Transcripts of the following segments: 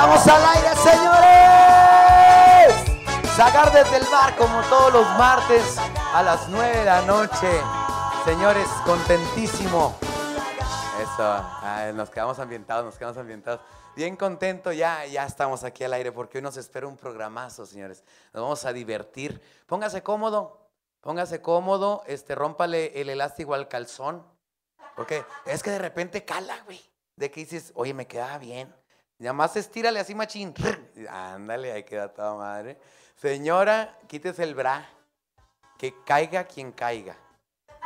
estamos al aire, señores. Sacar desde el bar como todos los martes a las 9 de la noche. Señores, contentísimo. Eso, nos quedamos ambientados, nos quedamos ambientados. Bien contento, ya, ya estamos aquí al aire porque hoy nos espera un programazo, señores. Nos vamos a divertir. Póngase cómodo, póngase cómodo, este, rómpale el elástico al calzón. Porque es que de repente cala, güey. De que dices, oye, me queda bien. Nada más estírale así machín. Ándale, ahí queda toda madre. Señora, quítese el bra. Que caiga quien caiga.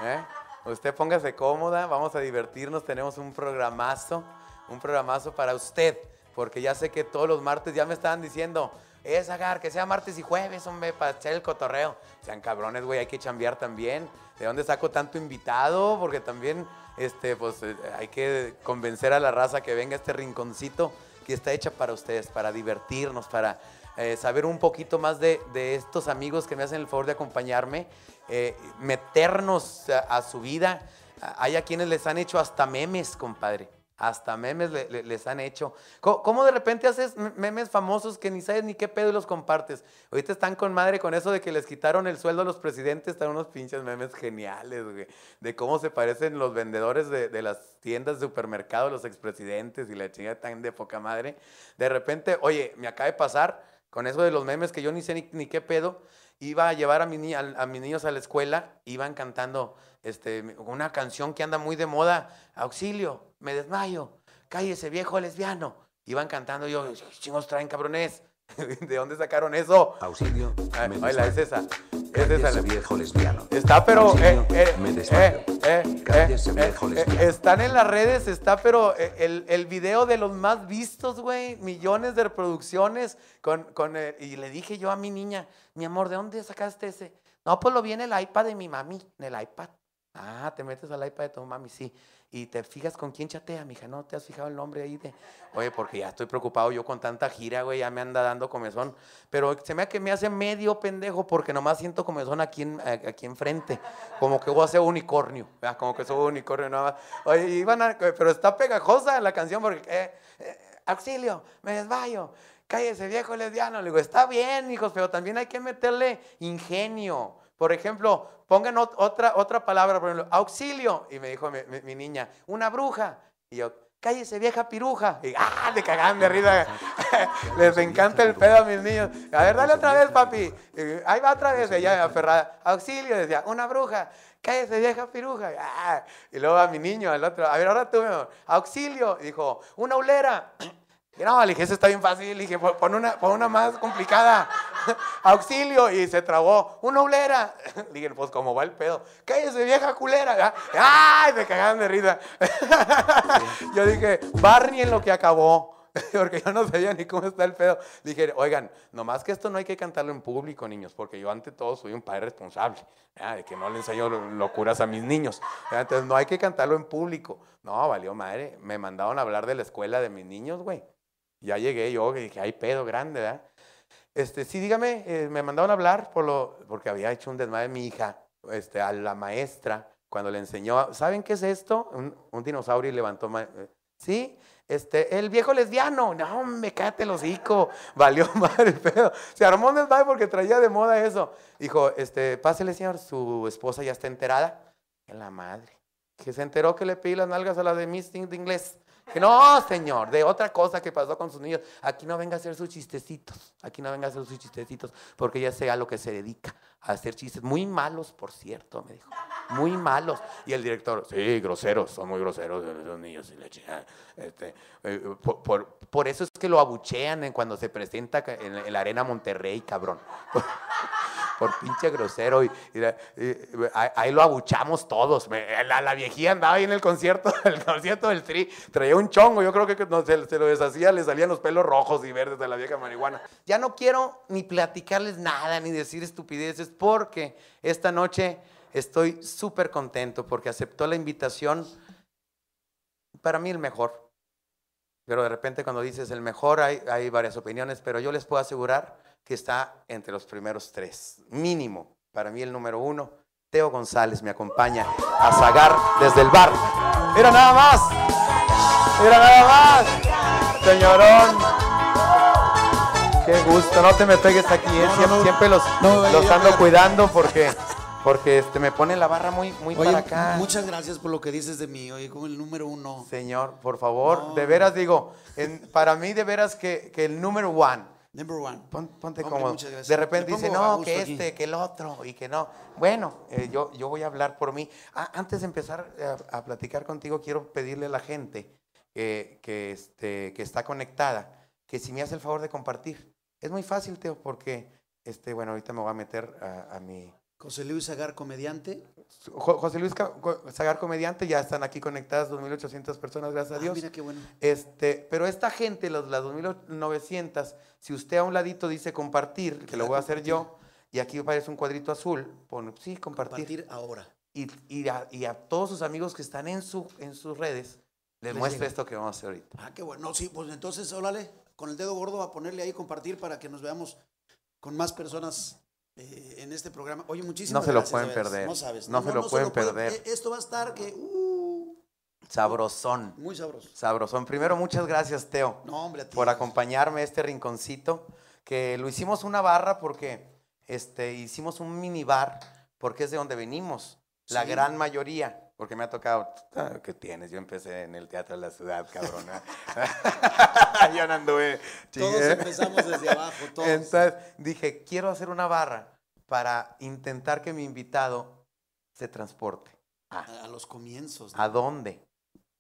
¿eh? Usted póngase cómoda, vamos a divertirnos. Tenemos un programazo, un programazo para usted. Porque ya sé que todos los martes ya me estaban diciendo, es agar, que sea martes y jueves, hombre, para echar el cotorreo. Sean cabrones, güey, hay que chambear también. ¿De dónde saco tanto invitado? Porque también, este, pues, eh, hay que convencer a la raza que venga a este rinconcito que está hecha para ustedes, para divertirnos, para eh, saber un poquito más de, estos amigos que me hacen el favor de acompañarme, eh, meternos a, su vida. Hay a quienes les han hecho hasta memes, compadre. Hasta memes les han hecho. ¿Cómo, de repente haces memes famosos que ni sabes ni qué pedo y los compartes? Ahorita están con madre con eso de que les quitaron el sueldo a los presidentes. Están unos pinches memes geniales, güey. De cómo se parecen los vendedores de, las tiendas de supermercado, los expresidentes y la chingada tan de poca madre. De repente, oye, me acaba de pasar con eso de los memes que yo ni sé ni, qué pedo. Iba a llevar a, mi, a mis niños a la escuela, iban cantando este, una canción que anda muy de moda, auxilio, me desmayo, cállese viejo lesbiano. Iban cantando yo, chingos traen cabrones. ¿De dónde sacaron eso? Auxilio. Ah, me es esa. Es esa. viejo lesbiano. Está, pero. Auxilio, eh, me eh, eh, Cállese viejo lesbiano. Están en las redes, está, pero el, el video de los más vistos, güey. Millones de reproducciones. Con, con, y le dije yo a mi niña, mi amor, ¿de dónde sacaste ese? No, pues lo vi en el iPad de mi mami, en el iPad. Ah, te metes al iPad de tu mami, sí. Y te fijas con quién chatea, mija. No te has fijado el nombre ahí de. Oye, porque ya estoy preocupado yo con tanta gira, güey. Ya me anda dando comezón. Pero se me que me hace medio pendejo porque nomás siento comezón aquí, aquí enfrente. Como que voy a ser unicornio. Como que soy unicornio nada más. Oye, iban a, pero está pegajosa la canción porque. Eh, eh, auxilio, me desmayo. Cállese, viejo lesbiano. Le digo, está bien, hijos, pero también hay que meterle ingenio. Por ejemplo, pongan otra, otra palabra, por ejemplo, auxilio. Y me dijo mi, niña, una bruja. Y yo, cállese vieja piruja. Y ¡ah! Le cagaban de risa. Les encanta el pedo a mis niños. A ver, dale otra vez, papi. ahí va otra vez. Ella aferrada. Auxilio, decía, una bruja. Cállese vieja piruja. ¡Ah! Y luego a mi niño, al otro. A ver, ahora tú, auxilio. Y dijo, una ulera. Y no, le dije, eso está bien fácil. Le dije, pon una, pon una más complicada. Auxilio. Y se trabó. Una ulera. Le dije, pues, ¿cómo va el pedo? Cállese, vieja culera. ¡Ay! Me cagaban de risa. Yo dije, Barney en lo que acabó. Porque yo no sabía ni cómo está el pedo. Dije, oigan, nomás que esto no hay que cantarlo en público, niños, porque yo ante todo soy un padre responsable, que no le enseño locuras a mis niños. Entonces no hay que cantarlo en público. No, valió madre. Me mandaron a hablar de la escuela de mis niños, güey. Ya llegué yo y dije, hay pedo grande, ¿verdad? Este, sí, dígame, eh, me mandaron a hablar por lo, porque había hecho un desmadre mi hija, este, a la maestra, cuando le enseñó, ¿saben qué es esto? Un, dinosaurio y levantó, eh, ¿sí? Este, el viejo lesbiano, no, me cállate el hocico, valió madre el pedo. Se armó un desmadre porque traía de moda eso. Dijo, este, pásele señor, su esposa ya está enterada. En la madre. Que se enteró que le pedí las nalgas a la de Miss de inglés. No, señor, de otra cosa que pasó con sus niños. Aquí no venga a hacer sus chistecitos. Aquí no venga a hacer sus chistecitos, porque ya sé a lo que se dedica, a hacer chistes. Muy malos, por cierto, me dijo. Muy malos. Y el director, sí, groseros, son muy groseros los niños. Este, eh, por, eso es que lo abuchean cuando se presenta en, en la Arena Monterrey, cabrón por pinche grosero. Y, ahí lo abuchamos todos. La, la, viejía andaba ahí en el concierto, el concierto del Tri, traía un chongo, yo creo que no, se, lo deshacía, le salían los pelos rojos y verdes de la vieja marihuana. Ya no quiero ni platicarles nada, ni decir estupideces, porque esta noche estoy súper contento porque aceptó la invitación, para mí el mejor. Pero de repente cuando dices el mejor hay varias opiniones, pero yo les puedo asegurar que está entre los primeros tres. Mínimo, para mí el número uno. Teo González me acompaña a Zagar desde el bar. Mira nada más. Mira nada más. Señorón. Qué gusto, no te me pegues aquí, ¿eh? siempre, los, los ando cuidando porque porque este, me pone la barra muy, muy para acá. Muchas gracias por lo que dices de mí, oye, como el número uno. Señor, por favor, de veras digo, para mí de veras que, que el número one. Number one. ponte como. De repente dice, no, que este, que el otro, y que no. Bueno, eh, yo, yo voy a hablar por mí. Ah, antes de empezar a, platicar contigo, quiero pedirle a la gente que, este, que está conectada que si me hace el favor de compartir. Es muy fácil, Teo, porque, este, bueno, ahorita me voy a meter a mi José Luis Zagar, comediante. José Luis Zagar, comediante, ya están aquí conectadas 2.800 personas, gracias a ah, Dios. Mira qué bueno. Este, pero esta gente, las, las 2.900, si usted a un ladito dice compartir, que lo voy a hacer yo, y aquí aparece un cuadrito azul, pone, sí, compartir. Compartir ahora. Y, y, a, todos sus amigos que están en, su, en sus redes, les, muestre esto que vamos a hacer ahorita. Ah, qué bueno. sí, pues entonces, órale, con el dedo gordo a ponerle ahí compartir para que nos veamos con más personas eh, en este programa. Oye, muchísimas No se lo pueden perder. No sabes. No, se lo pueden perder. Eh, esto va a estar que... Uh, Sabrosón. Muy sabroso. Sabrosón. Primero, muchas gracias, Teo. No, hombre, Por acompañarme a este rinconcito. Que lo hicimos una barra porque este, hicimos un mini bar, porque es de donde venimos. La gran mayoría porque me ha tocado, ah, ¿qué tienes? Yo empecé en el Teatro de la Ciudad, cabrona. Yo no anduve. Todos empezamos desde abajo, todos. Entonces dije, quiero hacer una barra para intentar que mi invitado se transporte. A, los comienzos. ¿A dónde?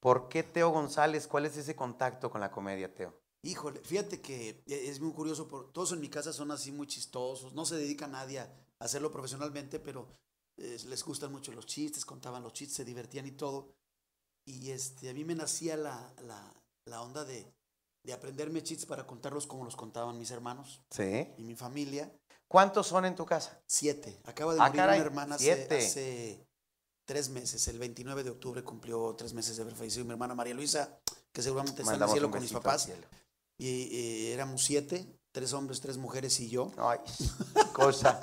¿Por qué Teo González? ¿Cuál es ese contacto con la comedia, Teo? Híjole, fíjate que es muy curioso, todos en mi casa son así muy chistosos, no se dedica nadie a hacerlo profesionalmente, pero les gustan mucho los chistes, contaban los chistes, se divertían y todo. Y este, a mí me nacía la, la, onda de, de, aprenderme chistes para contarlos como los contaban mis hermanos sí. y mi familia. ¿Cuántos son en tu casa? Siete. Acaba de ah, morir una hermana hace, tres meses. El 29 de octubre cumplió tres meses de haber fallecido mi hermana María Luisa, que seguramente está en el cielo con mis papás. Y, y, éramos siete tres hombres, tres mujeres y yo. Ay, cosa.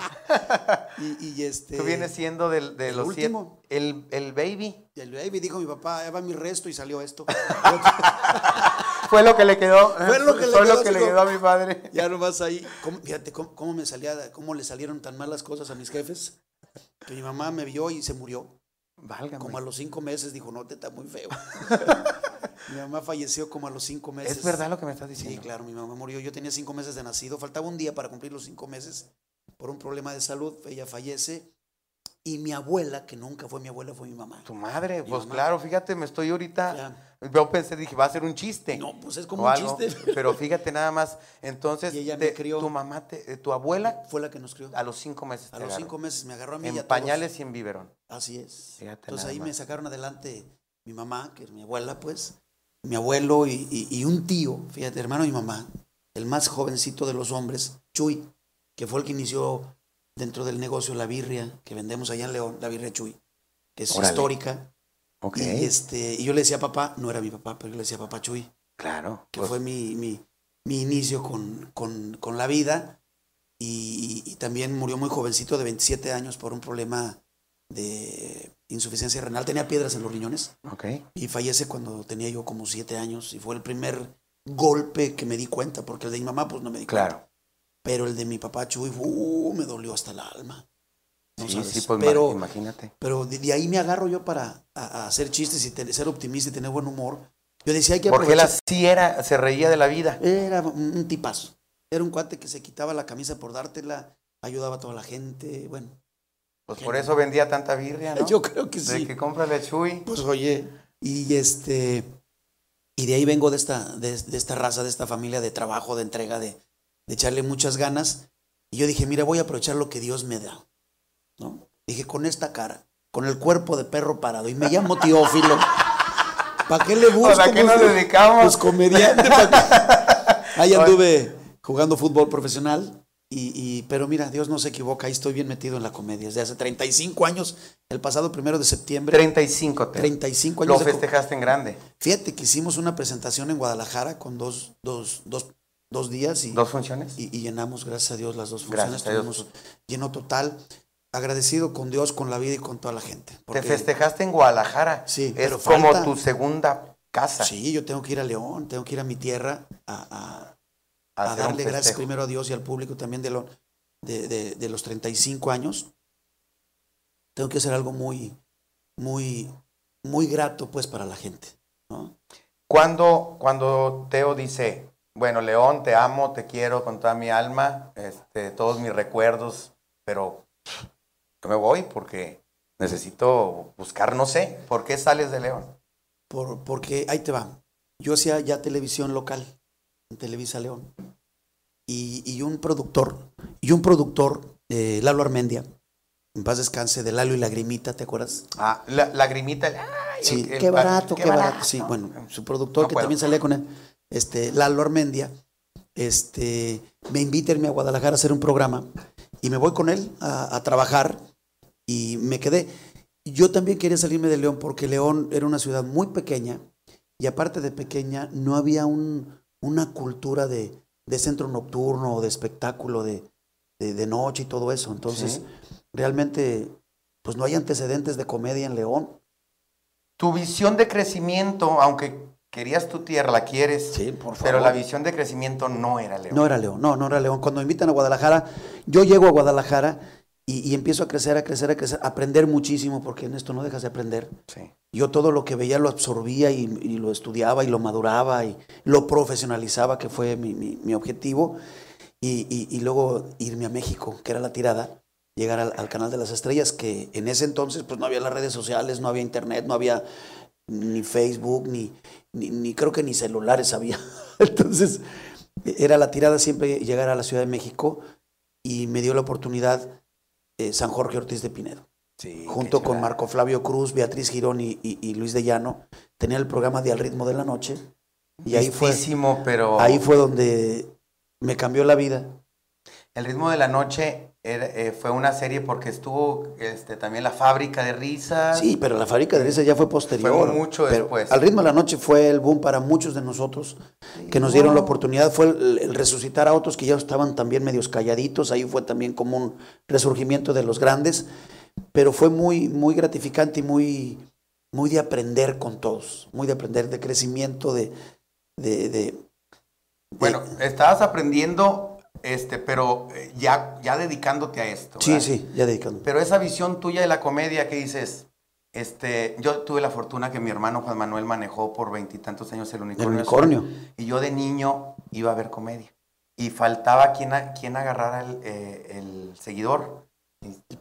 y, este. Tú vienes siendo del, de el los último. el, el, baby. El baby dijo mi papá, va mi resto y salió esto. Fue lo que le quedó. Fue lo que, le, quedó, lo que le quedó a mi padre. Ya nomás ahí. fíjate cómo, me salía, cómo le salieron tan malas cosas a mis jefes. Que mi mamá me vio y se murió. Válgame. Como a los cinco meses dijo, no, te está muy feo. Mi mamá falleció como a los cinco meses. ¿Es verdad lo que me estás diciendo? Sí, claro, mi mamá murió. Yo tenía cinco meses de nacido. Faltaba un día para cumplir los cinco meses por un problema de salud. Ella fallece. Y mi abuela, que nunca fue mi abuela, fue mi mamá. Tu madre, pues claro, fíjate, me estoy ahorita. Yo pensé, dije, va a ser un chiste. No, pues es como un chiste. Pero fíjate nada más. Entonces, y ella me crió. Tu mamá, te, eh, tu abuela. Fue la que nos crió. A los cinco meses. A los cinco meses me agarró a mí. En pañales y en biberón. Así es. Entonces ahí me sacaron adelante mi mamá, que es mi abuela, pues mi abuelo y, un tío, fíjate, hermano y mamá, el más jovencito de los hombres, Chuy, que fue el que inició dentro del negocio la birria que vendemos allá en León, la birria Chuy, que es histórica. Okay. Y, este, y yo le decía papá, no era mi papá, pero yo le decía papá Chuy. Claro. Que pues fue mi, mi, mi inicio con, con, con, la vida. Y, y, también murió muy jovencito, de 27 años, por un problema de insuficiencia renal, tenía piedras en los riñones. Okay. Y fallece cuando tenía yo como siete años y fue el primer golpe que me di cuenta, porque el de mi mamá pues no me di claro. cuenta. Pero el de mi papá Chuy, uh, me dolió hasta el alma. sí, sí, pues pero, imagínate. Pero de, ahí me agarro yo para hacer chistes y ser optimista y tener buen humor. Yo decía, hay que Porque él así era, se reía de la vida. Era un tipazo. Era un cuate que se quitaba la camisa por dártela, ayudaba a toda la gente, bueno. Pues por eso vendía tanta birria, ¿no? Yo creo que sí. De que cómprale Chuy. Pues oye, y este, y de ahí vengo de esta, de, esta raza, de esta familia de trabajo, de entrega, de, de, echarle muchas ganas. Y yo dije, mira, voy a aprovechar lo que Dios me da, ¿no? Dije, con esta cara, con el cuerpo de perro parado, y me llamo Teófilo. ¿Para qué le busco? ¿Para qué nos dedicamos? Pues comediante. Ahí anduve jugando fútbol profesional y, pero mira, Dios no se equivoca, ahí estoy bien metido en la comedia. Desde hace 35 años, el pasado primero de septiembre. 35, te. 35 años. Lo festejaste en grande. Fíjate que hicimos una presentación en Guadalajara con dos, dos, dos, dos días. Y, ¿Dos funciones? Y, llenamos, gracias a Dios, las dos funciones. Tuvimos lleno total. Agradecido con Dios, con la vida y con toda la gente. Te festejaste en Guadalajara. Sí, es como tu segunda casa. Sí, yo tengo que ir a León, tengo que ir a mi tierra a a, darle gracias primero a Dios y al público también de, lo, de, de, los 35 años, tengo que hacer algo muy, muy, muy grato pues para la gente. ¿no? Cuando, cuando Teo dice, bueno, León, te amo, te quiero con toda mi alma, este, todos mis recuerdos, pero yo me voy porque necesito buscar, no sé, ¿por qué sales de León? Por, porque ahí te va. Yo hacía ya televisión local en Televisa León. Y, un productor, y un productor, eh, Lalo Armendia, en paz descanse, de Lalo y Lagrimita, ¿te acuerdas? Ah, la, Lagrimita. sí, qué barato, qué, barato. Sí, bueno, su productor que también salía con él, este, Lalo Armendia, este, me invita a irme a Guadalajara a hacer un programa y me voy con él a, trabajar y me quedé. Yo también quería salirme de León porque León era una ciudad muy pequeña y aparte de pequeña no había un, una cultura de, de centro nocturno o de espectáculo de, de, noche y todo eso. Entonces, realmente, pues no hay antecedentes de comedia en León. Tu visión de crecimiento, aunque querías tu tierra, la quieres, sí, por pero la visión de crecimiento no era León. No era León, no, no era León. Cuando me invitan a Guadalajara, yo llego a Guadalajara y, empiezo a crecer, a crecer, a crecer, a aprender muchísimo, porque en esto no dejas de aprender. Sí. Yo todo lo que veía lo absorbía y, lo estudiaba y lo maduraba y lo profesionalizaba, que fue mi, objetivo. Y, luego irme a México, que era la tirada, llegar al, canal de las estrellas, que en ese entonces pues no había las redes sociales, no había internet, no había ni Facebook, ni, ni, creo que ni celulares había. entonces era la tirada siempre llegar a la Ciudad de México y me dio la oportunidad eh, San Jorge Ortiz de Pinedo junto con Marco Flavio Cruz, Beatriz Girón y, Luis de Llano, tenía el programa de Al ritmo de la noche. Y ahí fue, pero... ahí fue donde me cambió la vida. El ritmo de la noche eh, fue una serie porque estuvo este, también la fábrica de risas. Sí, pero la fábrica de risas ya fue posterior. Fue mucho después. Al ritmo de la noche fue el boom para muchos de nosotros que nos dieron la oportunidad. Fue el, resucitar a otros que ya estaban también medios calladitos. Ahí fue también como un resurgimiento de los grandes pero fue muy, muy gratificante y muy, muy de aprender con todos, muy de aprender de crecimiento, de... de, bueno, estabas aprendiendo, este, pero eh, ya, ya dedicándote a esto. Sí, sí, ya dedicando. Pero esa visión tuya de la comedia que dices, este, yo tuve la fortuna que mi hermano Juan Manuel manejó por veintitantos años el unicornio. El unicornio. Y yo de niño iba a ver comedia. Y faltaba quien, quien agarrara el, eh, el seguidor.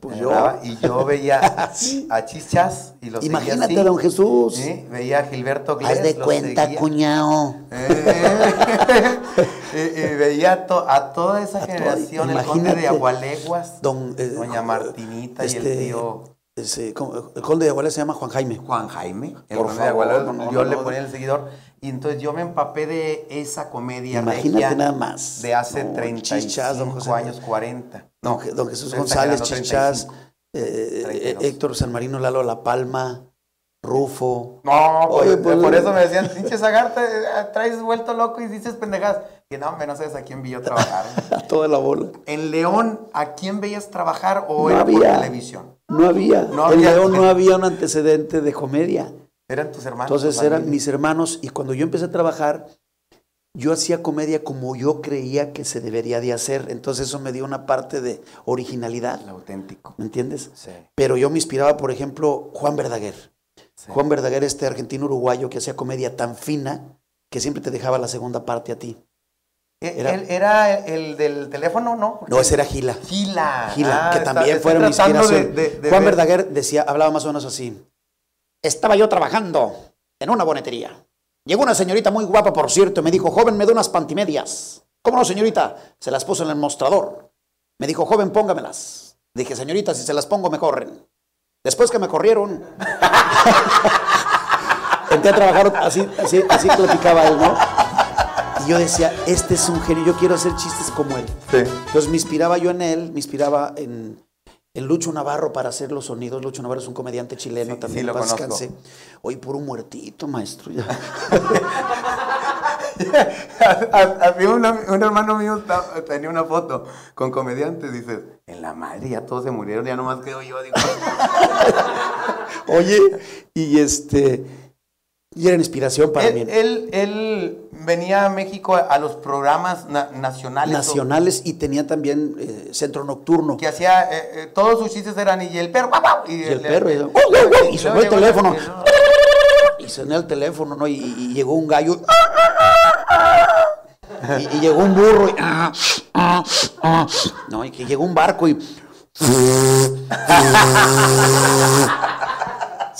Pues yo. Y yo veía a Chichas y los Imagínate a don Jesús. Veía a Gilberto Glés, Haz de cuenta, cuñado. y, veía a toda esa generación, el conde de Agualeguas, don, eh, doña Martinita y el este, tío... el conde de Agualeguas se llama Juan Jaime. Juan Jaime. El Por favor, yo le ponía el seguidor. Y entonces yo me empapé de esa comedia Imagínate nada más. de hace 35 años, 40. No, don Jesús González, Chichás, eh, eh, Héctor San Marino, Lalo La Palma, Rufo. No, pues, por pues, eso me decían, pinche Zagarte, eh, traes vuelto loco y dices pendejadas. Y no, hombre, no sabes a quién vi yo trabajar. a toda la bola. En León, ¿a quién veías trabajar o no era había, por televisión? No había. No en León no había un antecedente de comedia. Eran tus hermanos. Entonces eran mis hermanos y cuando yo empecé a trabajar, yo hacía comedia como yo creía que se debería de hacer. Entonces eso me dio una parte de originalidad. auténtico. ¿Me entiendes? Sí. Pero yo me inspiraba, por ejemplo, Juan Verdaguer. Juan Verdaguer, este argentino uruguayo que hacía comedia tan fina que siempre te dejaba la segunda parte a ti. E, era, ¿Era el del teléfono, no? no, ese era Gila. Gila. Gila, ah, que también fue mi inspiración. Juan Verdaguer decía, hablaba más o menos así. Estaba yo trabajando en una bonetería. Llegó una señorita muy guapa, por cierto, y me dijo, joven, me da unas pantimedias. ¿Cómo no, señorita? Se las puso en el mostrador. Me dijo, joven, póngamelas. Dije, señorita, si se las pongo, me corren. Después que me corrieron, entré a trabajar así, así, así platicaba él, ¿no? Y yo decía, este es un genio, yo quiero hacer chistes como él. Entonces me inspiraba yo en él, me inspiraba en, el Lucho Navarro para hacer los sonidos. Lucho Navarro es un comediante chileno también. Sí, lo descanse. Hoy por un muertito, maestro. un, hermano mío tenía una foto con comediantes. Dices, en la madre ya todos se murieron, ya nomás quedo yo. Digo. Oye, y este. Y era inspiración para él, mí. Él, él, venía a México a los programas nacionales. Nacionales y tenía también eh, centro nocturno. Que hacía, eh, eh, todos sus chistes eran y el perro, y, y el, perro, y, sonó el teléfono. Y sonó el teléfono, ¿no? Y, llegó un gallo. y, llegó un burro. Y, no, y que llegó un barco y.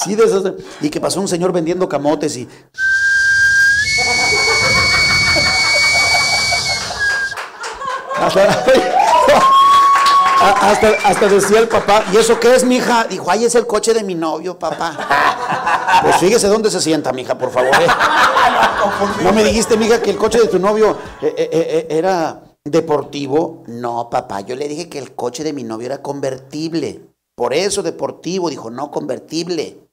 De. Y que pasó un señor vendiendo camotes y. Hasta, hasta, decía el papá, ¿y eso qué es, mija? Dijo, ay, es el coche de mi novio, papá. Pues fíjese dónde se sienta, mija, por favor. ¿eh? No me dijiste, mija, que el coche de tu novio eh, eh, era deportivo. No, papá, yo le dije que el coche de mi novio era convertible. Por eso deportivo, dijo, no convertible.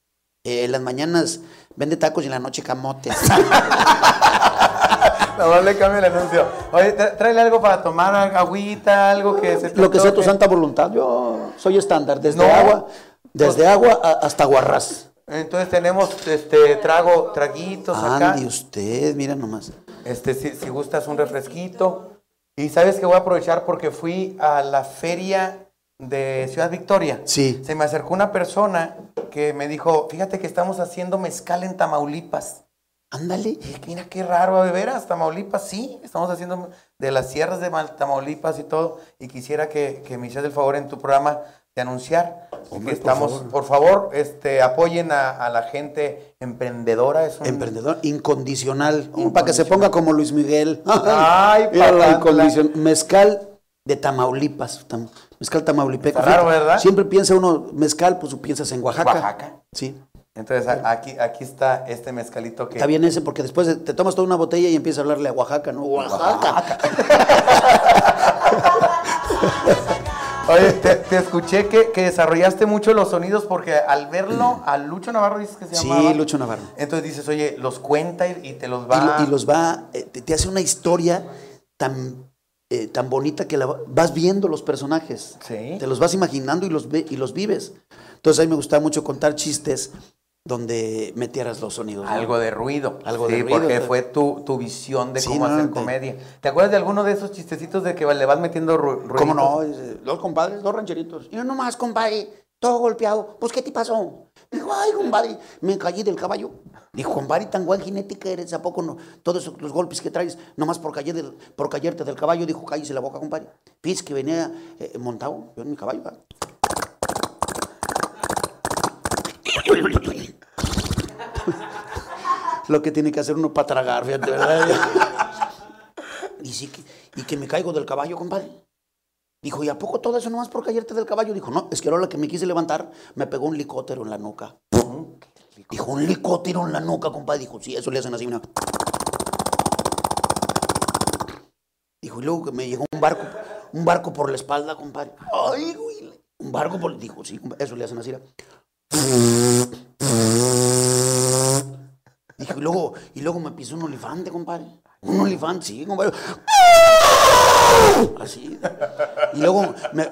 Eh, en las mañanas vende tacos y en la noche camotes. no, le cambia el anuncio. Oye, tráele algo para tomar, agüita, algo que se Lo que sea tu santa voluntad. Yo soy estándar, desde agua, desde pues agua hasta guarras. Entonces tenemos este trago, traguitos acá. Ande usted, mira nomás. Este, si, si gustas un refresquito. Y sabes que voy a aprovechar porque fui a la feria de Ciudad Victoria. Sí. Se me acercó una persona que me dijo, fíjate que estamos haciendo mezcal en Tamaulipas. Ándale. Y mira qué raro, de veras, Tamaulipas, sí, estamos haciendo de las sierras de Tamaulipas y todo. Y quisiera que, me hicieras el favor en tu programa de anunciar que estamos, por favor, por favor este, apoyen a, la gente emprendedora. Es un... Emprendedor incondicional, para que se ponga como Luis Miguel. Ay, Ay Mezcal de Tamaulipas. Mezcal tamaulipeco. Raro, ¿verdad? Siempre piensa uno, mezcal, pues piensas en Oaxaca. Oaxaca. Sí. Entonces aquí, aquí está este mezcalito que... Está bien ese porque después te tomas toda una botella y empiezas a hablarle a Oaxaca, ¿no? Oaxaca. Oye, te, escuché que, desarrollaste mucho los sonidos porque al verlo, a Lucho Navarro dices que se llama. Sí, Lucho Navarro. Entonces dices, oye, los cuenta y, te los va... Y, los va, eh, te hace una historia tan eh, tan bonita que la, vas viendo los personajes. Te los vas imaginando y los, y los vives. Entonces a mí me gustaba mucho contar chistes donde metieras los sonidos. Algo de ruido. Algo de ruido. porque fue tu, tu visión de cómo hacer comedia. ¿Te acuerdas de alguno de esos chistecitos de que le vas metiendo ruido? ¿Cómo no? Dos compadres, dos rancheritos. Y yo nomás, compadre, todo golpeado. Pues, ¿qué te pasó? Dijo, ay, compadre, me caí del caballo. Dijo, compadre, tan buen jinética eres, ¿a poco no? Todos los golpes que traes, nomás por, caer del, por caerte del caballo, dijo, cállese la boca, compadre. Fíjese que venía eh, montado yo en mi caballo. Lo que tiene que hacer uno para tragar, fíjate, ¿verdad? y, que, y que me caigo del caballo, compadre. Dijo, ¿y a poco todo eso nomás por caerte del caballo? Dijo, no, es que ahora que me quise levantar, me pegó un licótero en la nuca. Dijo, un licótero en la nuca, compadre. Dijo, sí, eso le hacen así una. Dijo, y luego que me llegó un barco, un barco por la espalda, compadre. Ay, güey. Un barco por. Dijo, sí, eso le hacen así. Dijo, y luego, y luego me pisó un olifante, compadre. Un olifante, sí, compadre. Así. Y luego me,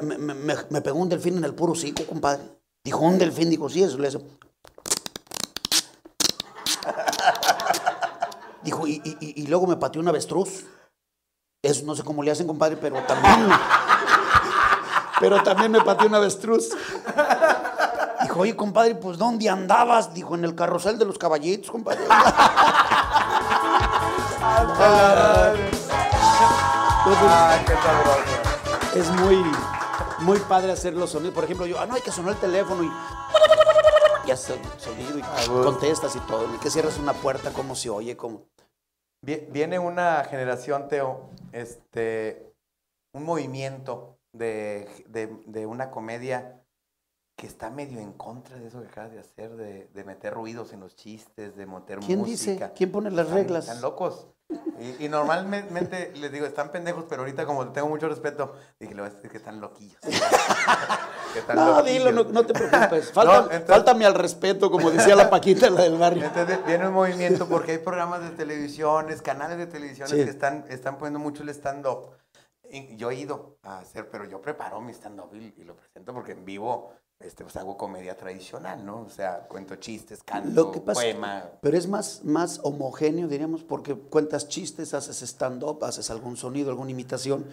me, pegó un delfín en el puro cico, compadre. Dijo, un delfín, dijo, sí, eso le hace. Dijo, y, y, luego me pateó un avestruz. Eso no sé cómo le hacen, compadre, pero también. pero también me pateó un avestruz. Dijo, oye, compadre, pues ¿dónde andabas? Dijo, en el carrusel de los caballitos, compadre. Es muy, muy padre hacer los sonidos. Por ejemplo, yo, ah, no, hay que sonar el teléfono y ya sonido y contestas y todo. Ni que cierras una puerta, cómo se oye, cómo. Viene una generación, Teo, este, un movimiento de, de, una comedia que está medio en contra de eso que acabas de hacer, de, meter ruidos en los chistes, de meter ¿Quién dice? ¿Quién pone las reglas? Están locos. Y, normalmente les digo, están pendejos, pero ahorita como tengo mucho respeto, dije, le voy a decir que están loquillos. no, dilo, no, te preocupes. Falta, faltame al respeto, como decía la Paquita, la del barrio. Entonces viene un movimiento porque hay programas de televisiones, canales de televisiones que están, están poniendo mucho el stand-up. Yo he ido a hacer, pero yo preparo mi stand-up y, lo presento porque en vivo este, pues hago comedia tradicional, ¿no? O sea, cuento chistes, canto, poema. Pero es más, más homogéneo, diríamos, porque cuentas chistes, haces stand-up, haces algún sonido, alguna imitación,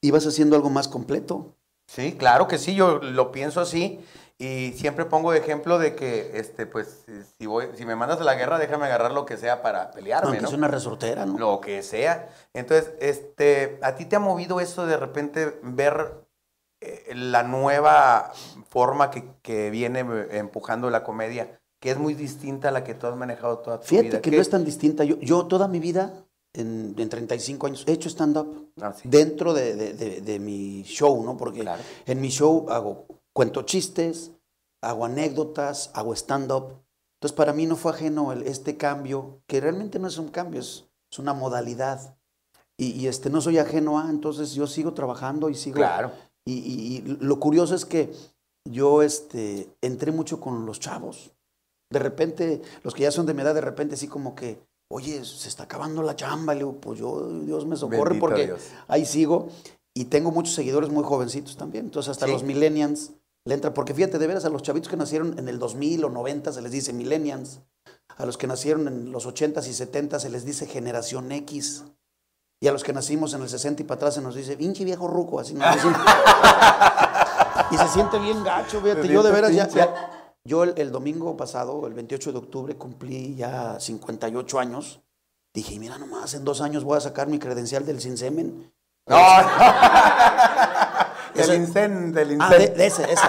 y vas haciendo algo más completo. Sí, claro que sí, yo lo pienso así. Y siempre pongo ejemplo de que, este, pues, si voy, si me mandas a la guerra, déjame agarrar lo que sea para pelearme, ¿no? Es una resortera, ¿no? Lo que sea. Entonces, este, ¿a ti te ha movido eso de repente ver la nueva forma que, viene empujando la comedia, que es muy distinta a la que tú has manejado toda tu vida? Fíjate que no es tan distinta. Yo, yo toda mi vida, en, en 35 años, he hecho stand-up ah, dentro de, mi show, ¿no? Porque en mi show hago cuento chistes, hago anécdotas, hago stand-up. Entonces, para mí no fue ajeno el, este cambio, que realmente no es un cambio, es, es una modalidad. Y, este, no soy ajeno a, entonces yo sigo trabajando y sigo. Claro. Y, lo curioso es que yo este, entré mucho con los chavos. De repente, los que ya son de mi edad, de repente así como que, oye, se está acabando la chamba. Y le digo, pues yo, Dios me socorre porque ahí sigo. Y tengo muchos seguidores muy jovencitos también. Entonces, hasta los millennials le entra, porque fíjate, de veras, a los chavitos que nacieron en el 2000 o 90 se les dice millennials, a los que nacieron en los 80s y 70 se les dice generación X, y a los que nacimos en el 60 y para atrás se nos dice, pinche viejo ruco, así nos y se siente bien gacho, fíjate, yo de veras ya, yo el, domingo pasado, el 28 de octubre, cumplí ya 58 años. Dije, mira nomás, en dos años voy a sacar mi credencial del sin semen. No. Del INSEN, del INSEN. Ah, de, ese, ese,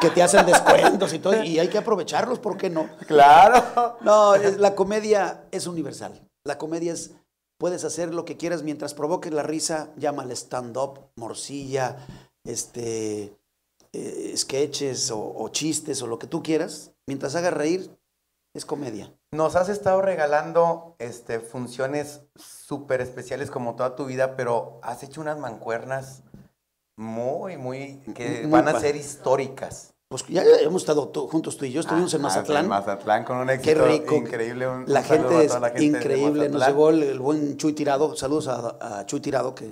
que te hacen descuentos y todo, y hay que aprovecharlos, ¿por qué no? Claro. No, la comedia es universal. La comedia es, puedes hacer lo que quieras mientras provoques la risa, llámale stand-up, morcilla, este, eh, sketches o, o chistes o lo que tú quieras. Mientras hagas reír, es comedia. Nos has estado regalando este, funciones súper especiales como toda tu vida, pero has hecho unas mancuernas muy, muy, que van a ser históricas. Pues ya hemos estado juntos tú y yo, estuvimos en ah, Mazatlán. En Mazatlán con un éxito Qué rico. increíble. la, gente es increíble, nos llegó el, buen Chuy Tirado, saludos a, Chuy Tirado, que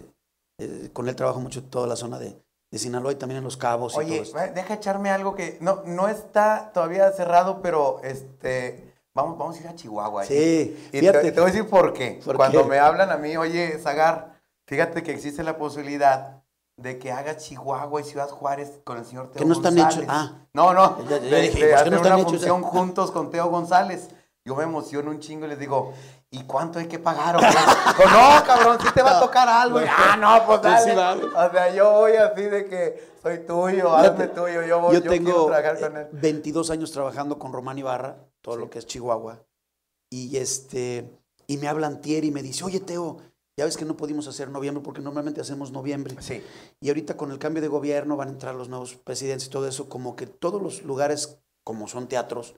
eh, con él trabajo mucho toda la zona de, de Sinaloa y también en Los Cabos. Oye, deja echarme algo que no, no está todavía cerrado, pero este Vamos, vamos a ir a Chihuahua. Sí, y te, voy a decir por qué. Cuando me hablan a mí, oye, Zagar, fíjate que existe la posibilidad de que haga Chihuahua y Ciudad Juárez con el señor Teo Que no están hechos. Ah. No, no. de, hacer una función juntos con Teo González. Yo me emociono un chingo y les digo, ¿y cuánto hay que pagar? O no, cabrón, sí te va a tocar algo. ah, no, pues dale. O sea, yo voy así de que soy tuyo, hazme tuyo, yo voy, yo, yo tengo trabajar con él. 22 años trabajando con Román Ibarra todo lo que es Chihuahua. Y, este, y me hablan Tier y me dice, oye Teo, ya ves que no pudimos hacer noviembre porque normalmente hacemos noviembre. Sí. Y ahorita con el cambio de gobierno van a entrar los nuevos presidentes y todo eso, como que todos los lugares, como son teatros,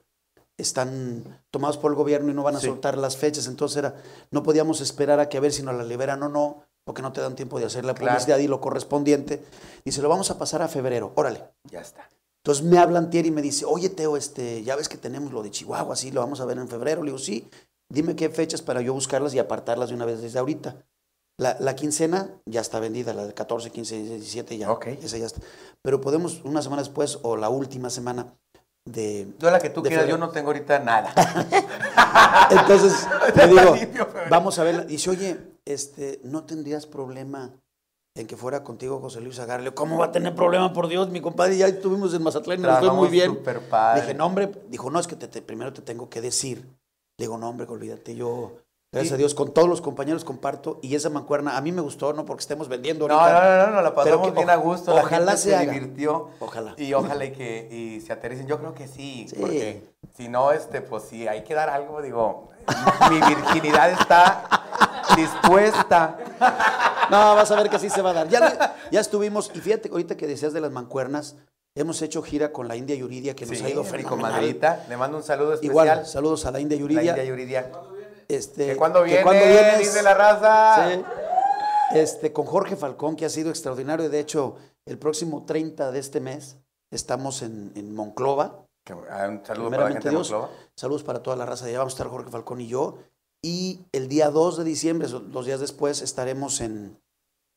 están tomados por el gobierno y no van a soltar las fechas. Entonces era, no podíamos esperar a que a ver si nos la liberan o no, porque no te dan tiempo de hacer la publicidad y lo correspondiente. Y se lo vamos a pasar a febrero. Órale. Ya está. Entonces me hablan Tier y me dice, oye Teo, este, ya ves que tenemos lo de Chihuahua, sí, lo vamos a ver en febrero. Le digo, sí, dime qué fechas para yo buscarlas y apartarlas de una vez desde ahorita. La, quincena ya está vendida, la del 14, 15, 17 ya. Ok. Esa ya está. Pero podemos una semana después o la última semana de... Yo la que tú quieras, yo no tengo ahorita nada. Entonces, te digo, vamos a verla. Dice, oye, este, ¿no tendrías problema en que fuera contigo José Luis Agarle. ¿Cómo va a tener problema, por Dios? Mi compadre ya estuvimos en Mazatlán y nos fue muy bien. Dije, no, hombre, dijo, no, es que te, primero te tengo que decir. Le digo, no, hombre, olvídate, yo, gracias a Dios, con todos los compañeros comparto. Y esa mancuerna, a mí me gustó, no porque estemos vendiendo ahorita. No, no, no, no, la pasamos bien a gusto. Ojalá se, divirtió. Ojalá. Y ojalá y que y se aterricen. Yo creo que sí, sí, porque si no, este, pues sí, hay que dar algo, digo, mi virginidad está dispuesta. No, vas a ver que sí se va a dar. Ya, ya estuvimos, y fíjate, ahorita que decías de las mancuernas, hemos hecho gira con la India Yuridia, que nos ha ido fenomenal. Madrita, le mando un saludo especial. Igual, saludos a la India Yuridia. La India Yuridia. Este, que cuando viene, cuando vienes, de la raza. Sí. Este, con Jorge Falcón, que ha sido extraordinario. De hecho, el próximo 30 de este mes estamos en, en Monclova. Ah, un saludo para la gente de Monclova. Saludos para toda la raza de allá. Vamos a estar Jorge Falcón y yo. Y el día 2 de diciembre, dos días después, estaremos en,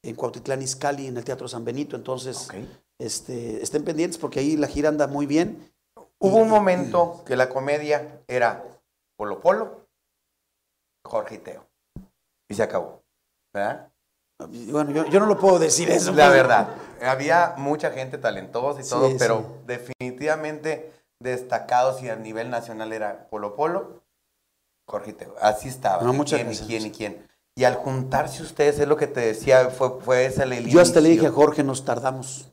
en Cuautitlán Izcalli, en el Teatro San Benito. Entonces, este, estén pendientes porque ahí la gira anda muy bien. Hubo un momento que la comedia era Polo Polo, Jorge y Teo. Y se acabó. ¿Verdad? Bueno, yo, no lo puedo decir eso. La verdad, había mucha gente talentosa y todo, pero definitivamente destacados y a nivel nacional era Polo Polo, Jorge Teo. Así estaba. No, quién, y quién y quién. Y al juntarse ustedes, es lo que te decía, fue, fue esa la Yo hasta le dije a Jorge, nos tardamos.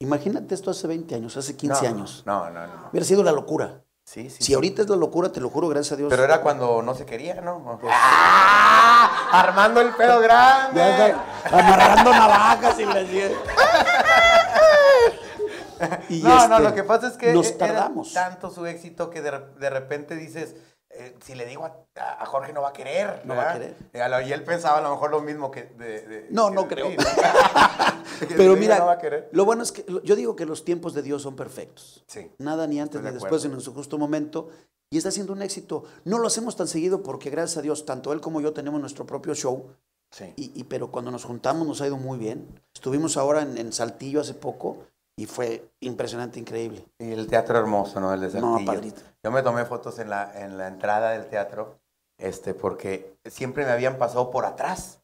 Imagínate esto hace 20 años, hace 15 años. No, no, no. Hubiera sido la locura. Sí, sí. Si ahorita es la locura, te lo juro, gracias a Dios. Pero era cuando no se quería, ¿no? ¡Ah! Armando el pedo grande. amarrando navajas y le y No, no, este, lo que pasa es que nos tardamos. tanto su éxito que de repente dices, eh, si le digo a, Jorge no va a querer. No va a querer. Y él pensaba a lo mejor lo mismo que... De, no, no creo. Pero mira, lo bueno es que yo digo que los tiempos de Dios son perfectos. Sí. Nada ni antes ni después en su justo momento. Y está siendo un éxito. No lo hacemos tan seguido porque gracias a Dios, tanto él como yo tenemos nuestro propio show. Sí. Y, pero cuando nos juntamos nos ha ido muy bien. Estuvimos ahora en Saltillo hace poco y fue impresionante, increíble. Y el teatro hermoso, ¿no? El de No, padrito. Yo me tomé fotos en la, en la entrada del teatro, este, porque siempre me habían pasado por atrás.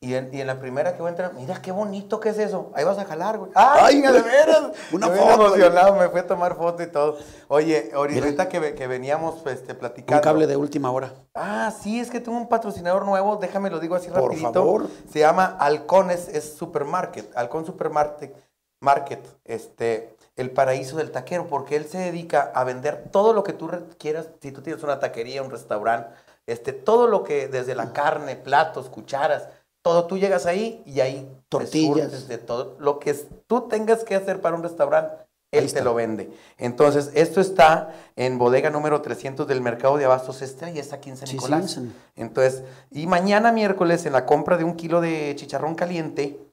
Y en, y en la primera que voy a entrar, mira qué bonito que es eso. Ahí vas a jalar, güey. ¡Ay, de veras! Una me foto. emocionado, me fui a tomar foto y todo. Oye, ahorita que, que, veníamos este, platicando. Un cable de última hora. Ah, sí, es que tengo un patrocinador nuevo, déjame lo digo así rapidito. Por favor. Se llama Halcones, es Supermarket, Halcón Supermarket Market, este, el paraíso del taquero, porque él se dedica a vender todo lo que tú quieras, si tú tienes una taquería, un restaurante, este, todo lo que, desde la carne, platos, cucharas, todo, tú llegas ahí y ahí tortillas, de todo, lo que tú tengas que hacer para un restaurante, él te lo vende. Entonces, esto está en bodega número 300 del mercado de Abastos Estrella, y está aquí en San Nicolás. Entonces, y mañana miércoles en la compra de un kilo de chicharrón caliente,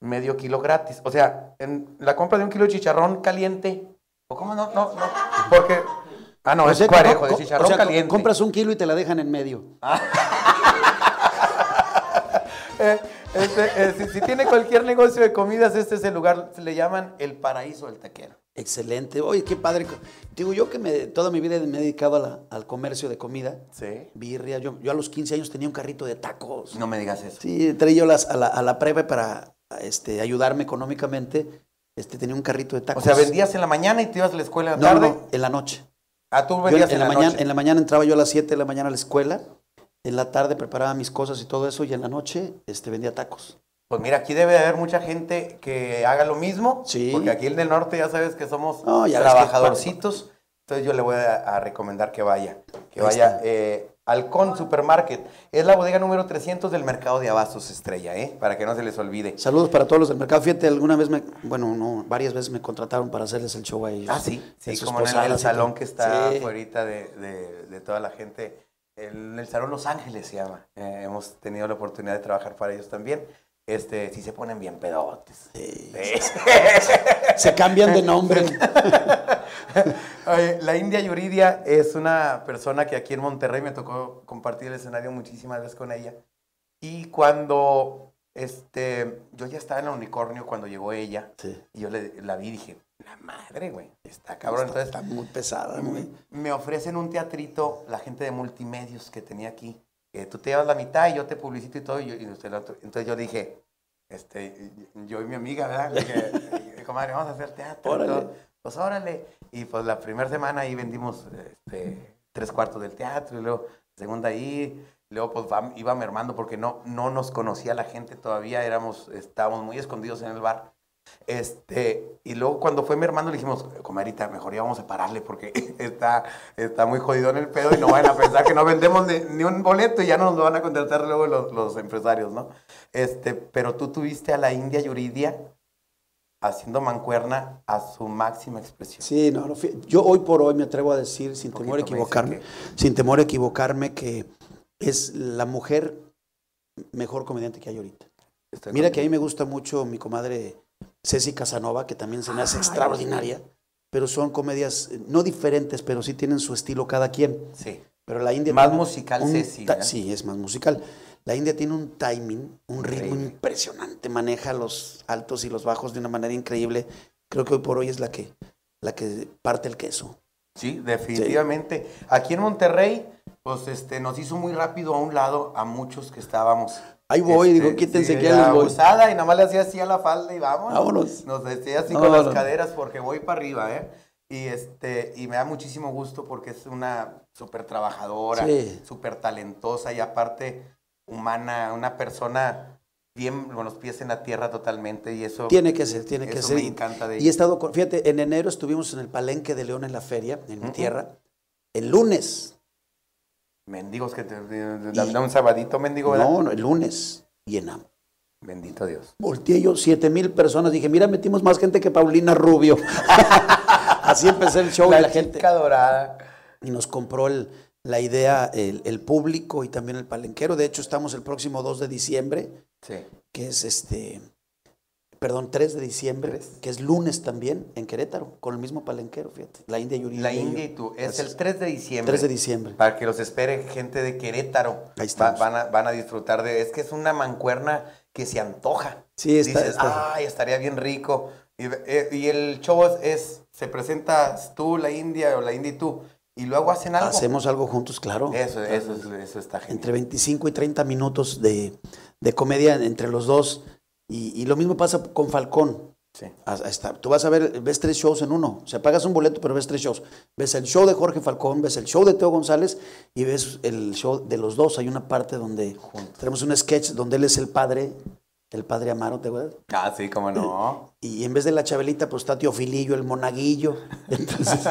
medio kilo gratis. O sea, en la compra de un kilo de chicharrón caliente, ¿o cómo no? No, no, porque... Ah, no, es parejo, de chicharrón o sea, caliente. Compras un kilo y te la dejan en medio. Eh, este, eh, si, tiene cualquier negocio de comidas, este es el lugar, se le llaman el paraíso del taquero. Excelente. Oye, qué padre. Digo, yo que me, toda mi vida me he dedicado al comercio de comida. Sí. Birria. Yo, yo a los 15 años tenía un carrito de tacos. No me digas eso. Sí, traía yo las, a, la, a la para este, ayudarme económicamente, este, tenía un carrito de tacos. O sea, vendías en la mañana y te ibas a la escuela en la tarde. No, en la noche. Ah, tú vendías en, la, mañana, En la mañana entraba yo a las 7 de la mañana a la escuela. En la tarde preparaba mis cosas y todo eso. Y en la noche este, vendía tacos. Pues mira, aquí debe haber mucha gente que haga lo mismo. Sí. Porque aquí en el norte ya sabes que somos trabajadorcitos. Entonces yo le voy a, recomendar que vaya. Que vaya. Eh, Halcón Supermarket. Es la bodega número 300 del mercado de Abastos Estrella, ¿eh? Para que no se les olvide. Saludos para todos los del mercado. Fíjate, alguna vez me, bueno, no, varias veces me contrataron para hacerles el show a ellos. Ah, sí. Sí, como en el, salón que está afuera de, de, toda la gente. El, el Salón Los Ángeles se llama. Eh, hemos tenido la oportunidad de trabajar para ellos también. Este, sí se ponen bien pedotes. Sí. se cambian de nombre. la India Yuridia es una persona que aquí en Monterrey me tocó compartir el escenario muchísimas veces con ella. Y cuando este, yo ya estaba en el unicornio cuando llegó ella, y yo la vi y dije, la madre, güey, está cabrón. Está, Entonces, está muy pesada, güey. Me ofrecen un teatrito la gente de multimedios que tenía aquí. Tú te llevas la mitad y yo te publicito y todo. Y, Entonces yo dije, este, yo y mi amiga, ¿verdad? Dije, comadre, vamos a hacer teatro. Pues órale. Y pues la primera semana ahí vendimos este, tres cuartos del teatro y luego segunda ahí. Luego pues iba mermando porque no, no nos conocía la gente todavía, éramos, estábamos muy escondidos en el bar. Este, y luego cuando fue mermando le dijimos, comadrita, mejor ya vamos a pararle porque está, está muy jodido en el pedo y no van a pensar que no vendemos ni, un boleto y ya no nos lo van a contratar luego los, los, empresarios, ¿no? Este, pero tú tuviste a la India Yuridia haciendo mancuerna a su máxima expresión. Sí, no, yo hoy por hoy me atrevo a decir, sin temor a equivocarme, sin temor a equivocarme, que es la mujer mejor comediante que hay ahorita. Mira que a mí me gusta mucho mi comadre Ceci Casanova, que también se me hace extraordinaria, pero son comedias eh, no diferentes, pero sí tienen su estilo cada quien. Sí. Pero la India... Más musical Ceci. Sí, es más musical. La India tiene un timing, un ritmo impresionante, maneja los altos y los bajos de una manera increíble. Creo que hoy por hoy es la que, la que parte el queso. Sí, definitivamente. Aquí en Monterrey, pues este, nos hizo muy rápido a un lado a muchos que estábamos. Ahí voy, digo, este, quítense sí, que ya les voy. abusada, y nada más le hacía así a la falda y vámonos. Vámonos. Nos decía así con las caderas porque voy para arriba, ¿eh? Y, este, y me da muchísimo gusto porque es una súper trabajadora, Sí. súper talentosa y aparte humana, una persona bien con los pies en la tierra totalmente y eso... Tiene que ser, tiene que ser. me encanta de Y he estado, con- fíjate, en enero estuvimos en el Palenque de León en la feria, en mi Ujú. tierra. El lunes, Mendigos que te... Da un sabadito, mendigo, ¿verdad? no, no, el lunes llenamos. Bendito Dios. Volteé yo, siete mil personas. Dije, mira, metimos más gente que Paulina Rubio. Así empecé el show y la gente. dorada. Y nos compró el- la idea el, el público y también el palenquero. De hecho, estamos el próximo 2 de diciembre, Sí. que es este, perdón, 3 de diciembre, que es lunes también, en Querétaro, con el mismo palenquero, fíjate. La India. La y yo. India y tú. Es el 3 de diciembre. 3 de diciembre. Para que los espere gente de Querétaro. Ahí Va- estamos. van, a, van a disfrutar de... Es que es una mancuerna que se antoja. Sí, está- Dices, está- ay, estaría bien rico. Y, eh, y el show es, se presentas tú, la India, o la India y tú, y luego hacen algo. Hacemos algo juntos, claro. Eso, eso, es- eso está genial. Entre 25 y 30 minutos de, de comedia entre los dos. Y, y lo mismo pasa con Falcón. Sí. Hasta- tú vas a ver, ves tres shows en uno. O sea, pagas un boleto, pero ves tres shows. Ves el show de Jorge Falcón, ves el show de Teo González y ves el show de los dos. Hay una parte donde Juntos. tenemos un sketch donde él es el padre, el padre Amaro, ¿te acuerdas? Ah, sí, cómo no. Y en vez de la Chabelita, pues está Teofilillo, el monaguillo. Entonces,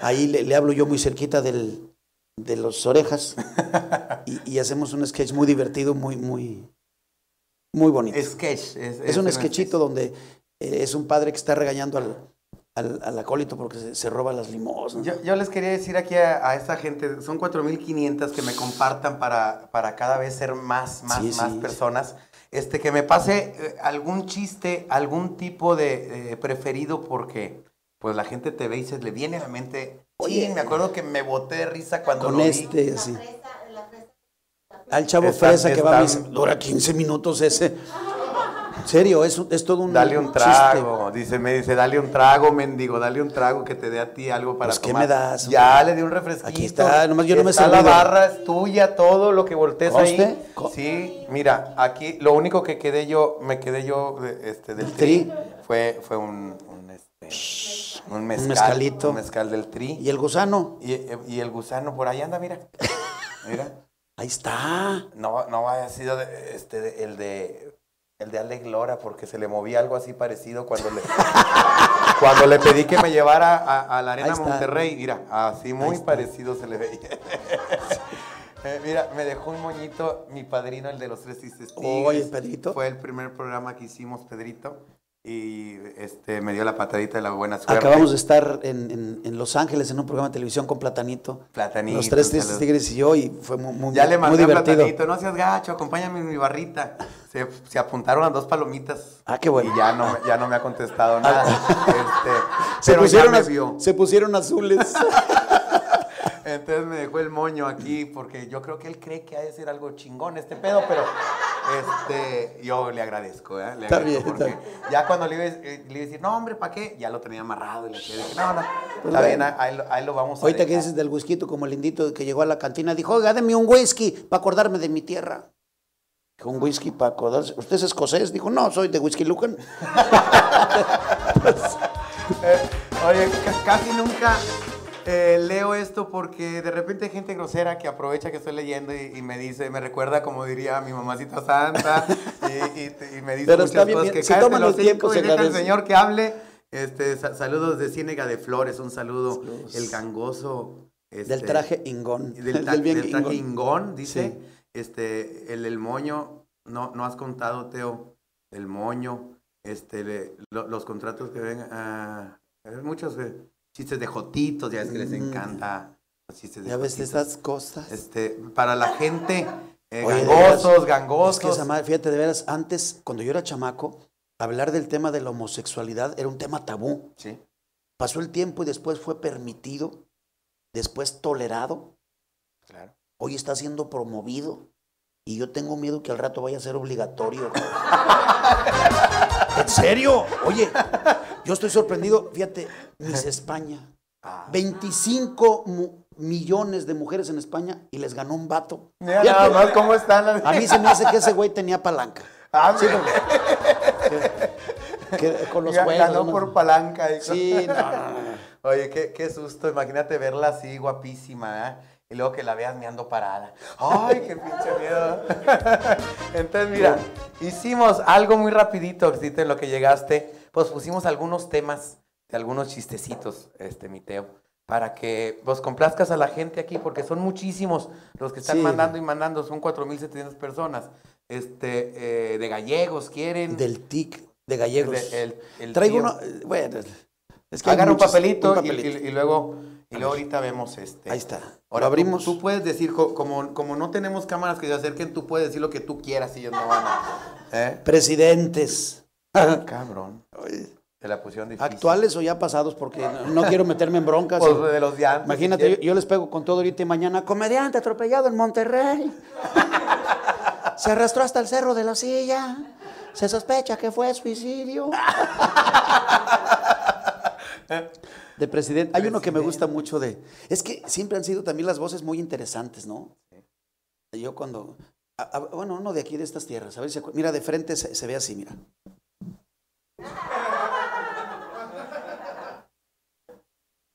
ahí le, le hablo yo muy cerquita del, de las orejas y, y hacemos un sketch muy divertido, muy, muy, muy bonito. Es, Sketch. Es, un sketchito donde eh, es un padre que está regañando al, al, al acólito porque se, se roba las limosnas. Yo, yo les quería decir aquí a, a esta gente, son 4.500 que me compartan para, para cada vez ser más, más, Sí, más sí. personas. Este, que me pase eh, algún chiste, algún tipo de eh, preferido porque pues la gente te ve y se le viene a la mente. Oye, me acuerdo que me boté de risa cuando con lo vi. este, así. Al chavo Está- fresa que va a misa, dura 15 minutos ese. En serio, es, un- es todo un Dale un chiste. trago, dice, me dice, dale un trago, mendigo, dale un trago que te dé a ti algo para Pues, ¿qué tomar. me das, Ya, hombre? le di un refresquito. Aquí está, nomás yo no me Está la barra, es tuya, todo lo que voltees ahí. Co- Sí, mira, aquí lo único que quedé yo, me quedé yo este, del ¿Del tri, tri? fue, fue un, un, este, un mezcal, mezcalito. un mezcal del tri. Y el gusano, Y, y el gusano por ahí anda, mira. Mira. Ahí está. No, no haya sido de- este, de- el de el de Alex Lora, porque se le movía algo así parecido cuando le cuando le pedí que me llevara a, a la Arena. Monterrey. Mira, así muy parecido se le veía. Eh, mira, me dejó un moñito mi padrino, el de los tres. Oye, Pedrito. Fue el primer programa que hicimos, Pedrito. Y este me dio la patadita de la buena suerte. Acabamos de estar en, en- en Los Ángeles en un programa de televisión con Platanito. Platanito, Los tres tristes tigres y yo, y fue muy, muy, Ya le mandé divertido. Platanito, no seas gacho, acompáñame en mi barrita. Se, se apuntaron las dos palomitas. Ah, qué bueno. Y ya no, ya no me ha contestado nada. Este, Se pero pusieron, ya me az- vio. se pusieron azules. Entonces me dejó el moño aquí porque yo creo que él cree que ha de ser algo chingón este pedo, pero este, yo le agradezco, ¿eh? Le Está agradezco bien, está porque ya cuando le iba, a- eh, le iba a decir, no, hombre, ¿para qué? Ya lo tenía amarrado y le dije, no, no, Pues está bien, ahí, lo- ahí lo vamos a Ahorita que dices del whisky, como el indito que llegó a la cantina, dijo, oiga, deme un whisky para acordarme de mi tierra. Un whisky para acordarse. ¿Usted es escocés? Dijo, no, soy de Whisky Lucan. Eh, oye, ca- casi nunca eh, leo esto porque de repente hay gente grosera que aprovecha que estoy leyendo y, y me dice, me recuerda como diría mi mamacita santa y, y- y me dice Pero muchas bien, cosas que Si cállate los el tiempo, hocico y se deja al señor que hable. Este, sa- saludos de Ciénega de Flores, un saludo. El gangoso. Del este, traje ingón. Del, Del bien del traje ingón. ingón, dice. Sí. Este, el, el moño, no, no has contado, Teo, el moño, este, le- lo- los contratos que ven, hay muchos eh, chistes de jotitos, ya ves que les Mm. encanta los chistes de Ya ves jotitos. estas cosas. Este, para la gente, eh, Oye, gangosos, veras, gangosos. Es que esa madre, fíjate, de veras, antes, cuando yo era chamaco, hablar del tema de la homosexualidad era un tema tabú. Sí, Pasó el tiempo y después fue permitido, después tolerado, claro. hoy está siendo promovido. Y yo tengo miedo que al rato vaya a ser obligatorio. ¿En serio? Oye, yo estoy sorprendido. Fíjate, Miss España. 25 millones de mujeres en España y les ganó un vato. Mira nada más cómo están. A mí se me hace que ese güey tenía palanca. Ah, sí, con los juegos. Ganó por palanca. Sí, no, Oye, qué, qué, susto. Imagínate verla así, guapísima, ¿eh? Y luego que la veas meando parada. ¡Ay, qué pinche miedo! Entonces, mira, hicimos algo muy rapidito, en lo que llegaste. Pues pusimos algunos temas de algunos chistecitos, este, mi Teo, para que vos pues, complazcas a la gente aquí, porque son muchísimos los que están mandando y mandando, son 4.700 personas. Este, eh, de gallegos quieren. Del TIC de gallegos. el, Traigo uno, bueno, es que Agarra un, papelito Y, luego, y luego ahorita vemos este. Ahí está. Ahora abrimos. Tú, puedes decir, como, como no tenemos cámaras que se acerquen, tú puedes decir lo que tú quieras y ellos no van a. ¿eh? Presidentes. Cabrón. Se la pusieron difícil. ¿Actuales o ya pasados? Porque no quiero meterme en broncas. Pues de los de antes. Imagínate, yo, les pego con todo ahorita y mañana. Comediante atropellado en Monterrey. Se arrastró hasta el cerro de la silla. Se sospecha que fue suicidio. de presidente. Hay uno que me gusta mucho de. Es que siempre han sido también las voces muy interesantes, ¿no? Yo cuando. bueno, uno de aquí de estas tierras. A ver si. Mira, de frente se, ve así, mira.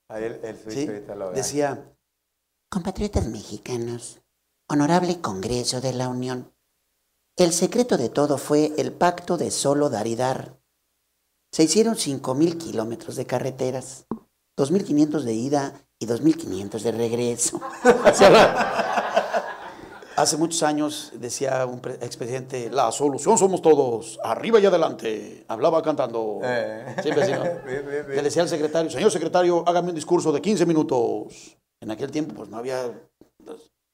Ahí el, el ¿Sí? lo Decía. Compatriotas mexicanos, honorable Congreso de la Unión. El secreto de todo fue el pacto de solo dar y dar. Se hicieron 5.000 kilómetros de carreteras, 2.500 de ida y 2.500 de regreso. Hace muchos años decía un expresidente, la solución somos todos, arriba y adelante. Hablaba cantando. Eh. Le decía al secretario, señor secretario, hágame un discurso de 15 minutos. En aquel tiempo pues no había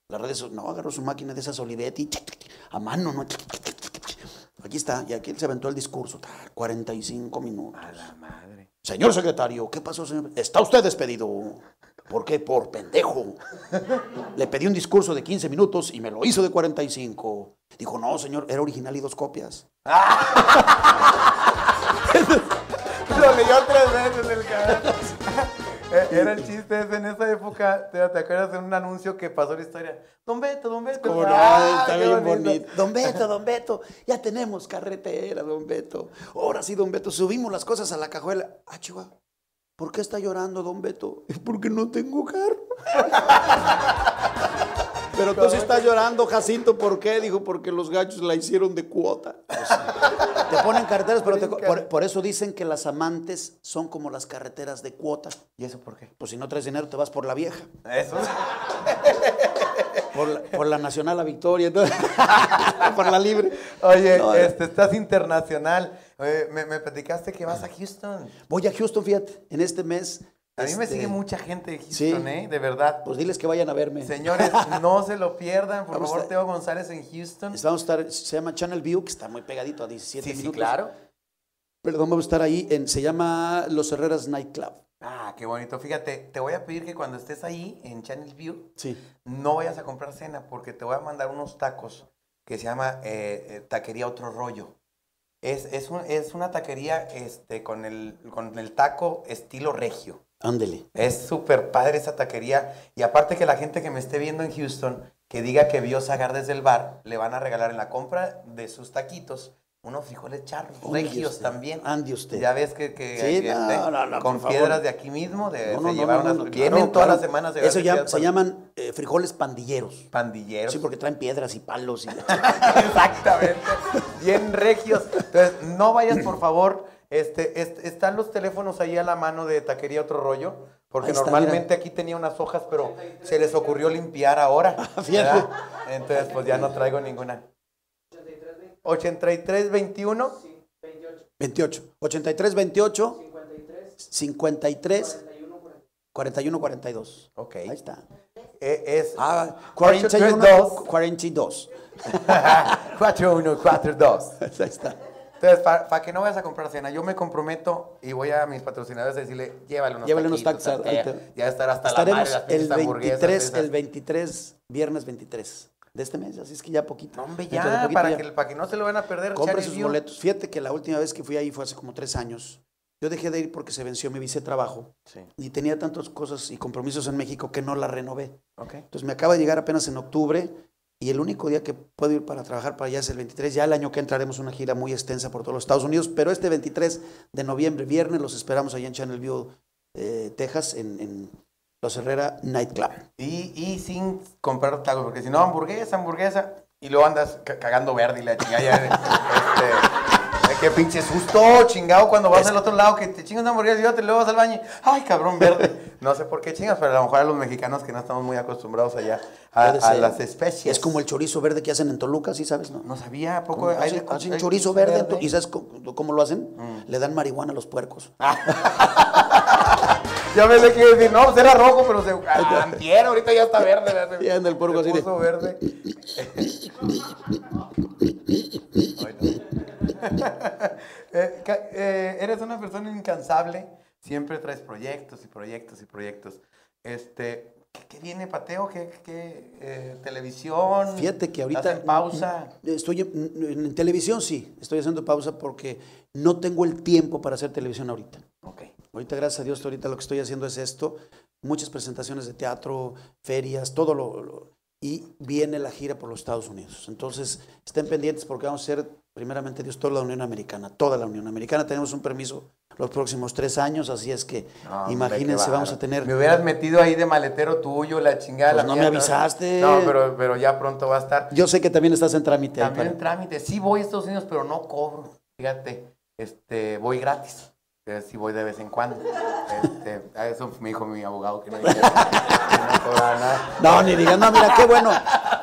las redes, no, agarró su máquina de esas Olivetti, a mano, ¿no? Aquí está, y aquí él se aventó el discurso, 45 minutos. A la madre. Señor secretario, ¿qué pasó, señor? Está usted despedido. ¿Por qué? Por pendejo. Le pedí un discurso de 15 minutos y me lo hizo de 45. Dijo, no, señor, era original y dos copias. lo leyó tres veces el canal. Eh, era el chiste ese en esa época. ¿Te, acuerdas de un anuncio que pasó la historia? Don Beto, Don Beto. Como no, está bien bonito. Don Beto, Don Beto, ya tenemos carretera, Don Beto. Ahora sí, Don Beto, subimos las cosas a la cajuela. Ah, chihuahua. ¿Por qué está llorando, Don Beto? Es porque no tengo carro. Pero tú sí estás llorando, Jacinto, ¿por qué? Dijo, porque los gachos la hicieron de cuota. Pues te ponen carreteras, pero por, eso dicen que las amantes son como las carreteras de cuota. ¿Y eso por qué? Pues si no traes dinero, te vas por la vieja. Eso. Por la, Nacional La Victoria, por la Libre. Oye, este, estás internacional. Me, me platicaste que vas a Houston. Voy a Houston, fíjate, en este mes a mí me sigue este, mucha gente de Houston, ¿eh? De verdad. Pues diles que vayan a verme. Señores, no se lo pierdan. Por favor, Teo González en Houston. Vamos a estar, se llama Channel View, que está muy pegadito a 17 minutos. Sí, claro. Perdón, vamos a estar ahí. En, se llama Los Herreras Nightclub. Ah, qué bonito. Fíjate, te voy a pedir que cuando estés ahí en Channel View, sí. no vayas a comprar cena porque te voy a mandar unos tacos que se llama eh, eh, Taquería Otro Rollo. Es, es, es una taquería este, con, el, con el taco estilo regio. Ándele. Es súper padre esa taquería. Y aparte que la gente que me esté viendo en Houston, que diga que vio Sagar desde el bar, le van a regalar en la compra de sus taquitos unos frijoles charros, regios también. Ande usted. Ya ves que, que, sí, con piedras de aquí mismo, de, se llevaron vienen todas las semanas. De Eso ya se llaman eh, frijoles pandilleros. Pandilleros. Sí, porque traen piedras y palos. Y... Exactamente. Bien regios. Entonces, no vayas, por favor este, están los teléfonos ahí a la mano de Taquería Otro Rollo, porque normalmente aquí tenía unas hojas, pero se les ocurrió limpiar ahora. Entonces, pues ya no traigo ninguna. 83 21 28. 83 28 53 41 42. Ok. Ahí está. E, es ah, 41 42. 41 42. Ahí está. Entonces, para que no vayas a comprar cena, yo me comprometo y voy a mis patrocinadores a decirle, llévale unos Llévale unos tacos. Ya, estar hasta Estaremos la madre, el 23, el 23, viernes 23. De este mes, así es que ya poquito. hombre, ya, para, Que, para que no se lo van a perder. Compre sus boletos. Fíjate que la última vez que fui ahí fue hace como tres años. Yo dejé de ir porque se venció mi vice trabajo y tenía tantas cosas y compromisos en México que no la renové. Okay. Entonces me acaba de llegar apenas en octubre y el único día que puedo ir para trabajar para allá es el 23. Ya el año que entraremos una gira muy extensa por todos los Estados Unidos, pero este 23 de noviembre, viernes, los esperamos allá en Channel View, eh, Texas, en, Los Herrera Nightclub. Y, y sin comprar tacos, porque si no, hamburguesa, hamburguesa, y luego andas cagando verde y la chingada. este, qué pinche susto, chingado, cuando vas al otro lado, que te chingas una hamburguesa y te luego vas al baño. Ay, cabrón, verde. No sé por qué chingas, pero a lo mejor a los mexicanos que no estamos muy acostumbrados allá a, las especies. Es como el chorizo verde que hacen en Toluca, ¿sí sabes? No, no sabía, poco. Hay, hacen, chorizo verde, ¿y sabes cómo, lo hacen? Mm. Le dan marihuana a los puercos. ya me le quiero decir, no, pues era rojo, pero se. Antier, ahorita ya está verde. Ya en el puerco así de. verde. Eh, eh, eres una persona incansable, siempre traes proyectos y proyectos y proyectos. Este, ¿Qué, viene, Pateo? ¿Qué, qué eh, televisión? Fíjate que ahorita... en pausa? Estoy en, televisión, sí. Estoy haciendo pausa porque no tengo el tiempo para hacer televisión ahorita. Ok. Ahorita, gracias a Dios, ahorita lo que estoy haciendo es esto. Muchas presentaciones de teatro, ferias, todo lo y viene la gira por los Estados Unidos. Entonces, estén pendientes porque vamos a ser, primeramente Dios, toda la Unión Americana, toda la Unión Americana. Tenemos un permiso los próximos tres años, así es que imagínense, vamos a tener... Me hubieras metido ahí de maletero tuyo, la chingada. Pues no me avisaste. No, pero, pero ya pronto va a estar. Yo sé que también estás en trámite. También en trámite. Sí voy a Estados Unidos, pero no cobro. Fíjate, este, voy gratis. Sí voy de vez en cuando. Este, eso me dijo mi abogado que no, no nada. No, ni digas, no, mira, qué bueno,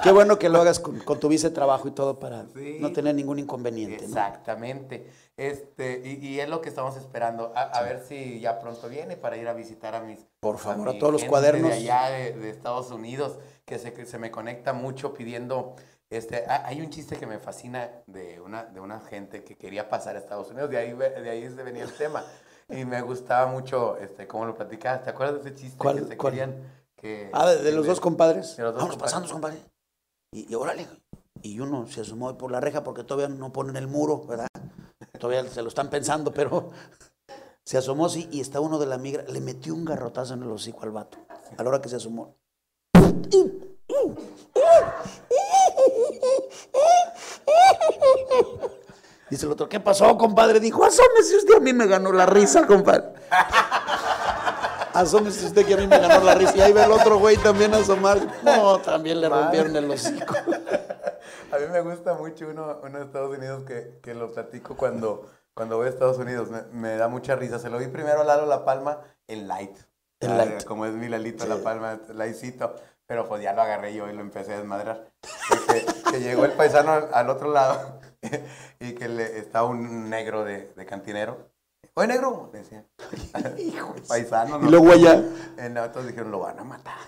qué bueno que lo hagas con, tu vice trabajo y todo para no tener ningún inconveniente. Exactamente. Este, y, es lo que estamos esperando. A, ver si ya pronto viene para ir a visitar a mis. Por favor, a, todos los cuadernos. De allá de, Estados Unidos, que se, que se me conecta mucho pidiendo este, hay un chiste que me fascina de una, de una gente que quería pasar a Estados Unidos, de ahí, de ahí se venía el tema. Y me gustaba mucho este, cómo lo platicabas. ¿Te acuerdas de ese chiste que se querían? ah, de, los dos compadres. Vamos pasando, compadre. Y, y, órale. Y uno se asomó por la reja porque todavía no ponen el muro, ¿verdad? Todavía se lo están pensando, pero se asomó sí y está uno de la migra. Le metió un garrotazo en el hocico al vato. A la hora que se asomó. Dice el otro, ¿qué pasó, compadre? Dijo, asómese usted, a mí me ganó la risa, compadre. Asómese usted que a mí me ganó la risa. Y ahí ve el otro güey también asomar. No, también le rompieron el hocico. A mí me gusta mucho uno, uno de Estados Unidos que, que, lo platico cuando, cuando voy a Estados Unidos. Me, da mucha risa. Se lo vi primero a Lalo La Palma en Light. En Light. Como es mi Lalito La Palma, Lightcito. Pero pues ya lo agarré yo y lo empecé a desmadrar. que, llegó el paisano al, otro lado y que le, estaba un negro de, de cantinero. Oye, negro, decía. paisano, ¿no? Y luego allá. En otros dijeron, lo van a matar.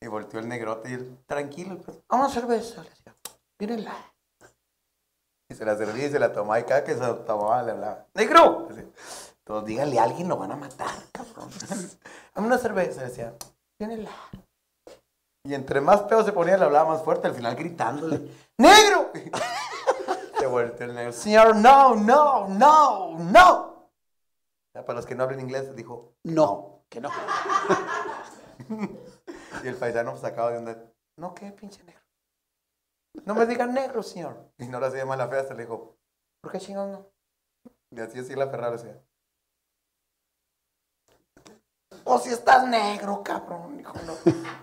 Y volteó el negrote y él, tranquilo, pues, vamos a cerveza. Le decía, mírenla. Y se la servía y se la tomaba y cada que se la tomaba le hablaba, ¡negro! Todos díganle a alguien, lo van a matar, cabrón. Dame una cerveza, decía, mírenla. Y entre más pedo se ponía, le hablaba más fuerte, al final gritándole, ¡Negro! el negro, señor, no, no, no, no. para los que no hablan inglés, dijo, no, que no. y el paisano sacaba de onda, no, ¿qué pinche negro? No me digan negro, señor. Y no le hacía más la fea, se le dijo, ¿por qué chingón no? Y así así la Ferrari decía, o si estás negro, cabrón. No.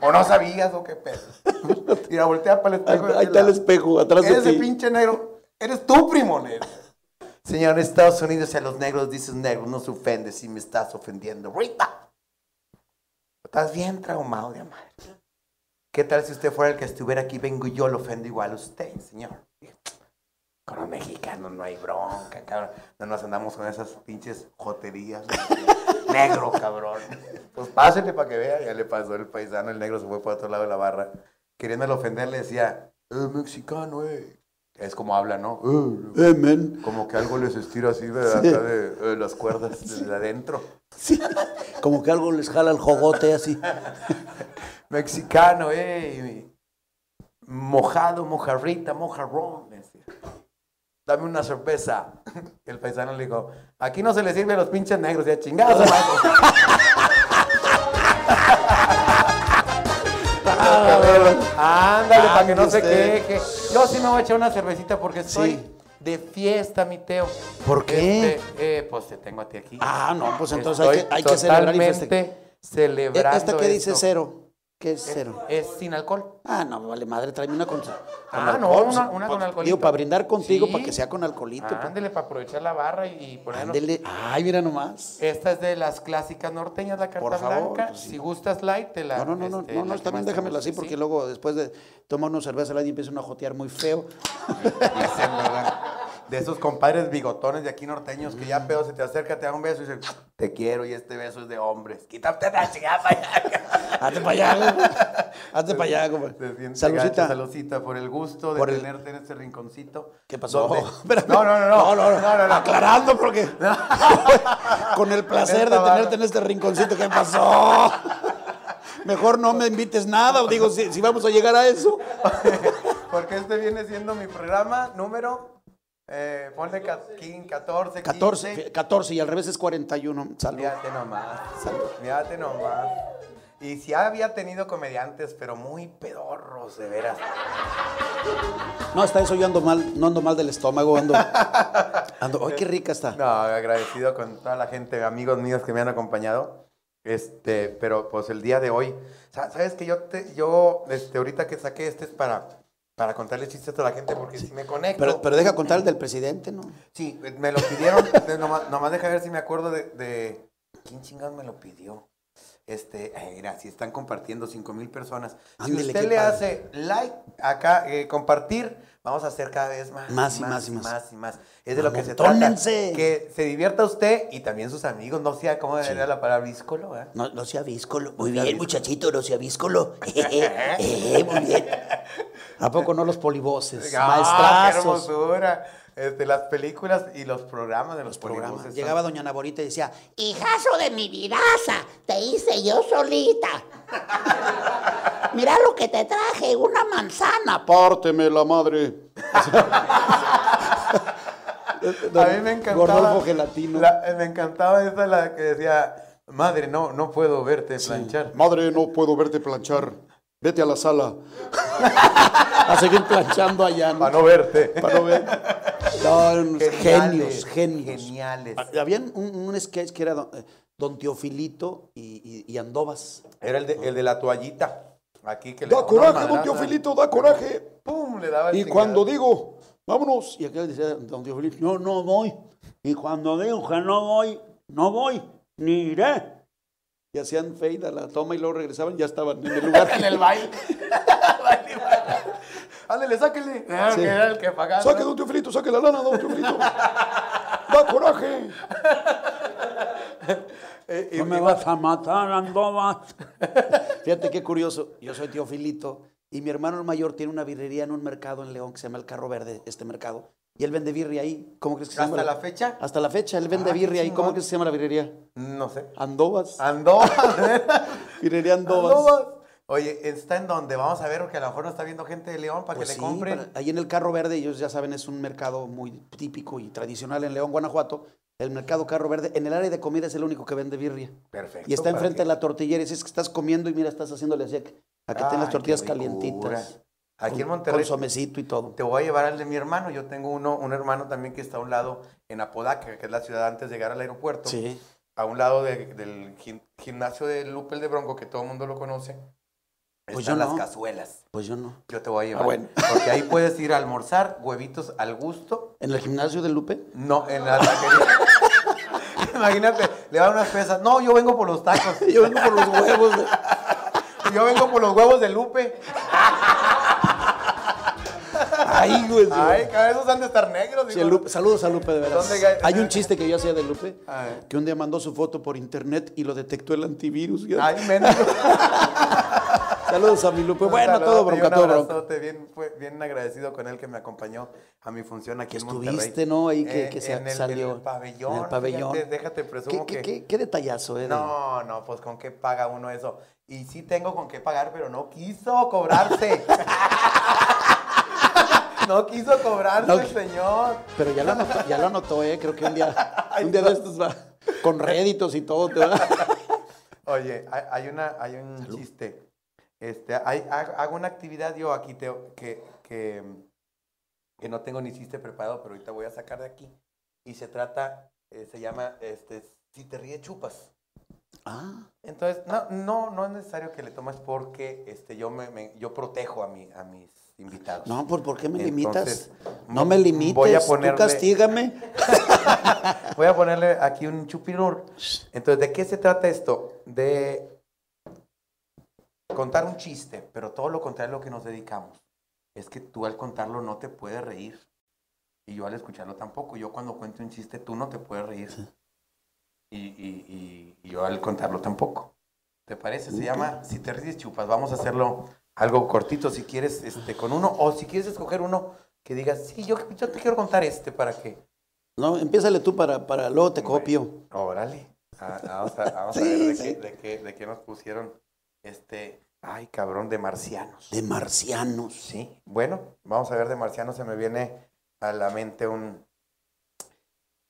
O no sabías o qué pedo. Mira, voltea para el espejo. Ahí, está el espejo, atrás de ti. Ese pinche negro. Eres tú, primo negro. Señor, en Estados Unidos a los negros dices negro, no se ofende si me estás ofendiendo. Rita. Estás bien traumado de madre. ¿Qué tal si usted fuera el que estuviera aquí? Vengo yo, lo ofendo igual a usted, señor. Con los mexicanos no hay bronca, cabrón. No nos andamos con esas pinches joterías. negro, cabrón. Pues pásenle para que vea. Ya le pasó el paisano, el negro se fue por otro lado de la barra. Queriéndole ofender, le decía, eh, mexicano, eh. Es como habla, ¿no? Eh, men. Como que algo les estira así de, acá de, las cuerdas, desde adentro. Sí. Como que algo les jala el jogote así. mexicano, eh mojado, mojarrita, mojarrón. Dame una cerveza. El paisano le dijo, aquí no se le sirve a los pinches negros, ya chingados, Ándale, para que no se queje. Yo sí me voy a echar una cervecita porque estoy de fiesta, mi Teo. ¿Por qué? Este, eh, pues te tengo a ti aquí. Ah, no, pues entonces hay que, hay que celebrar y festejar. celebrando ¿Esta qué dice cero? ¿Qué es cero? Es, sin alcohol. Ah, no, vale madre, tráeme una con, ah, no, una, una con alcoholito. Digo, para brindar contigo, para que sea con alcoholito. Ah, ándele, para aprovechar la barra y, ponerlo. Ándele, ay, mira nomás. Esta es de las clásicas norteñas, la carta Por favor, blanca. Pues si gustas light, te la... No, no, no, no, este, no, no está bien, déjamela así, porque luego después de tomar una cerveza al año empieza a jotear muy feo. Dicen, ¿verdad? De esos compadres bigotones de aquí norteños que ya pedo se te acerca, te da un beso y dice, te quiero y este beso es de hombres. Quítate la chingada para allá. Hazte para allá, Hazte para allá, güey. Saludcita. Saludcita por el gusto de tenerte en este rinconcito. ¿Qué pasó? No, no, no, no, no, no, no, Aclarando porque con el placer de tenerte en este rinconcito, ¿qué pasó? Mejor no me invites nada, digo, si, si vamos a llegar a eso. Porque este viene siendo mi programa número eh, ponle 14, 14, 14, 14 y al revés es 41. Salud. Mírate nomás. Salud. Mírate nomás. Y si había tenido comediantes, pero muy pedorros, de veras. No, hasta eso yo ando mal, no ando mal del estómago, ando. ando ¡Ay, qué rica está! No, agradecido con toda la gente, amigos míos que me han acompañado. Este, pero pues el día de hoy, ¿sabes que yo te, yo, este, ahorita que saqué este es para para contarle chistes a toda la gente, porque si me conecto. Pero, pero deja contar el del presidente, ¿no? Sí, me lo pidieron. nomás, deja ver si me acuerdo de, ¿Quién chingado me lo pidió? Este, mira, si están compartiendo 5 mil personas. si usted le hace like acá, eh, compartir, vamos a hacer cada vez más. Más y más y más. más, y más. Es de lo que se trata. Que se divierta usted y también sus amigos. No sea, ¿cómo era la palabra víscolo? Eh? No, no sea víscolo. Muy bien, muchachito, no sea víscolo. eh, muy bien. ¿A poco no los polivoces? Ah, Maestrazos. ¡Qué hermosura! Este, las películas y los programas de los, programas. Llegaba doña Naborita y decía, hijazo de mi vidaza, te hice yo solita. Mira lo que te traje, una manzana. Párteme la madre. a mí me encantaba. gelatino. me encantaba esa la que decía, madre, no, no puedo verte planchar. Madre, no puedo verte planchar. Vete a la sala. a seguir planchando allá. Para no verte. Para no ver. genios, genios. Geniales. Ah, habían un, sketch que era eh, Don, Teofilito y, Andovas. Era el de, el de la toallita. Aquí que le da coraje, Don Teofilito, da coraje. ¡Pum! Le daba el Y cuando digo, vámonos. Y aquel decía, Don Teofilito, no, no voy. Y cuando digo que no voy, no voy, ni iré y hacían fade a la toma y luego regresaban, ya estaban en el lugar. en el baile. Ándale, sáquenle. Ah, que era el que pagaba. Saque, don Teofilito, saque la lana, don Teofilito. ¡Da coraje! Eh, no me vas a matar, Andovas. Fíjate qué curioso. Yo soy Teofilito y mi hermano mayor tiene una birrería en un mercado en León que se llama El Carro Verde, este mercado. Y él vende birria ahí. ¿Cómo crees que se llama? ¿Hasta la fecha? Hasta la fecha, él vende ah, birria ahí. ¿Cómo crees que se llama la birrería? No sé. Andovas. Andovas. birrería Andovas. Oye, está en donde vamos a ver, porque a lo mejor no está viendo gente de León para que pues le compren. ahí en el Carro Verde, ellos ya saben, es un mercado muy típico y tradicional en León, Guanajuato. El mercado Carro Verde, en el área de comida es el único que vende birria. Perfecto. Y está enfrente de la tortillería. Es que estás comiendo y mira, estás haciéndole así a que tengas tortillas calientitas. Aquí en Monterrey. Con mesito y todo. Te voy a llevar al de mi hermano. Yo tengo uno, un hermano también que está a un lado en Apodaca, que es la ciudad antes de llegar al aeropuerto. Sí. A un lado del gimnasio de Lupe el de Bronco, que todo el mundo lo conoce. Pues están yo las cazuelas. Pues yo no. Yo te voy a llevar. Ah, bueno. Porque ahí puedes ir a almorzar, huevitos al gusto. ¿En el gimnasio de Lupe? No, en la taquería. Imagínate, le dan unas pesas. No, yo vengo por los tacos. yo vengo por los huevos. yo vengo por los huevos de Lupe. Ay, güey. Ay, cabezos han de estar negros. saludos a Lupe, de verdad. Hay un chiste que yo hacía de Lupe, que un día mandó su foto por internet y lo detectó el antivirus. Ay, menos. Saludos a mi Lupe. Bueno, todo bronca, todo bronca. Bien, bien agradecido con él que me acompañó a mi función aquí en Monterrey. Estuviste, ¿no? Ahí que, eh, se en el, salió. En el pabellón. En el pabellón. déjate, presumo ¿Qué, que... Qué, detallazo, eh? No, no, pues con qué paga uno eso. Y sí tengo con qué pagar, pero no quiso cobrarse. No quiso cobrarse el señor. Pero ya lo anotó, ya lo anotó, ¿eh? Creo que un día, un día de estos va con réditos y todo. Te va. Oye, hay, una, hay un chiste. Este, hay, hago una actividad yo aquí te, que, que, que, no tengo ni chiste preparado, pero ahorita voy a sacar de aquí. Y se trata, eh, se llama, este, si te ríes chupas. Ah. Entonces, no, no, no es necesario que le tomes porque este, yo, me, yo protejo a, mi, a mis invitados. No, ¿por, ¿por qué me limitas? No me limites, voy a ponerle, tú castígame. voy a ponerle aquí un chupirur. Entonces, ¿de qué se trata esto? De contar un chiste, pero todo lo contrario a lo que nos dedicamos. Es que tú al contarlo no te puedes reír. Y yo al escucharlo tampoco. Yo cuando cuento un chiste, tú no te puedes reír. Y, y, y, yo al contarlo tampoco. ¿Te parece? Se llama Si te ríes chupas. Vamos a hacerlo algo cortito si quieres este, con uno. O si quieres escoger uno que digas, sí, yo, yo te quiero contar este para que... No, empiézale tú para, para luego te copio. órale. Ah, vamos a, vamos a ver de, qué, de, qué, de, qué, nos pusieron. Este, ay, cabrón, de marcianos. De marcianos. Sí. Bueno, vamos a ver de marcianos. Se me viene a la mente un,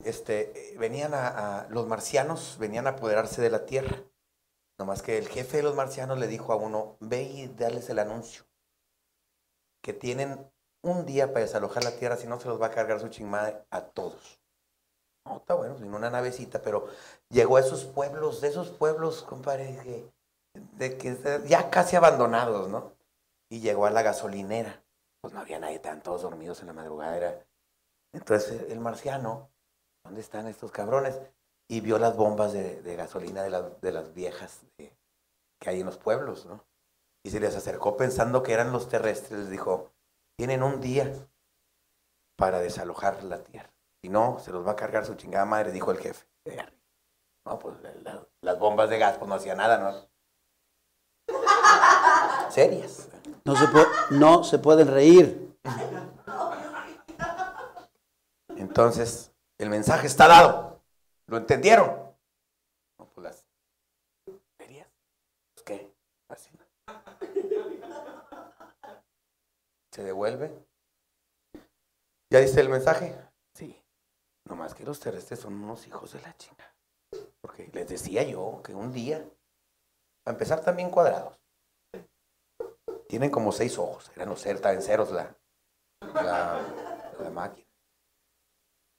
este, venían a, los marcianos, venían a apoderarse de la tierra. Nomás que el jefe de los marcianos le dijo a uno, ve y dales el anuncio, que tienen un día para desalojar la tierra, si no se los va a cargar su chingada a todos. No, está bueno, sin una navecita, pero llegó a esos pueblos, de esos pueblos, compadre, de que ya casi abandonados, ¿no? Y llegó a la gasolinera. Pues no había nadie, estaban todos dormidos en la madrugada. Entonces el marciano ¿dónde están estos cabrones? Y vio las bombas de, gasolina de, de, las viejas que hay en los pueblos, ¿no? Y se les acercó pensando que eran los terrestres, les dijo, tienen un día para desalojar la tierra. Si no, se los va a cargar su chingada madre, dijo el jefe. No, pues las bombas de gas pues no hacían nada, ¿no? Serias. No se, no se pueden reír. Entonces, el mensaje está dado. ¿Lo entendieron? No, pues las ¿Verías? Pues qué, así. Se devuelve. ¿Ya dice el mensaje? Sí. Nomás que los terrestres son unos hijos de la chinga. Porque les decía yo que un día, a empezar también cuadrados, tienen como seis ojos. Eran los ceros la, la, la máquina.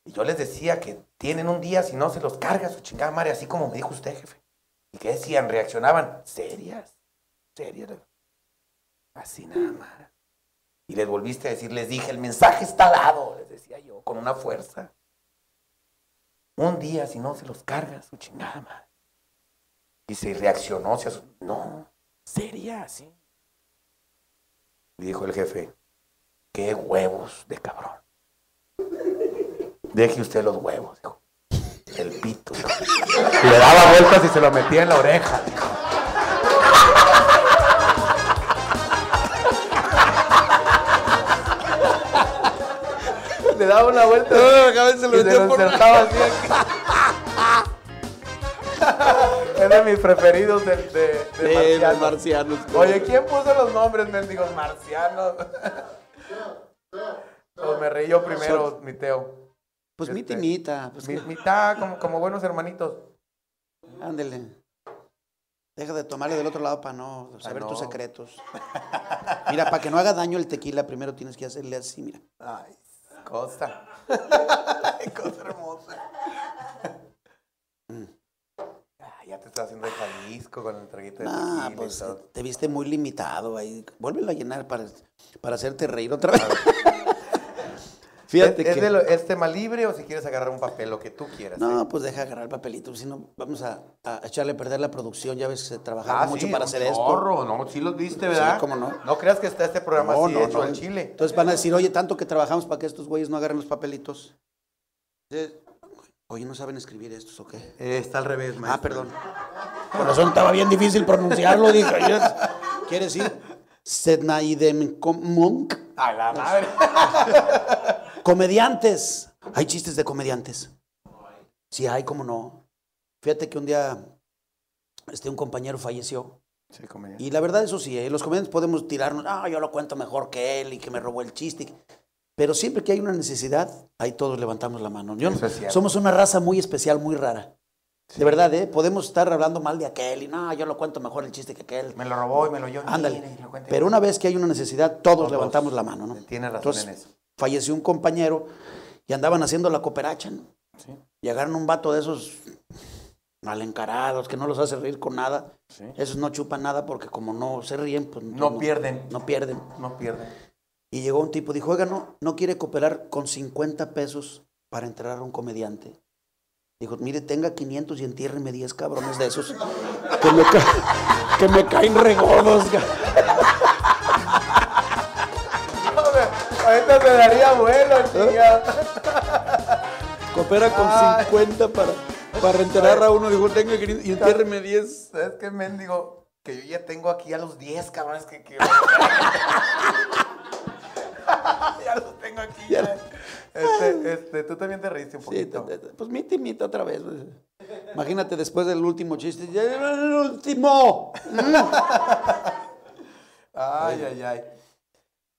Y yo les decía que tienen un día, si no se los carga su chingada madre, así como me dijo usted, jefe. ¿Y qué decían? Reaccionaban, serias, serias. Así nada más. Y les volviste a decir, les dije, el mensaje está dado, les decía yo, con una fuerza. Un día, si no se los carga su chingada madre. Y se reaccionó, se no, seria, así. Y dijo el jefe, qué huevos de cabrón. Deje usted los huevos, dijo. El pito. Le daba vueltas y se lo metía en la oreja. Le daba una vuelta. No, se lo y se lo insertaba así. es de mis preferidos de, de, de marcianos. Oye, ¿quién puso los nombres, mendigos marcianos? Pues me reí yo primero, mi Teo. Pues mi este, timita. Pues mitad, como, como buenos hermanitos. Ándele. Deja de tomarle del otro lado para no saber tus secretos. Mira, para que no haga daño el tequila, primero tienes que hacerle así, mira. Ay, cosa. cosa hermosa. Mm. Haciendo de Jalisco con el traguito de ah, pues te viste muy limitado ahí. Vuélvelo a llenar para, para hacerte reír otra vez. Fíjate ¿Es, que... ¿Es, tema libre o si quieres agarrar un papel, lo que tú quieras? No, pues deja agarrar el papelito, si no vamos a, echarle a perder la producción. Ya ves que se trabajaba ah, mucho para hacer esto. No, sí los viste, ¿verdad? Sí, cómo no. No creas que está este programa así hecho en Chile. Entonces van a decir, oye, tanto que trabajamos para que estos güeyes no agarren los papelitos. Oye, ¿no saben escribir estos o qué? Eh, está al revés, maestro. Ah, perdón. Por razón estaba bien difícil pronunciarlo, dije. ¿Quiere decir? Sednaidem Monk. A la madre. Comediantes. Hay chistes de comediantes. Sí, hay, cómo no. Fíjate que un día este, un compañero falleció. Sí, y la verdad, eso sí, ¿eh? los comediantes podemos tirarnos, ah, yo lo cuento mejor que él y que me robó el chiste. Pero siempre que hay una necesidad, ahí todos levantamos la mano. Yo es somos una raza muy especial, muy rara. De verdad, ¿eh? Podemos estar hablando mal de aquel y no, yo lo cuento mejor el chiste que aquel. Me lo robó y me lo yo. Ándale. y lo Pero una vez que hay una necesidad, todos, Todos. levantamos la mano, ¿no? Tiene razón Entonces, en eso. falleció un compañero y andaban haciendo la cooperacha, ¿no? Sí, agarran un vato de esos mal encarados, que no los hace reír con nada. sí. Esos no chupan nada porque como no se ríen, pues No pierden. No pierden. No pierden. Y llegó un tipo, dijo, oiga, no, no quiere cooperar con 50 pesos para enterrar a un comediante. Dijo, mire, tenga 500 y entiérreme 10 cabrones de esos que me, ca- que me caen regordos. Ahorita se daría vuelo, chinga. Coopera con Ay. 50 para, para enterrar a uno. Dijo, tenga 500 y entiérreme 10. ¿Sabes qué, mendigo? Que yo ya tengo aquí a los 10 cabrones que quiero. ya los tengo aquí. Ya. Este, este, tú también te reíste un poquito. pues mita y mita otra vez. Imagínate después del último chiste. ¡Ya era el último! Ay, ay, ay.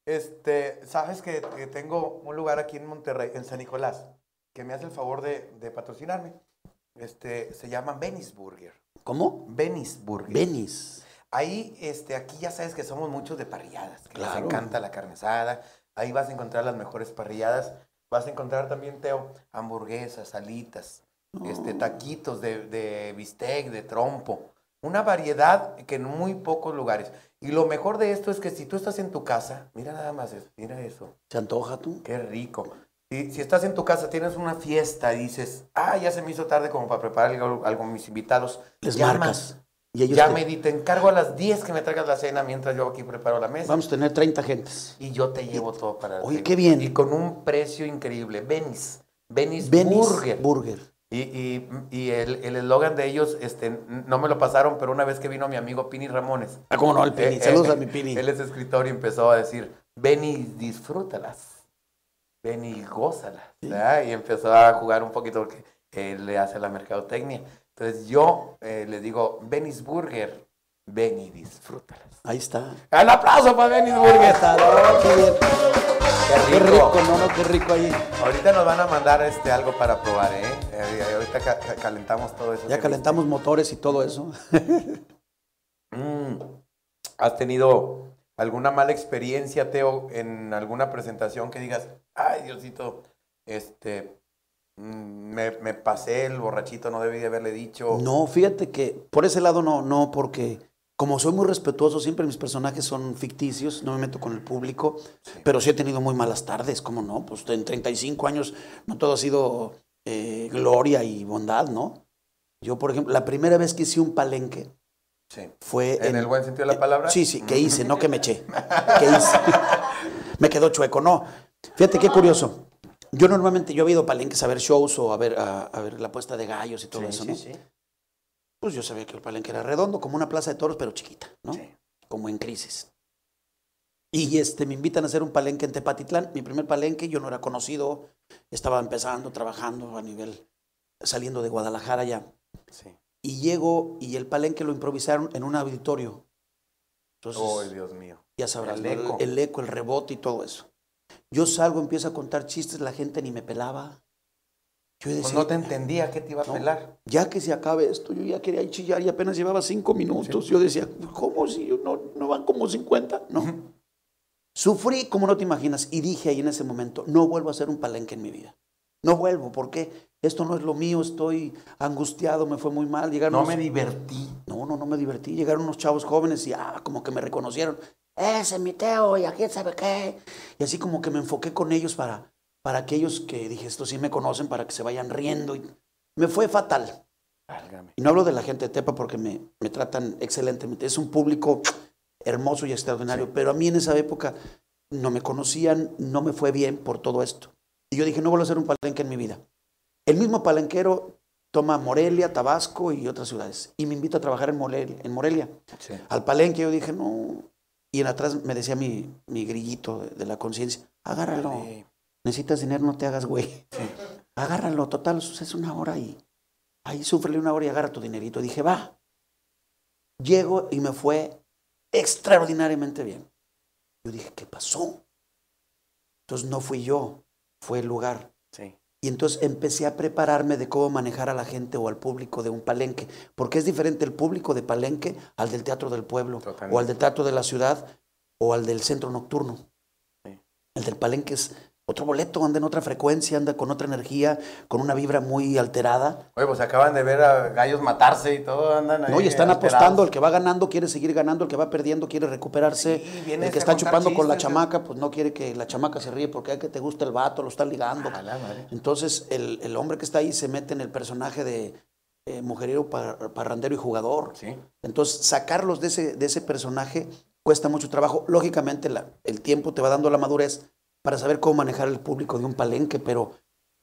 Este, sabes que, que tengo un lugar aquí en Monterrey, en San Nicolás, que me hace el favor de, de patrocinarme. Este, se llama Venice Burger. ¿Cómo? Venice Burger. Benis. Ahí, este, aquí ya sabes que somos muchos de parrilladas, que Claro. nos encanta la carne asada. Ahí vas a encontrar las mejores parrilladas. Vas a encontrar también, Teo, hamburguesas, alitas, este, taquitos de, de bistec, de trompo. Una variedad que en muy pocos lugares. Y lo mejor de esto es que si tú estás en tu casa, mira nada más eso, mira eso. ¿Se antoja tú? Qué rico. Si, si estás en tu casa, tienes una fiesta y dices, ah, ya se me hizo tarde como para preparar algo, algo a mis invitados. Les llama. marcas. Y ellos Ya te- me di, te encargo a las 10 que me traigas la cena mientras yo aquí preparo la mesa. Vamos a tener 30 gentes. Y yo te llevo todo para Oye, qué bien. Y con un precio increíble. Venice. Venice, Burger. Burger. y y- y el el eslogan de ellos, este, no me lo pasaron, pero una vez que vino mi amigo Pini Ramones. Ah, cómo no, el Pini. eh, Saludos eh, a mi Pini. Él es escritor y empezó a decir, ven y disfrútalas. Ven y gózalas. Y empezó a jugar un poquito porque él le hace la mercadotecnia. Entonces yo eh, le digo, Venice Burger, ven y disfrútalas. Ahí está. ¡El aplauso para Ahí Burger! qué bien. ¡Qué Qué rico! rico, no, no, qué rico ahí. Ahorita nos van a mandar este, algo para probar, ¿eh? Eh, ahorita ca- ca- calentamos todo eso. Ya calentamos motores y todo eso. Mm. ¿Has tenido alguna mala experiencia, Teo, en alguna presentación que digas, ay, Diosito, este, me, me pasé el borrachito, no debí de haberle dicho? No, fíjate que por ese lado no, no, porque como soy muy respetuoso, siempre mis personajes son ficticios, no me meto con el público, pero sí he tenido muy malas tardes, ¿cómo no? Pues en 35 años no todo ha sido eh, gloria y bondad, ¿no? Yo, por ejemplo, la primera vez que hice un palenque Sí. fue ¿En el buen sentido de la palabra? Sí, sí, que hice, no que me eché. Que hice. me quedó chueco, no. Fíjate qué curioso. Yo normalmente, yo he ido a palenques a ver shows o a ver, a, a ver la puesta de gallos y todo Sí, eso, sí, ¿no? sí. Pues yo sabía que el palenque era redondo, como una plaza de toros, pero chiquita, ¿no? Sí. Como en crisis. Y este, me invitan a hacer un palenque en Tepatitlán. Mi primer palenque, yo no era conocido, estaba empezando, trabajando a nivel, saliendo de Guadalajara ya. sí. Y llego y el palenque lo improvisaron en un auditorio. Entonces, Ay, Dios mío. ya sabrás, el ¿no? el, eco. el eco, el rebote y todo eso. Yo salgo, empiezo a contar chistes, la gente ni me pelaba. Yo decía, Pues no te entendía, ¿qué te iba a No. pelar? ya que se acabe esto, yo ya quería chillar y apenas llevaba cinco minutos. Yo decía, ¿cómo si no, no van como 50? No. Sufrí como no te imaginas y dije ahí en ese momento, no vuelvo a hacer un palenque en mi vida. No vuelvo, porque esto no es lo mío, estoy angustiado, me fue muy mal. Llegaron No unos- me divertí. no, no, no me divertí. Llegaron unos chavos jóvenes y ah, como que me reconocieron. Ese es mi Teo y aquí sabe qué. Y así como que me enfoqué con ellos para, para aquellos que dije, estos sí me conocen, para que se vayan riendo. Y me fue fatal. Válgame. Y no hablo de la gente de Tepa porque me, me tratan excelentemente. Es un público hermoso y extraordinario. Pero a mí en esa época no me conocían, no me fue bien por todo esto. Y yo dije, no vuelvo a hacer un palenque en mi vida. El mismo palenquero toma Morelia, Tabasco y otras ciudades. Y me invita a trabajar en Morelia. En Morelia. Sí. Al palenque yo dije, no. Y en atrás me decía mi, mi grillito de, de la conciencia, agárralo. Dale. Necesitas dinero, no te hagas güey. Sí. Agárralo, total, es una hora y ahí súfrele una hora y agarra tu dinerito. Dije, va. Llego y me fue extraordinariamente bien. Yo dije, ¿qué pasó? Entonces no fui yo, fue el lugar. Sí. Y entonces empecé a prepararme de cómo manejar a la gente o al público de un palenque, porque es diferente el público de palenque al del teatro del pueblo, Totalmente. o al del teatro de la ciudad, o al del centro nocturno. Sí. El del palenque es otro boleto, anda en otra frecuencia, anda con otra energía, con una vibra muy alterada. Oye, pues acaban de ver a gallos matarse y todo, andan ahí. No, y están alterados. apostando, el que va ganando quiere seguir ganando, el que va perdiendo quiere recuperarse, Sí, el que está chupando con la chamaca, pues no quiere que la chamaca se ríe porque hay que te gusta el vato, lo está ligando. A la madre. Entonces el, el hombre que está ahí se mete en el personaje de eh, mujeriero, par- parrandero y jugador. Sí. Entonces sacarlos de ese, de ese personaje cuesta mucho trabajo. Lógicamente la- el tiempo te va dando la madurez para saber cómo manejar el público de un palenque, pero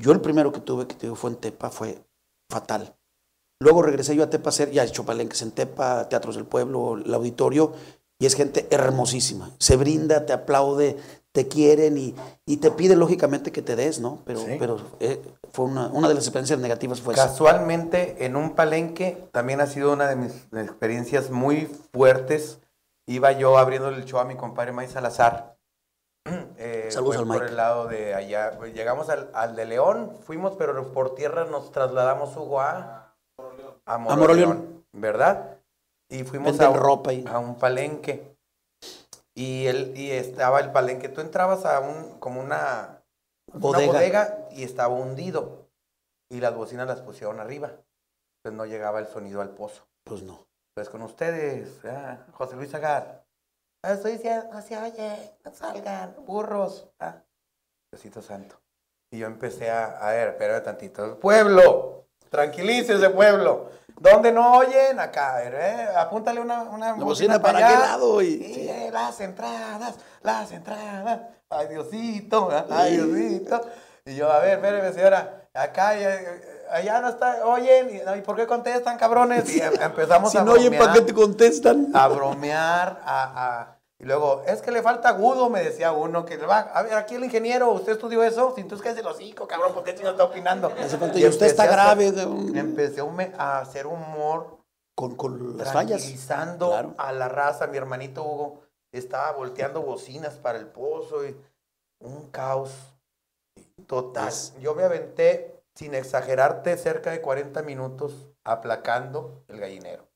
yo el primero que tuve, que digo, fue en Tepa, fue fatal. Luego regresé yo a Tepa a hacer, ya he hecho palenques en Tepa, Teatros del Pueblo, el auditorio, y es gente hermosísima. Se brinda, te aplaude, te quieren y, y te pide lógicamente que te des, ¿no? Pero, Sí. pero eh, fue una, una de las experiencias negativas fue esa. Casualmente, en un palenque, también ha sido una de mis experiencias muy fuertes. Iba yo abriendo el show a mi compadre May Salazar. Eh, Saludos fue al por Mike. el lado de allá. Pues, Llegamos al, al de León, fuimos, pero por tierra nos trasladamos, Hugo, a, a Moroleón. ¿verdad? Y fuimos Venden a, un- ropa y- a un palenque. Y, el, y estaba el palenque. Tú entrabas a un, como una, Bodega. una bodega y estaba hundido. Y las bocinas las pusieron arriba. Entonces no llegaba el sonido al pozo. Pues no. Entonces con ustedes, ah, José Luis Agar. Estoy diciendo, se oye, no salgan, burros. Ah, Diosito Santo. Y yo empecé a, a ver, espérame tantito. Pueblo, tranquilícese, pueblo. ¿Dónde no oyen? Acá, a ver, eh, apúntale una, una La bocina para qué allá. lado y- Sí, eh, las entradas, las entradas. Ay, Diosito, ah, ay, Diosito. Y yo, a ver, espérame, señora, acá, eh, allá no está, oyen, y, no, ¿y por qué contestan, cabrones? Y em- empezamos Si a no oyen, ¿para qué bromear, te contestan? a bromear, a, a- y luego, es que le falta agudo, me decía uno, que va, a ver, aquí el ingeniero, ¿usted estudió eso? Si ¿qué es el hocico, cabrón? ¿Por qué chingados está opinando? Y y usted está hacer- grave. Empecé a hacer humor Con, con las fallas. tranquilizando Claro. a la raza. Mi hermanito Hugo estaba volteando bocinas para el pozo y un caos total. Es- Yo me aventé, sin exagerarte, cerca de 40 minutos aplacando el gallinero.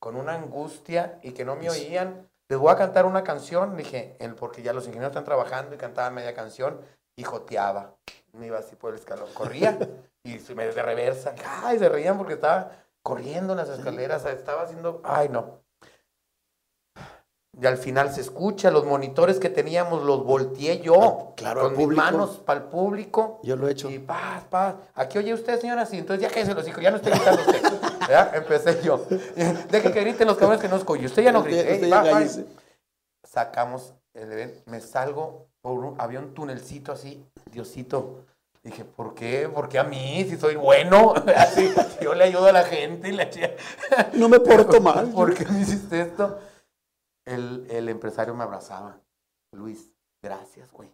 Con una angustia y que no me oían. Les voy a cantar una canción, dije, porque ya los ingenieros están trabajando y cantaba media canción y joteaba. Me iba así por el escalón. Corría y se me de reversa. Ay, se reían porque estaba corriendo en las escaleras, estaba haciendo, ay no. Y al final se escucha, los monitores que teníamos los volteé yo, Claro, con mis manos para el público. Yo lo he hecho. Y paz, paz. Aquí oye usted, señora, sí. Entonces ya que se los dijo, ya no estoy gritando usted. ¿Verdad? Empecé yo. Deje que griten los cabrones que no escucho. Usted ya no grite. Usted- usted Va, ya va. cállese. Sacamos el evento. Me salgo por un, había un tunelcito así. Diosito. Dije, ¿por qué? ¿Por qué a mí? Si soy bueno. Así, yo le ayudo a la gente y le No me porto mal. ¿Por qué me hiciste esto? El, el empresario me abrazaba. Luis, gracias, güey.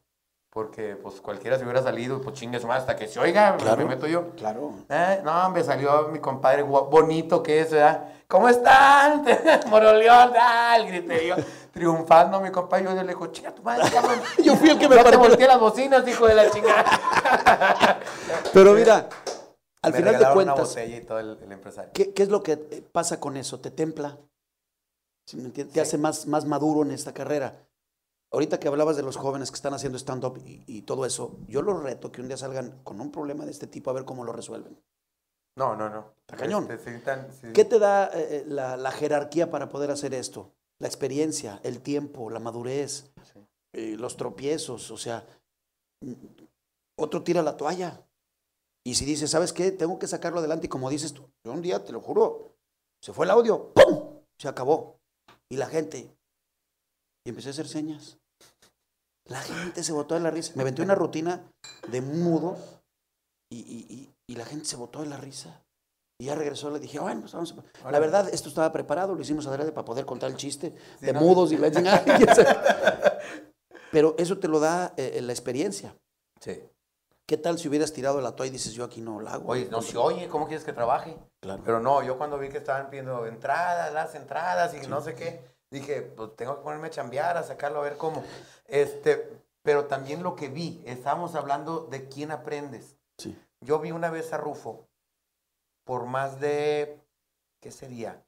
Porque pues cualquiera se hubiera salido, pues chingues más hasta que se oiga, Claro. me meto yo. Claro. Eh, no, me salió mi compadre bonito que es, ¿verdad? ¿Cómo están? Moroleón, tal, grité yo, triunfando mi compadre. Yo le digo, chinga tu madre, cabrón. Yo fui el que me no te partió. volteé las bocinas, hijo de la chingada. Pero mira, al Me final de regalaron una cuentas, botella y todo el, el empresario. ¿qué, qué es lo que pasa con eso? ¿Te templa? Te hace más, más maduro en esta carrera. Ahorita que hablabas de los jóvenes que están haciendo stand-up y, y todo eso, yo los reto que un día salgan con un problema de este tipo a ver cómo lo resuelven. No, no, no. Está cañón. Este, sí, tan- sí. ¿Qué te da eh, eh, la, la jerarquía para poder hacer esto? La experiencia, el tiempo, la madurez, eh, los tropiezos, o sea, mm, otro tira la toalla. Y si dice, ¿sabes qué? Tengo que sacarlo adelante y como dices tú, yo un día, te lo juro, se fue el audio, ¡pum! Se acabó. Y la gente, y empecé a hacer señas. La gente se botó de la risa. Me aventé una rutina de mudo y, y- y- y la gente se botó de la risa. Y ya regresó, le dije, bueno, pues vamos a... La verdad, esto estaba preparado, lo hicimos adrede para poder contar el chiste Sí, de ¿no? mudos y la. Pero eso te lo da eh, la experiencia. Sí. ¿Qué tal si hubieras tirado la toalla y dices, yo aquí no la hago? Oye, no se oye, ¿cómo quieres que trabaje? Claro. Pero no, yo cuando vi que estaban pidiendo entradas, las entradas y no sé qué, dije, pues tengo que ponerme a chambear, a sacarlo a ver cómo. Este, pero también lo que vi. Estábamos hablando de quién aprendes. Sí. Yo vi una vez a Rufo por más de, ¿qué sería?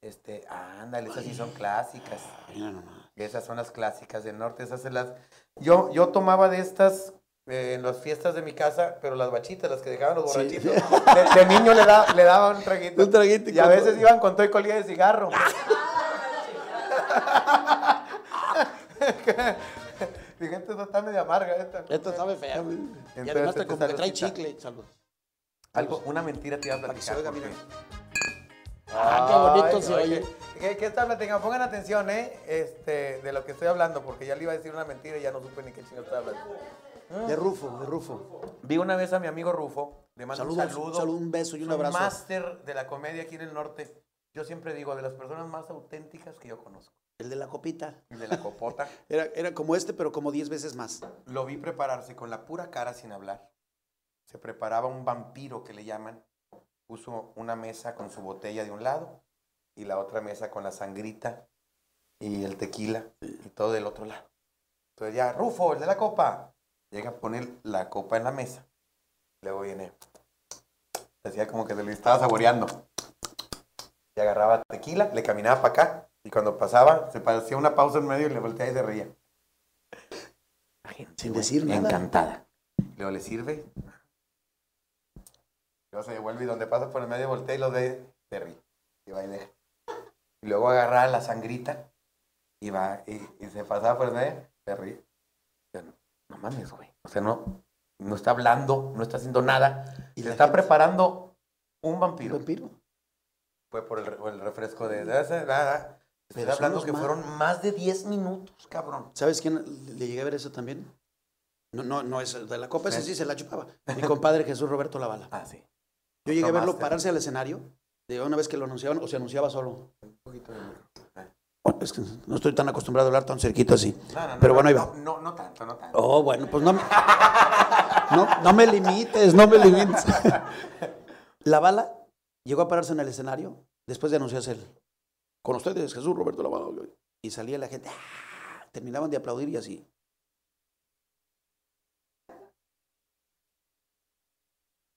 Este, ándale, esas sí son clásicas. Ay, no, no, no. Esas son las clásicas del norte, esas se las... Yo, yo tomaba de estas eh, en las fiestas de mi casa, pero las bachitas, las que dejaban los Sí. borrachitos. De, de niño le, da, le daba un traguito. Un traguito y a veces iban con todo y colilla de cigarro. Fíjate, esta está media amarga esta. Esta sabe fea, güey. Y Entonces, además este como que trae chicle. Salud. Algo, una mentira te iba a Para que se platicar. oiga, Ah, qué bonito Ay, se oye, oye. ¿Qué, qué está platicando? Pongan atención, ¿eh? Este, de lo que estoy hablando, porque ya le iba a decir una mentira y ya no supe ni qué chingo estaba hablando. De Rufo, de Rufo. Vi una vez a mi amigo Rufo, le mando Saludos, un saludo. un saludo, un beso y un abrazo. máster de la comedia aquí en el norte. Yo siempre digo, de las personas más auténticas que yo conozco. El de la copita. El de la copota. Era, era como este, pero como 10 veces más. Lo vi prepararse con la pura cara sin hablar. Se preparaba un vampiro que le llaman. Puso una mesa con su botella de un lado y la otra mesa con la sangrita y el tequila y todo del otro lado. Entonces ya, Rufo, el de la copa. Llega a poner la copa en la mesa. Luego viene. Decía como que se le estaba saboreando. Y agarraba tequila, le caminaba para acá. Y cuando pasaba, se hacía una pausa en medio y le volteaba y se reía. La gente, Sin decir nada. Encantada. Luego le sirve. Luego se devuelve y donde pasa por el medio voltea y lo ve, se ríe. Y va y deja. Y luego agarraba la sangrita y va y, y se pasaba por el medio, se ríe. O sea, no, no mames, güey. O sea, no, no está hablando, no está haciendo nada. Y se está gente- preparando un ¿Un vampiro. vampiro? Fue por el, refresco de... nada. Pero son hablando que más- fueron más de 10 minutos, cabrón. ¿Sabes quién le llegué a ver eso también? No, no, no es de la copa, ese Sí. se la chupaba. Mi compadre Jesús Roberto Lavala. Ah, sí. Yo llegué a verlo pararse al escenario. De una vez que lo anunciaban o se anunciaba solo. Un poquito de. Bueno, es que no estoy tan acostumbrado a hablar tan cerquito así. No, no, no, Pero no, bueno, ahí va. No, no tanto, no tanto. Oh, bueno, pues no me, no, me limites, no me limites. La bala llegó a pararse en el escenario después de anunciarse el, con ustedes, Jesús Roberto Lavala. Y salía la gente, ¡ah! terminaban de aplaudir y así.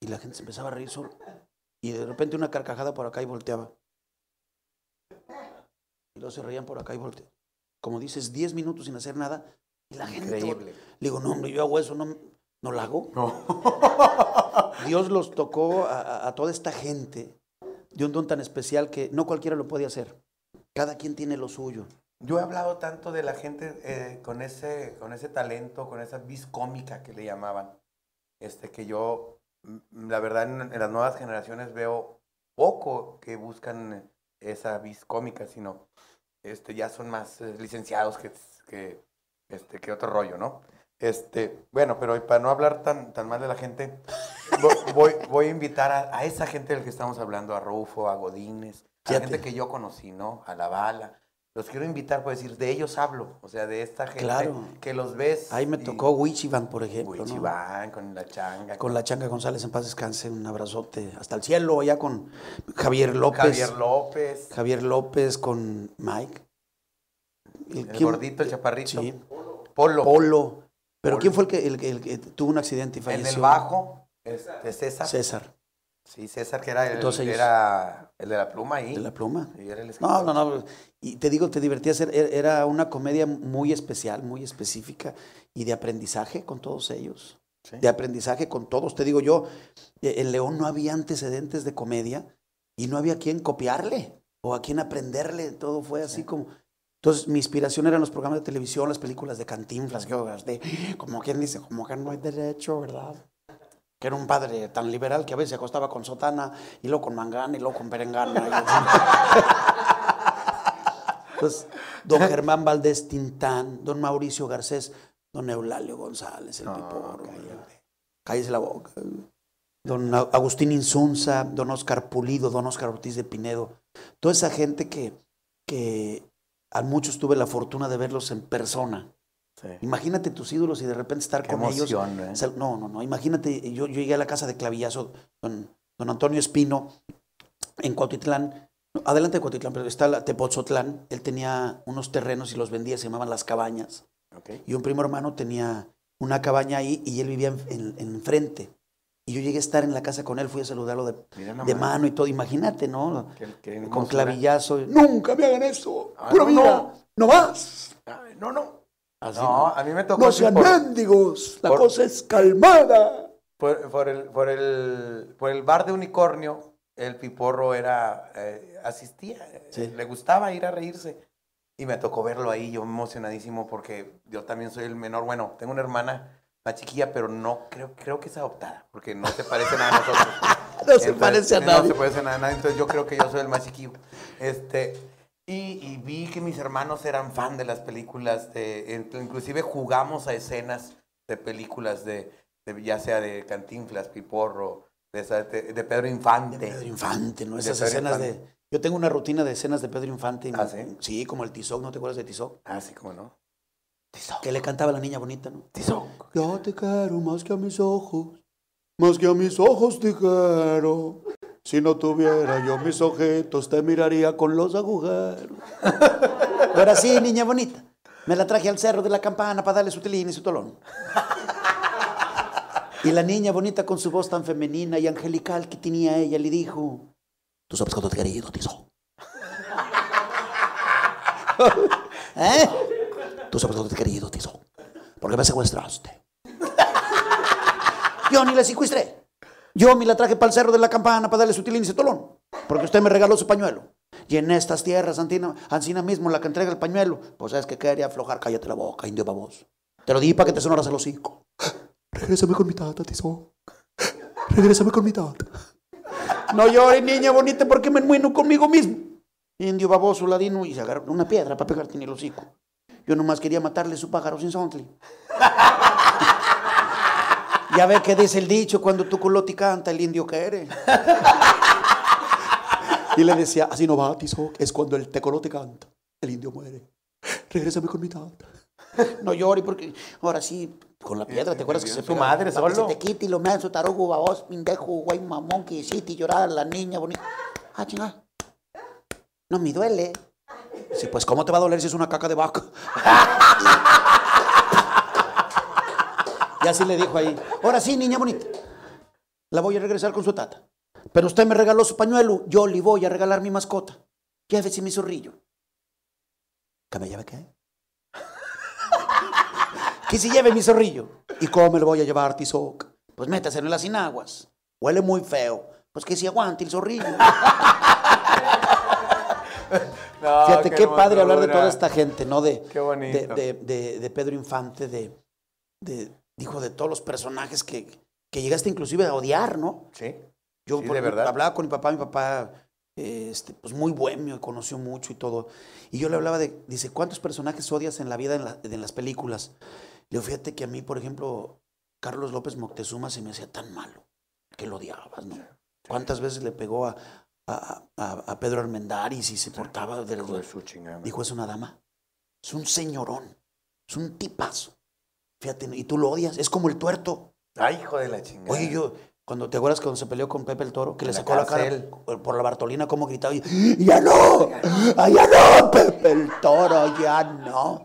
Y la gente se empezaba a reír solo. Y de repente una carcajada por acá y volteaba. Y luego se reían por acá y volteaban. Como dices, 10 minutos sin hacer nada. Y la gente. Increíble. Le digo, no, hombre, yo hago eso, no, no lo hago. No. Dios los tocó a, a- a toda esta gente de un don tan especial que no cualquiera lo puede hacer. Cada quien tiene lo suyo. Yo he hablado tanto de la gente eh, con, ese, con ese talento, con esa vis cómica que le llamaban, este, que yo, mm, la verdad, en, en las nuevas generaciones veo poco que buscan esa vis cómica, sino este, ya son más eh, licenciados que, que, este, que otro rollo, ¿no? Este, bueno, pero para no hablar tan, tan mal de la gente, vo- voy, voy a invitar a, a esa gente del que estamos hablando, a Rufo, a Godínez, a Fíjate. gente que yo conocí, ¿no? A la bala. Los quiero invitar, por decir, de ellos hablo, o sea, de esta gente Claro. que los ves. Ahí me y- tocó Wichivan, por ejemplo. ¿no? Wichibán, con la changa. Con la Changa González en paz descanse, un abrazote hasta el cielo, allá con Javier López. Javier López, Javier López con Mike. el ¿quién- gordito, el chaparrito. Sí, Polo, Polo. Pero Polo. ¿quién fue el que, el, el tuvo un accidente y el falleció? del bajo, este, César. César, Sí, César, que era el, Entonces era el de la pluma ahí. de la pluma. Sí, era el No, no, no. Y te digo, te divertías. er- er- Era una comedia muy especial, muy específica y de aprendizaje con todos ellos. Sí. De aprendizaje con todos. Te digo yo, eh, en León no había antecedentes de comedia y no había quien copiarle o a quien aprenderle. Todo fue así como. Entonces, mi inspiración eran los programas de televisión, las películas de Cantinflas, gasté. Como quien dice, como que no hay derecho, ¿verdad? Que era un padre tan liberal que a veces se acostaba con sotana y luego con mangana y luego con perengana. Entonces, don Germán Valdés Tintán, don Mauricio Garcés, don Eulalio González, el Piporro. cállate. Cállese la boca. Don Agustín Insunza, don Oscar Pulido, don Oscar Ortiz de Pinedo. Toda esa gente que, que a muchos tuve la fortuna de verlos en persona. Sí. Imagínate tus ídolos y de repente estar Qué con ellos. ¿eh? No, no, no. Imagínate, yo, yo llegué a la casa de Clavillazo, don, don Antonio Espino, en Cuautitlán. no, Adelante de Cuautitlán, pero está la Tepozotlán. Él tenía unos terrenos y los vendía, se llamaban Las Cabañas. Y un primo hermano tenía una cabaña ahí y él vivía en, enfrente. Y yo llegué a estar en la casa con él, fui a saludarlo de, de mano y todo. Imagínate, ¿no? con clavillazo. Nunca me hagan eso. Ah, Pura no, vida. No, más. no, no. No, a mí me tocó. No sean mendigos. La cosa es calmada. Por, el, por, el, por el bar de unicornio, el piporro era. Eh, asistía. Le gustaba ir a reírse. Y me tocó verlo ahí, yo emocionadísimo porque yo también soy el menor. Bueno, tengo una hermana más chiquilla, pero no creo, creo que es adoptada, porque no se parece nada a nosotros. no se parece a nadie. No se parece nada a nadie, entonces yo creo que yo soy el más chiquillo. Este, y, vi que mis hermanos eran fan de las películas, de, inclusive jugamos a escenas de películas de, ya sea de Cantinflas, Piporro, de, de, Pedro Infante. De Pedro Infante, ¿no? Esas escenas de yo tengo una rutina de escenas de Pedro Infante. ¿Ah, sí? Sí, como el Tizoc, ¿no te acuerdas de Tizoc? Ah, sí, cómo no. Tizoc. Que le cantaba a la niña bonita, ¿no? Tizoc. Yo te quiero más que a mis ojos, más que a mis ojos te quiero. Si no tuviera yo mis ojitos, te miraría con los agujeros. Ahora sí, niña bonita. Me la traje al cerro de la campana para darle su telín y su tolón. Y la niña bonita con su voz tan femenina y angelical que tenía ella le dijo, Tú sabes cuánto te querido, Tizo. ¿Eh? Tú sabes cuánto te querido, Tizo. Porque me secuestraste. Yo ni la secuestré. Yo me la traje para el cerro de la campana para darle su tilín y su tolón. Porque usted me regaló su pañuelo. Y en estas tierras, Antina, Ancina mismo, la que entrega el pañuelo, pues es que quería aflojar, cállate la boca, indio baboso. Te lo di para que te sonaras el hocico. Regrésame con mi tata, Tizo. Regrésame con mi tata. No llores, niña bonita, porque me enmueno conmigo mismo. Indio baboso, ladino, y se agarró una piedra para pegarte en el hocico. Yo nomás quería matarle su pájaro sin sontle. Ya ve que dice el dicho, cuando tu culoti canta, el indio quiere. y le decía, así no va, Tizoc, es cuando el tecolote canta, el indio muere. Regrésame con mi tata. No llores porque ahora sí, con la piedra, ¿te acuerdas que se tu madre solo? se te quite y lo me su tarugo, babos, pindejo, güey, mamón, que hiciste llorar a la niña bonita. Ah, chingada. No me duele. Sí, pues, ¿cómo te va a doler si es una caca de vaca? Y así le dijo ahí. Ahora sí, niña bonita. La voy a regresar con su tata. Pero usted me regaló su pañuelo, yo le voy a regalar mi mascota. Llévese mi zorrillo. ¿Que me lleve qué? que si lleve mi zorrillo. ¿Y cómo me lo voy a llevar, Tizoc? Pues métase en las inaguas. Huele muy feo. Pues que si aguante el zorrillo. Fíjate qué, padre hablar de toda esta gente, ¿no? De, qué bonito. De, Pedro Infante, de, dijo, de todos los personajes que, que llegaste inclusive a odiar, ¿no? Sí. Yo de verdad. hablaba con mi papá, mi papá, este, pues muy bohemio, conoció mucho y todo. Y yo le hablaba de, dice, ¿cuántos personajes odias en la vida, en, en las películas? Le fíjate que a mí, por ejemplo, Carlos López Moctezuma se me hacía tan malo que lo odiabas, ¿no? ¿Cuántas veces le pegó a, a, Pedro Armendáriz y se portaba de, de su chingada? Dijo, es una dama. Es un señorón. Es un tipazo. Fíjate, y tú lo odias. Es como el tuerto. Ay, hijo de la chingada. Oye, yo, cuando te acuerdas cuando se peleó con Pepe el Toro, que le sacó la, cara por la Bartolina, como gritaba, y, ya no, ya no, Pepe el Toro, ya no.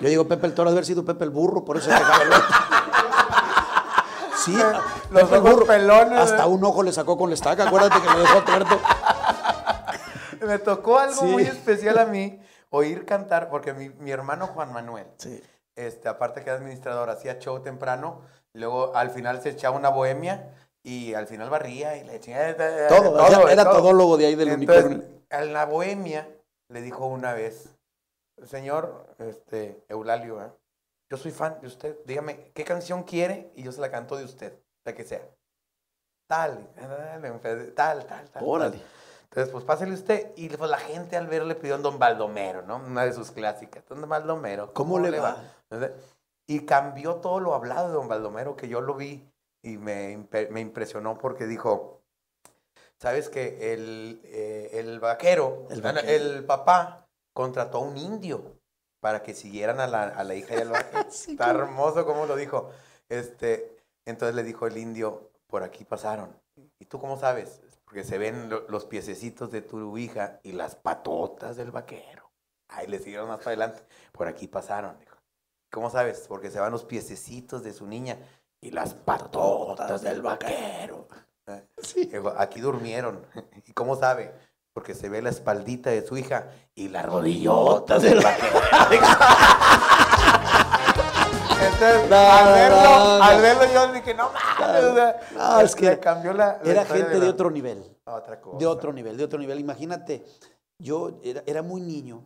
Yo digo Pepe el Toro, haber sido Pepe el Burro, por eso se el Sí, los ojos pelones. Hasta un ojo le sacó con la estaca, acuérdate que lo dejó tuerto. Me tocó algo muy especial a mí, oír cantar, porque mi, mi hermano Juan Manuel, sí. Este, aparte que era administrador, hacía show temprano, luego al final se echaba una bohemia y al final barría y le echaba... Todo, todo era, todólogo de ahí del unicornio. En la bohemia le dijo una vez, señor este, Eulalio, ¿eh? yo soy fan de usted. Dígame, ¿qué canción quiere? Y yo se la canto de usted, la que sea. Tal, tal, tal, tal. Órale. Entonces, pues pásale usted. Y pues la gente al verle pidió a Don Baldomero, ¿no? Una de sus clásicas. Don Baldomero. ¿Cómo, le va? Y cambió todo lo hablado de Don Baldomero, que yo lo vi y me, me impresionó porque dijo, ¿sabes que el, eh, el, vaquero, el, vaquero, el papá, contrató a un indio para que siguieran a la, a la hija y al Está hermoso como lo dijo. Este, entonces le dijo el indio, por aquí pasaron. ¿Y tú cómo sabes? Porque se ven los piececitos de tu hija y las patotas del vaquero. Ahí le siguieron más para adelante. Por aquí pasaron. ¿Cómo sabes? Porque se van los piececitos de su niña y las patotas del vaquero. Digo, Aquí durmieron. ¿Y cómo sabe? Porque se ve la espaldita de su hija y las rodillotas del vaquero. Entonces, al, verlo, al verlo yo dije, no mames. No, es que cambió la, la Era gente de la- otro nivel. Otra cosa. De otro nivel, de otro nivel. Imagínate, yo era, era muy niño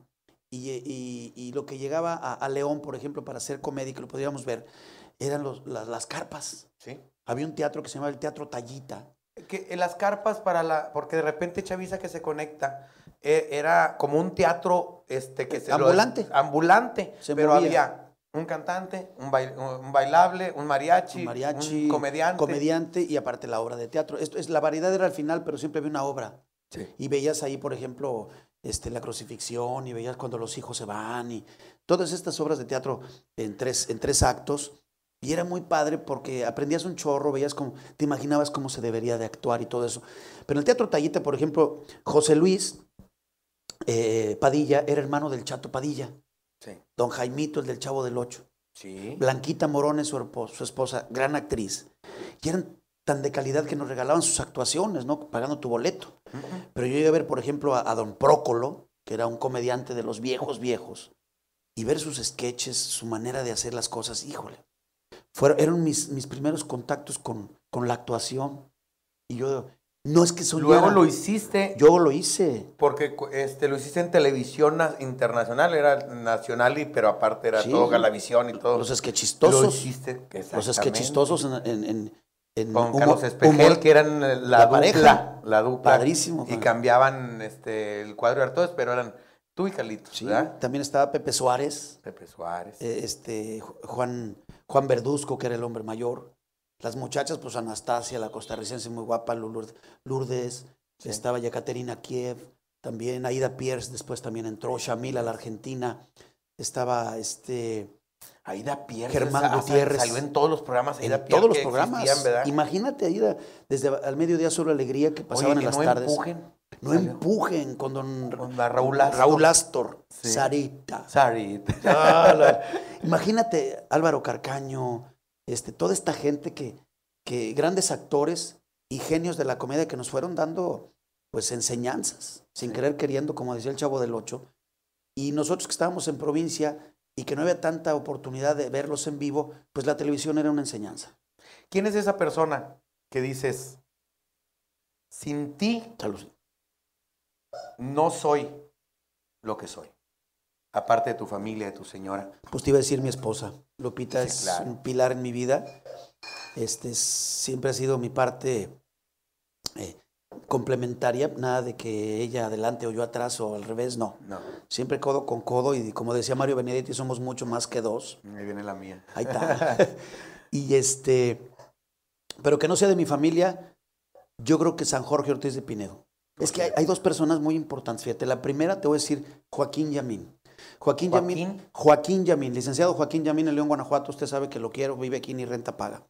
y, y- y lo que llegaba a, a León, por ejemplo, para hacer comedia, que lo podíamos ver, eran los- las, las carpas. Sí. Había un teatro que se llamaba el Teatro Tallita. Que en las carpas para la. Porque de repente Chavisa que se conecta. eh, era como un teatro este, que se lo- Ambulante. ambulante. Se pero movía. había un cantante, un, bail- un bailable, un mariachi, Un mariachi, un comediante. comediante y aparte la obra de teatro. Esto es, la variedad era al final, pero siempre había una obra. Sí. Y veías ahí, por ejemplo, este, la crucifixión y veías cuando los hijos se van y todas estas obras de teatro en tres, en tres actos. Y era muy padre porque aprendías un chorro, veías cómo, te imaginabas cómo se debería de actuar y todo eso. Pero en el Teatro Tallita, por ejemplo, José Luis eh, Padilla era hermano del Chato Padilla, Sí. don Jaimito, el del Chavo del Ocho. Sí. Blanquita Morones, su, su esposa, gran actriz. Y eran tan de calidad que nos regalaban sus actuaciones, ¿no? Pagando tu boleto. Pero yo llegué a ver, por ejemplo, a, a don Prócolo, que era un comediante de los viejos, viejos, y ver sus sketches, su manera de hacer las cosas, híjole. Fueron, eran mis, mis primeros contactos con, con la actuación. Y yo, no es que soñara. Luego lo hiciste. Yo lo hice. Porque este, lo hiciste en televisión na- internacional, era nacional, y, pero aparte era Sí. todo Galavisión y todo. Los Lo sketchistosos. hiciste. Los sketchistosos en, en, en, Con humor- Carlos Espejel, que eran eh, la, la dupla. pareja. La dupla. Padrísimo, Y cambiaban este, el cuadro de actores, pero eran tú y Carlitos, Sí, ¿verdad? también estaba Pepe Suárez. Pepe Suárez. eh, este, Ju- Juan, Juan Verduzco, que era el hombre mayor. Las muchachas, pues Anastasia, la costarricense muy guapa, Lourdes, Sí. estaba Yekaterina Kiev, también Aida Pierce, después también entró Shamila, la argentina, estaba este, Aida Pierre. Germán Gutiérrez. Salió en todos los programas. en Aida Pierre todos los programas. Imagínate, Aida, desde al mediodía solo alegría que pasaban Oye, en las no tardes. empujen. No Salió. empujen con don Con Raúl Astor. Raúl Astor, Sí. Sarita. La- Imagínate Álvaro Carcaño, este, toda esta gente que, que grandes actores y genios de la comedia que nos fueron dando pues enseñanzas, sin querer queriendo, como decía el Chavo del Ocho. Y nosotros que estábamos en provincia y que no había tanta oportunidad de verlos en vivo, pues la televisión era una enseñanza. ¿Quién es esa persona que dices, sin ti Salud. no soy lo que soy? Aparte de tu familia, de tu señora. Pues te iba a decir mi esposa. Lupita Sí, es claro. un pilar en mi vida. Este es- siempre ha sido mi parte eh, complementaria, nada de que ella adelante o yo atrás o al revés, no. No, Siempre codo con codo y como decía Mario Benedetti, somos mucho más que dos. ahí viene la mía. Ahí está. y este, pero que no sea de mi familia, yo creo que San Jorge Ortiz de Pinedo. Es que hay, hay dos personas muy importantes, fíjate. La primera te voy a decir Joaquín Yamín. Joaquín, Yamín, Joaquín. Joaquín Yamín, licenciado Joaquín Yamín en León, Guanajuato. Usted sabe que lo quiero, vive aquí ni renta paga.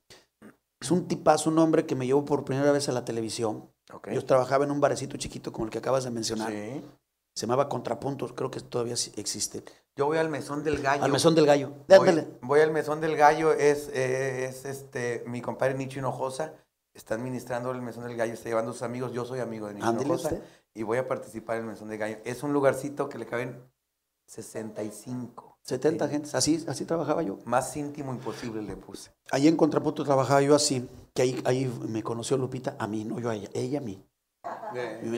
Es un tipazo, un hombre que me llevó por primera vez a la televisión. Yo trabajaba en un barecito chiquito como el que acabas de mencionar. Sí. Se llamaba Contrapuntos, creo que todavía existe. Yo voy al mesón del gallo. Al mesón del gallo. Voy, voy al mesón del gallo, es, eh, es este, mi compadre Nicho Hinojosa, está administrando el mesón del gallo, está llevando a sus amigos, yo soy amigo de Nicho Hinojosa usted. y voy a participar en el mesón del gallo. Es un lugarcito que le caben 65. 70 Sí. gentes. Así, así trabajaba yo. Más íntimo imposible le puse. Ahí en Contrapunto trabajaba yo así, que ahí, ahí me conoció Lupita, a mí, no yo a ella, ella a mí.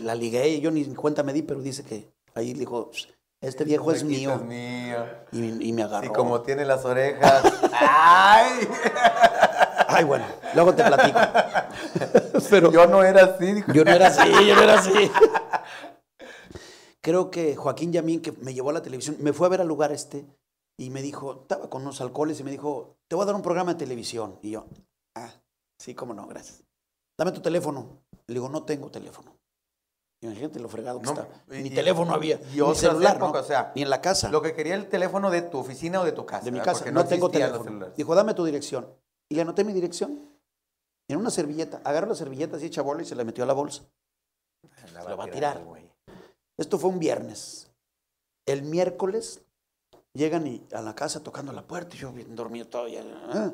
La ligué, yo ni cuenta me di, pero dice que ahí dijo, "Pss, este viejo es Este mío. Es mío. Y, y me agarró. Y como tiene las orejas. ¡Ay! Ay, bueno, luego te platico. pero Yo no era así, dijo. yo no era así, yo no era así. Creo que Joaquín Yamín, que me llevó a la televisión, me fue a ver al lugar este y me dijo, estaba con unos alcoholes y me dijo, te voy a dar un programa de televisión. Y yo, ah, sí, cómo no, gracias. Dame tu teléfono. Le digo, no tengo teléfono. Imagínate lo fregado que No, está. y- Ni y- teléfono había, y ni celular, épocas, ¿no? o sea, ni en la casa, Lo que quería el teléfono de tu oficina o de tu casa. de mi casa. Porque No, tengo teléfono. Dijo, dame tu dirección. Y le anoté mi dirección en una servilleta. Agarró la servilleta así, chabola, y se la metió a la bolsa. La lo va a tirar. güey. Esto fue un viernes. El miércoles llegan y a la casa tocando la puerta y yo bien dormido todavía. ¿eh?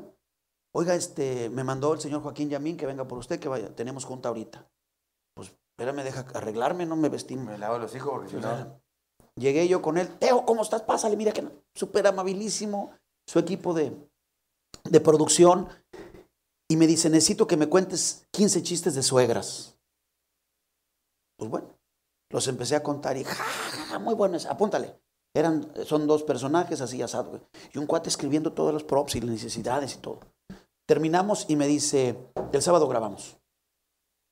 Oiga, este, me mandó el señor Joaquín Yamín que venga por usted, que vaya, tenemos junta ahorita. Pues, espérame, deja arreglarme, no me vestí. Me lavo los hijos porque si no... Llegué yo con él, Teo, ¿cómo estás? Pásale, mira que súper amabilísimo, su equipo de, de producción. Y me dice, necesito que me cuentes 15 chistes de suegras. Pues bueno, los empecé a contar y, ja, muy buenos, apúntale. Eran, son dos personajes así asado. Y un cuate escribiendo todos los props y las necesidades y todo. Terminamos y me dice, el sábado grabamos.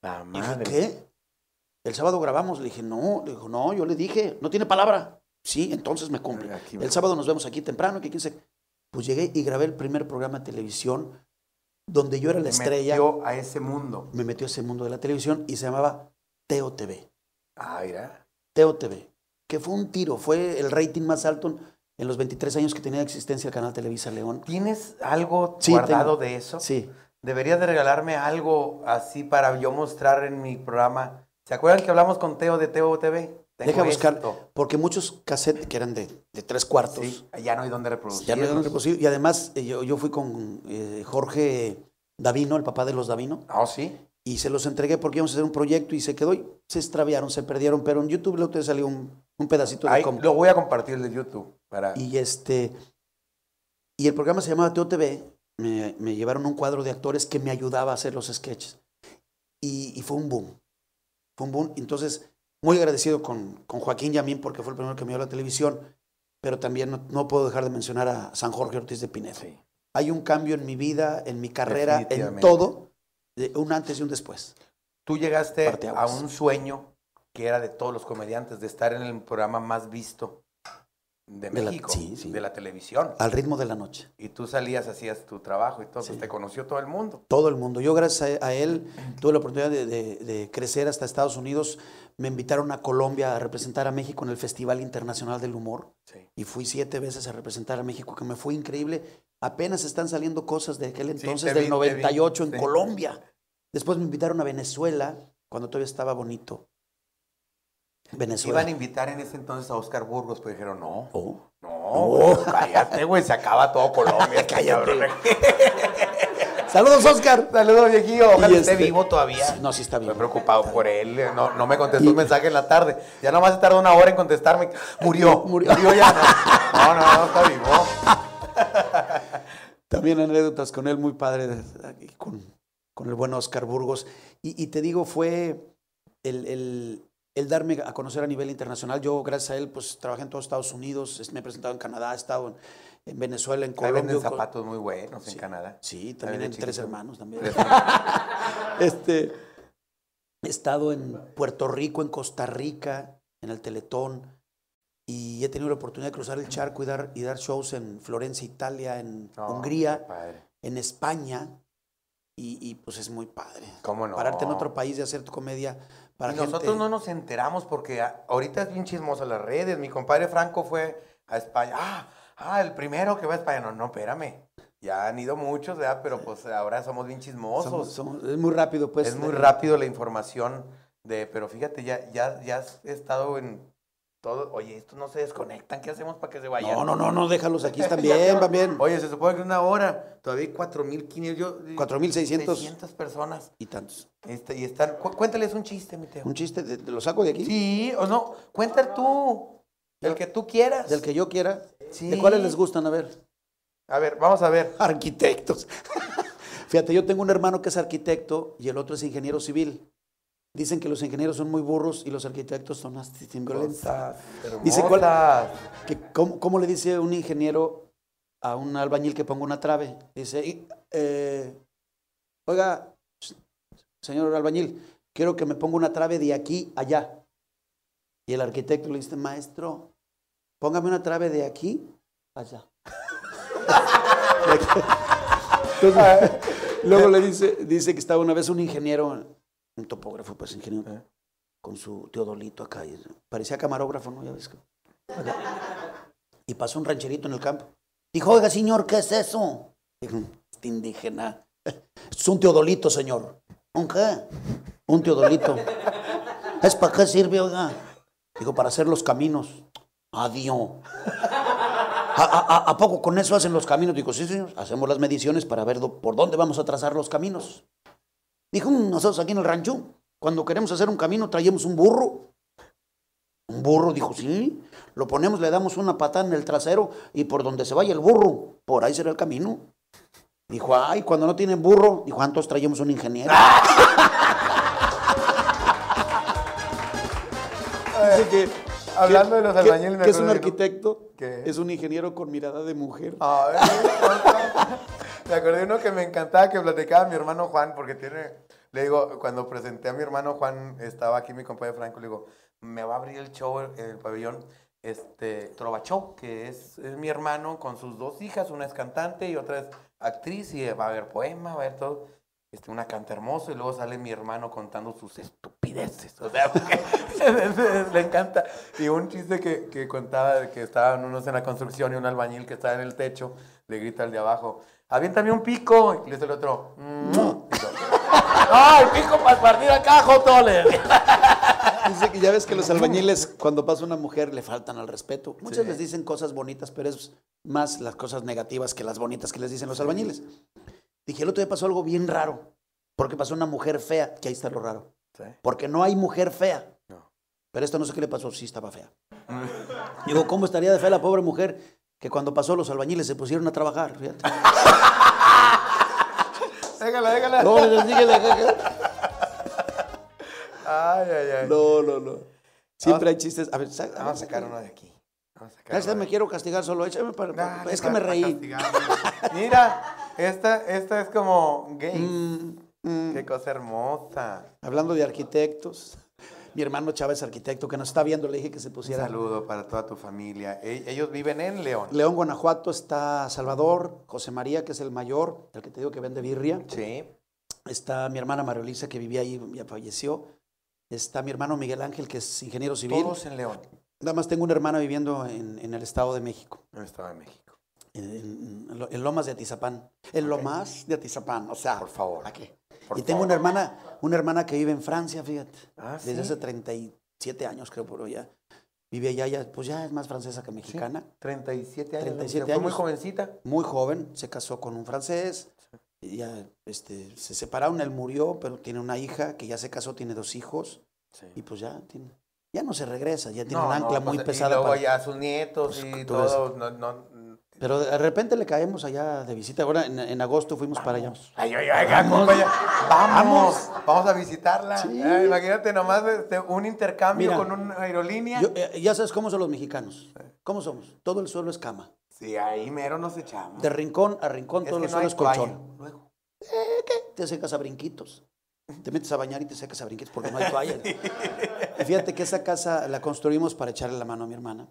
La madre. ¿Qué? El sábado grabamos. Le dije, no, le dijo, no, yo le dije, no tiene palabra. Sí, entonces me cumple. El sábado nos vemos aquí temprano, que quince. Pues llegué y grabé el primer programa de televisión donde yo era la me estrella. Metió a ese mundo. Me metió a ese mundo de la televisión y se llamaba Teo TV. Ah, mira. Teo TV. Que fue un tiro, fue el rating más alto en los 23 años que tenía existencia el canal Televisa León. ¿Tienes algo guardado de eso? Sí. Deberías de regalarme algo así para yo mostrar en mi programa. ¿Se acuerdan que hablamos con Teo de Teo TV? Tengo Deja buscar, esto. porque muchos cassettes que eran de, de tres cuartos. Sí, ya no hay donde reproducir. Ya no hay donde reproducir. Y además, eh, yo, yo fui con eh, Jorge Davino, el papá de los Davino. Ah, sí. Y se los entregué porque íbamos a hacer un proyecto y se quedó y se extraviaron, se perdieron. Pero en YouTube luego te salió un, un pedacito de Ahí, Lo voy a compartir de YouTube. Para... Y este. Y el programa se llamaba Teo TV. Me, me, llevaron un cuadro de actores que me ayudaba a hacer los sketches. Y, y fue un boom. Fue un boom. Entonces, muy agradecido con, con, Joaquín Yamín porque fue el primero que me dio la televisión. Pero también no, no puedo dejar de mencionar a San Jorge Ortiz de Pinedo. Sí. Hay un cambio en mi vida, en mi carrera, en todo, un antes y un después. Tú llegaste a un sueño que era de todos los comediantes, de estar en el programa más visto de, de México, la, sí, sí. de la televisión. Al ritmo de la noche. Y tú salías, hacías tu trabajo y todo, sí. te conoció todo el mundo. Todo el mundo. Yo gracias a él tuve la oportunidad de, de, de, crecer hasta Estados Unidos. Me invitaron a Colombia a representar a México en el Festival Internacional del Humor. Y fui siete veces a representar a México, que me fue increíble. Apenas están saliendo cosas de aquel entonces, del vi, 98 en Colombia. Después me invitaron a Venezuela, cuando todavía estaba bonito. Venezuela. Iban a invitar en ese entonces a Oscar Burgos, pero dijeron, no. Oh. No, oh. cállate, güey, se acaba todo Colombia. cállate. Saludos, Oscar. Saludos, viejillo. Ojalá este, esté vivo todavía. No, sí está vivo. Estoy preocupado por él. No, no me contestó y... un mensaje en la tarde. Ya nomás se tardó una hora en contestarme. Murió. Murió, Murió ya. No. no, no, no, está vivo. También anécdotas con él muy padre, con, con el buen Oscar Burgos. Y, y te digo, fue el, el el darme a conocer a nivel internacional. Yo, gracias a él, pues trabajé en todos Estados Unidos, me he presentado en Canadá, he estado en, en Venezuela, en Colombia. Venden zapatos muy buenos sí, en Canadá. Sí, también en Tres Hermanos también. este, he estado en Puerto Rico, en Costa Rica, en el Teletón, y he tenido la oportunidad de cruzar el charco y dar, y dar shows en Florencia, Italia, en oh, Hungría, en España, y, y, pues es muy padre. ¿Cómo no? Pararte en otro país y hacer tu comedia y nosotros no nos enteramos porque ahorita es bien chismoso las redes. Mi compadre Franco fue a España. Ah, ah, el primero que va a España. No, no, espérame. Ya han ido muchos, ¿verdad? Pero pues ahora somos bien chismosos. Somos, somos, es muy rápido, pues. Es muy rápido la información de, pero fíjate, ya, ya, ya has estado en todo, oye, estos no se desconectan, ¿qué hacemos para que se vayan? No, no, no, no, déjalos aquí, están bien, van bien. Oye, se supone que una hora, todavía hay 4.500, 4.600. 600 personas. Y tantos. Este, y están, cu cuéntales un chiste, mi Teo. ¿Un chiste? ¿De, de ¿Lo saco de aquí? Sí, o no, cuenta tú, el que tú quieras. Del que yo quiera. Sí. ¿De cuáles les gustan? A ver. A ver, vamos a ver. Arquitectos. Fíjate, yo tengo un hermano que es arquitecto y el otro es ingeniero civil. Dicen que los ingenieros son muy burros y los arquitectos son así violentos. Dice, ¿cuál, que, ¿cómo, ¿cómo, le dice un ingeniero a un albañil que ponga una trave? Dice, eh, oiga, señor albañil, quiero que me ponga una trave de aquí a allá. Y el arquitecto le dice, maestro, póngame una trave de aquí a allá. Entonces, luego le dice, dice que estaba una vez un ingeniero un topógrafo, pues ingeniero, ¿Eh? con su teodolito acá. Y parecía camarógrafo, ¿no? Ya ves. Y pasó un rancherito en el campo. Dijo, oiga, señor, ¿qué es eso? Dijo, este indígena. Es un teodolito, señor. ¿Un qué? Un teodolito. ¿Es para qué sirve, oiga? Dijo, para hacer los caminos. Adiós. ¿A, poco con eso hacen los caminos? Digo, sí, señor, hacemos las mediciones para ver por dónde vamos a trazar los caminos. Dijo, mm, nosotros aquí en el rancho, cuando queremos hacer un camino, traemos un burro. Un burro, dijo, sí, lo ponemos, le damos una patada en el trasero y por donde se vaya el burro, por ahí será el camino. Dijo, ay, cuando no tienen burro, dijo, entonces traemos un ingeniero. Dice que, hablando de los albañiles, que es un arquitecto, es un ingeniero con mirada de mujer. me acordé de uno que me encantaba que platicaba mi hermano Juan, porque tiene, le digo, cuando presenté a mi hermano Juan, estaba aquí mi compañero Franco, le digo, me va a abrir el show en el pabellón este, Trova que es, es, mi hermano con sus dos hijas, una es cantante y otra es actriz y va a haber poema, va a haber todo. Este, una canta hermoso y luego sale mi hermano contando sus estupideces. O sea, le encanta. Y un chiste que, que contaba de que estaban unos en la construcción y un albañil que estaba en el techo le grita al de abajo, aviéntame un pico. Y le dice el otro, no. ¡Ay, pico para partir acá, Jotole! Dice que ya ves que los albañiles, cuando pasa una mujer, le faltan al respeto. Muchas les dicen cosas bonitas, pero es más las cosas negativas que las bonitas que les dicen los albañiles. Dije, el otro día pasó algo bien raro. Porque pasó una mujer fea, que ahí está lo raro. Porque no hay mujer fea. Pero esto no sé qué le pasó, sí estaba fea. Digo, ¿cómo estaría de fea la pobre mujer que cuando pasó los albañiles se pusieron a trabajar? Fíjate. déjala, déjala. No, Ay, ay, ay. No, no, no. Siempre hay chistes. A ver, vamos a sacar uno de aquí. Esta me quiero castigar solo. Échame para, es que me reí. Mira, esta, esta es como gay. Mm, mm. Qué cosa hermosa. Hablando de arquitectos. Mi hermano Chávez, arquitecto, que nos está viendo, le dije que se pusiera. Un saludo para toda tu familia. E, ellos viven en León. León, Guanajuato, está Salvador, José María, que es el mayor, el que te digo que vende birria. Sí. Está mi hermana Mariolisa, que vivía ahí, ya falleció. Está mi hermano Miguel Ángel, que es ingeniero civil. Todos en León. Nada más tengo una hermana viviendo en, el Estado de México. En el Estado de México. En, Lomas de Atizapán. En Lomas de Atizapán, o sea. Por favor. ¿A qué? y tengo una hermana, una hermana que vive en Francia, fíjate. Ah, desde hace 37 años, creo, por allá. Vive allá, ya, pues ya es más francesa que mexicana. 37 años. 37 años. muy jovencita. Muy joven, se casó con un francés. Ya este, se separaron, él murió, pero tiene una hija que ya se casó, tiene dos hijos. Y pues ya tiene, ya no se regresa, ya tiene un ancla muy pues, pesada. Y luego ya sus nietos pues, y todo. Pero de repente le caemos allá de visita. Ahora en, agosto fuimos para allá. Ay, ay, ay, vamos, vamos, vamos a visitarla. imagínate nomás este, un intercambio con una aerolínea. Eh, ya sabes cómo son los mexicanos. ¿Cómo somos? Todo el suelo es cama. Sí, ahí mero nos echamos. De rincón a rincón, todo el suelo es colchón. Luego. Eh, ¿Qué? Te secas a brinquitos. Te metes a bañar y te secas a brinquitos porque no hay toalla. Fíjate que esa casa la construimos para echarle la mano a mi hermana.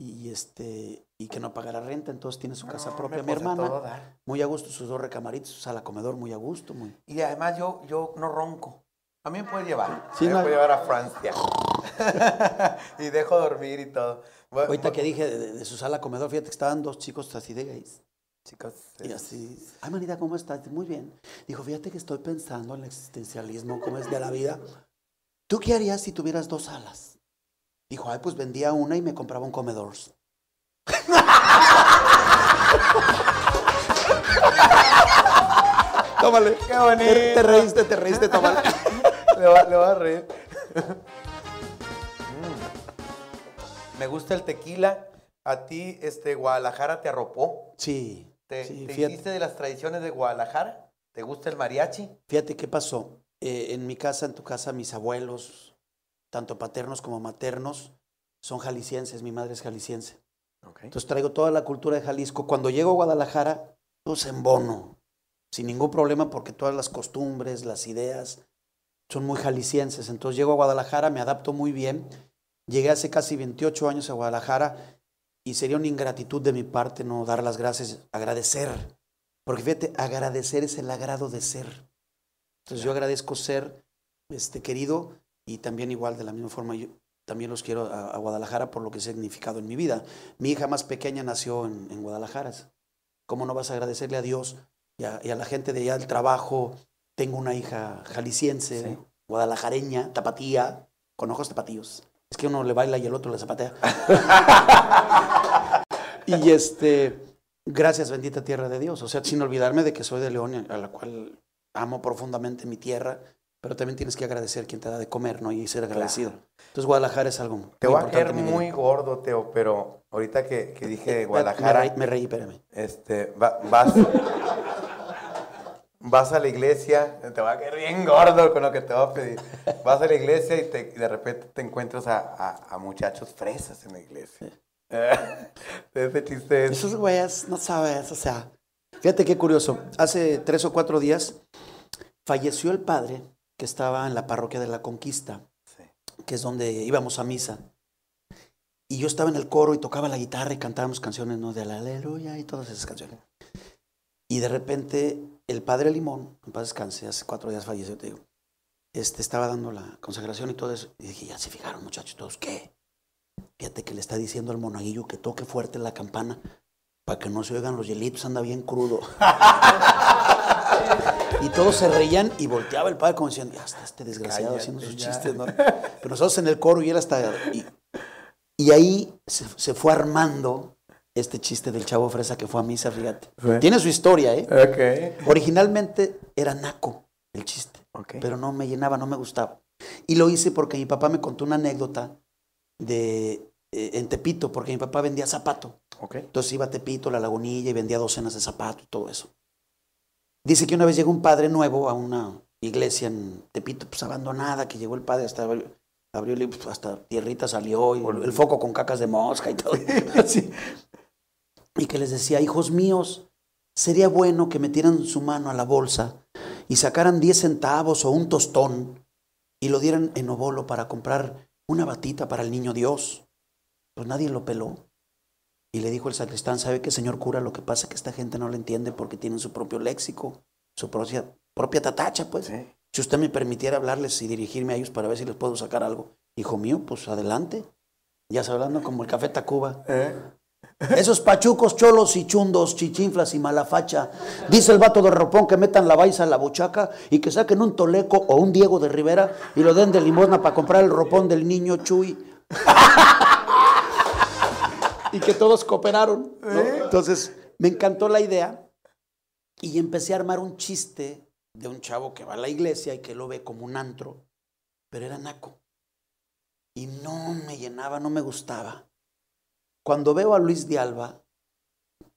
Y, este, y que no pagara renta, entonces tiene su casa propia mi hermana. Muy a gusto, sus dos recamaritos, su sala comedor, muy a gusto. Muy... Y además yo, yo no ronco. A mí me puede llevar. Sí, me puede llevar a Francia. y dejo dormir y todo. Ahorita que dije de, su sala comedor, fíjate que estaban dos chicos así de gays. Chicos. Y así, ay manita, ¿cómo estás? Muy bien. Dijo, fíjate que estoy pensando en el existencialismo, cómo es de la vida. ¿Tú qué harías si tuvieras dos salas? Dijo, ay, pues vendía una y me compraba un comedor. tómale. Qué bonito. Te, reíste, te reíste, tómale. le, va, le va a reír. Mm. Me gusta el tequila. A ti, este, Guadalajara te arropó. Sí. ¿Te, hiciste de las tradiciones de Guadalajara? ¿Te gusta el mariachi? Fíjate qué pasó. Eh, en mi casa, en tu casa, mis abuelos, tanto paternos como maternos, son jaliscienses. Mi madre es jalisciense. Entonces traigo toda la cultura de Jalisco. Cuando llego a Guadalajara, pues en bono, sin ningún problema, porque todas las costumbres, las ideas son muy jaliscienses. Entonces llego a Guadalajara, me adapto muy bien. Llegué hace casi 28 años a Guadalajara y sería una ingratitud de mi parte no dar las gracias, agradecer. Porque fíjate, agradecer es el agrado de ser. Entonces yo agradezco ser este, querido y también igual de la misma forma yo también los quiero a, Guadalajara por lo que ha significado en mi vida. Mi hija más pequeña nació en, Guadalajara. ¿Cómo no vas a agradecerle a Dios y a, la gente de allá del trabajo? Tengo una hija jalisciense, guadalajareña, tapatía, con ojos tapatíos. Es que uno le baila y el otro le zapatea. y este, gracias bendita tierra de Dios. O sea, sin olvidarme de que soy de León, a la cual amo profundamente mi tierra, pero también tienes que agradecer quien te da de comer, ¿no? Y ser agradecido. Entonces Guadalajara es algo Te voy a caer muy gordo, Teo, pero ahorita que, que dije Guadalajara... Me reí, espérame. Este, vas... vas a la iglesia, te va a caer bien gordo con lo que te va a pedir. Vas a la iglesia y, de repente te encuentras a, muchachos fresas en la iglesia. Ese chiste es... Esos güeyes, no sabes, o sea... Fíjate qué curioso. Hace tres o cuatro días falleció el padre que estaba en la parroquia de la Conquista, que es donde íbamos a misa. Y yo estaba en el coro y tocaba la guitarra y cantábamos canciones ¿no? de la aleluya y todas esas canciones. Y de repente el padre Limón, en paz descanse, hace cuatro días falleció, te digo, este, estaba dando la consagración y todo eso. Y dije, ya se fijaron muchachos todos, ¿qué? Fíjate que le está diciendo al monaguillo que toque fuerte la campana para que no se oigan los hielitos, anda bien crudo. y todos se reían y volteaba el padre como diciendo, ya está este desgraciado haciendo sus chistes, ¿no? Pero nosotros en el coro y él hasta... Y, ahí se, fue armando este chiste del chavo fresa que fue a misa, fíjate. Tiene su historia, ¿eh? Originalmente era naco el chiste, pero no me llenaba, no me gustaba. Y lo hice porque mi papá me contó una anécdota de eh, en Tepito, porque mi papá vendía zapato. Entonces iba a Tepito, la lagunilla, y vendía docenas de zapatos y todo eso. Dice que una vez llegó un padre nuevo a una iglesia en Tepito, pues abandonada, que llegó el padre hasta abrió pues, hasta tierrita salió y el, foco con cacas de mosca y todo. así. Y que les decía, hijos míos, sería bueno que metieran su mano a la bolsa y sacaran 10 centavos o un tostón y lo dieran en obolo para comprar una batita para el niño Dios. Pues nadie lo peló. Y le dijo el sacristán, ¿sabe qué, señor cura? Lo que pasa es que esta gente no lo entiende porque tienen su propio léxico, su propia, propia tatacha, pues. Si usted me permitiera hablarles y dirigirme a ellos para ver si les puedo sacar algo. Hijo mío, pues adelante. Ya se hablando como el café Tacuba. ¿Eh? Esos pachucos, cholos y chundos, chichinflas y malafacha. Dice el vato de ropón que metan la baisa en la buchaca y que saquen un toleco o un Diego de Rivera y lo den de limosna para comprar el ropón del niño Chuy. y que todos cooperaron. ¿Eh? Entonces, me encantó la idea y empecé a armar un chiste de un chavo que va a la iglesia y que lo ve como un antro, pero era naco. Y no me llenaba, no me gustaba. Cuando veo a Luis de Alba,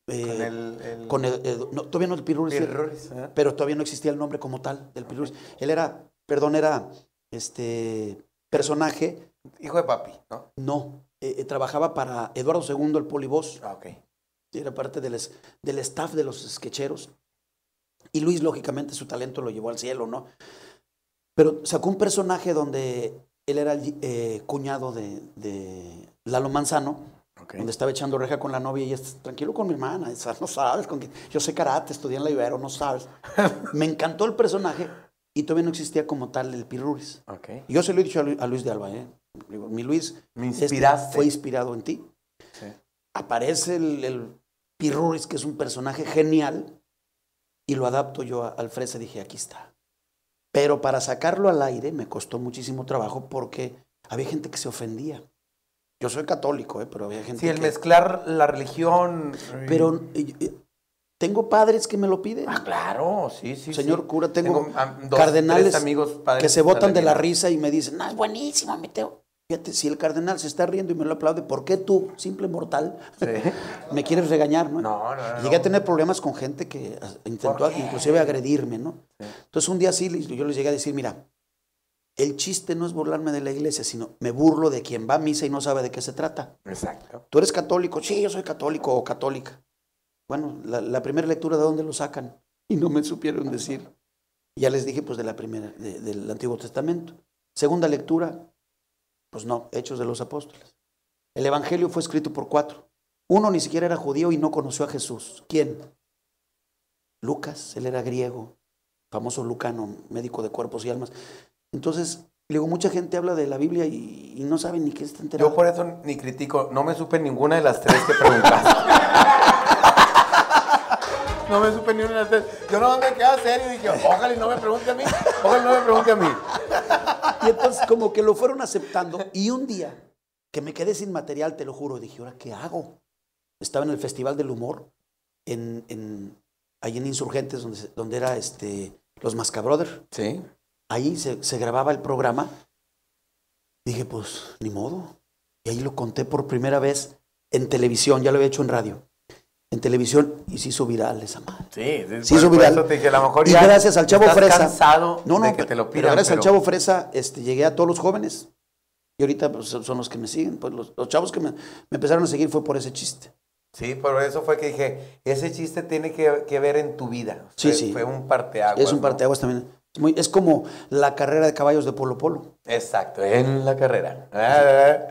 eh, con el, todavía no el Piruris, ¿eh? pero todavía no existía el nombre como tal del Piruris. Él era, perdón, era este personaje. Hijo de papi, ¿no? No, eh, trabajaba para Eduardo II, el Polibos. Ah, ok. Era parte del, del staff de los sketcheros. Y Luis, lógicamente, su talento lo llevó al cielo, ¿no? Pero sacó un personaje donde él era el cuñado de, de Lalo Manzano donde estaba echando reja con la novia y es tranquilo con mi hermana, no sabes, con yo sé karate, estudié en la Ibero, no sabes. Me encantó el personaje y todavía no existía como tal el Piruris. Okay. Y yo se lo he dicho a Luis, de Alba, ¿eh? Mi Luis, Me este inspiraste. fue inspirado en ti. Aparece el, el Piruris, que es un personaje genial, y lo adapto yo al fresa. Dije, aquí está. Pero para sacarlo al aire me costó muchísimo trabajo porque había gente que se ofendía. Yo soy católico, ¿eh? pero había gente. Sí, el mezclar la religión. Pero tengo padres que me lo piden. Ah, claro, sí, sí. Señor cura, tengo, cardenales amigos que se botan de la risa y me dicen, no, es buenísimo, Mateo. Fíjate, si el cardenal se está riendo y me lo aplaude, ¿por qué tú, simple mortal, me quieres regañar, no? No, no, Llegué a tener problemas con gente que intentó inclusive agredirme, ¿no? Entonces un día sí, yo les llegué a decir, mira, el chiste no es burlarme de la iglesia, sino me burlo de quien va a misa y no sabe de qué se trata. Exacto. ¿Tú eres católico? Sí, yo soy católico o católica. Bueno, la, primera lectura de dónde lo sacan y no me supieron decir. Ya les dije, pues de la primera, del Antiguo Testamento. Segunda lectura, pues no, Hechos de los Apóstoles. El Evangelio fue escrito por cuatro. Uno ni siquiera era judío y no conoció a Jesús. ¿Quién? Lucas, él era griego, famoso lucano, médico de cuerpos y almas. Entonces, digo, mucha gente habla de la Biblia y, no sabe ni qué está enterado. Yo por eso ni critico, no me supe ninguna de las tres que preguntaste. no me supe ni una de las tres. Yo no me quedé serio y dije, ojalá y no me pregunte a mí, ojalá no me pregunte a mí. Y entonces como que lo fueron aceptando y un día que me quedé sin material, te lo juro, dije, ¿ahora qué hago? estaba en el Festival del Humor, en, en, ahí en Insurgentes, donde, donde era este, los Mascabrothers. Sí. Ahí se, se grababa el programa. Dije, pues, ni modo. Y ahí lo conté por primera vez en televisión, ya lo había hecho en radio. En televisión y se hizo viral esa madre. Sí, Se hizo viral. Eso te dije, a lo mejor Y ya gracias al Chavo estás Fresa. cansado No, no, de que te lo pero pidan. gracias al pero- Chavo Fresa este, llegué a todos los jóvenes. Y ahorita pues, son los que me siguen. Pues, los, los chavos que me, me empezaron a seguir fue por ese chiste. Sí, por eso fue que dije, ese chiste tiene que, que ver en tu vida. Sí, Fue- sí. Fue un parteaguas. es un ¿no? parteaguas también. Es, como la carrera de caballos de Polo Polo. Exacto, en la carrera.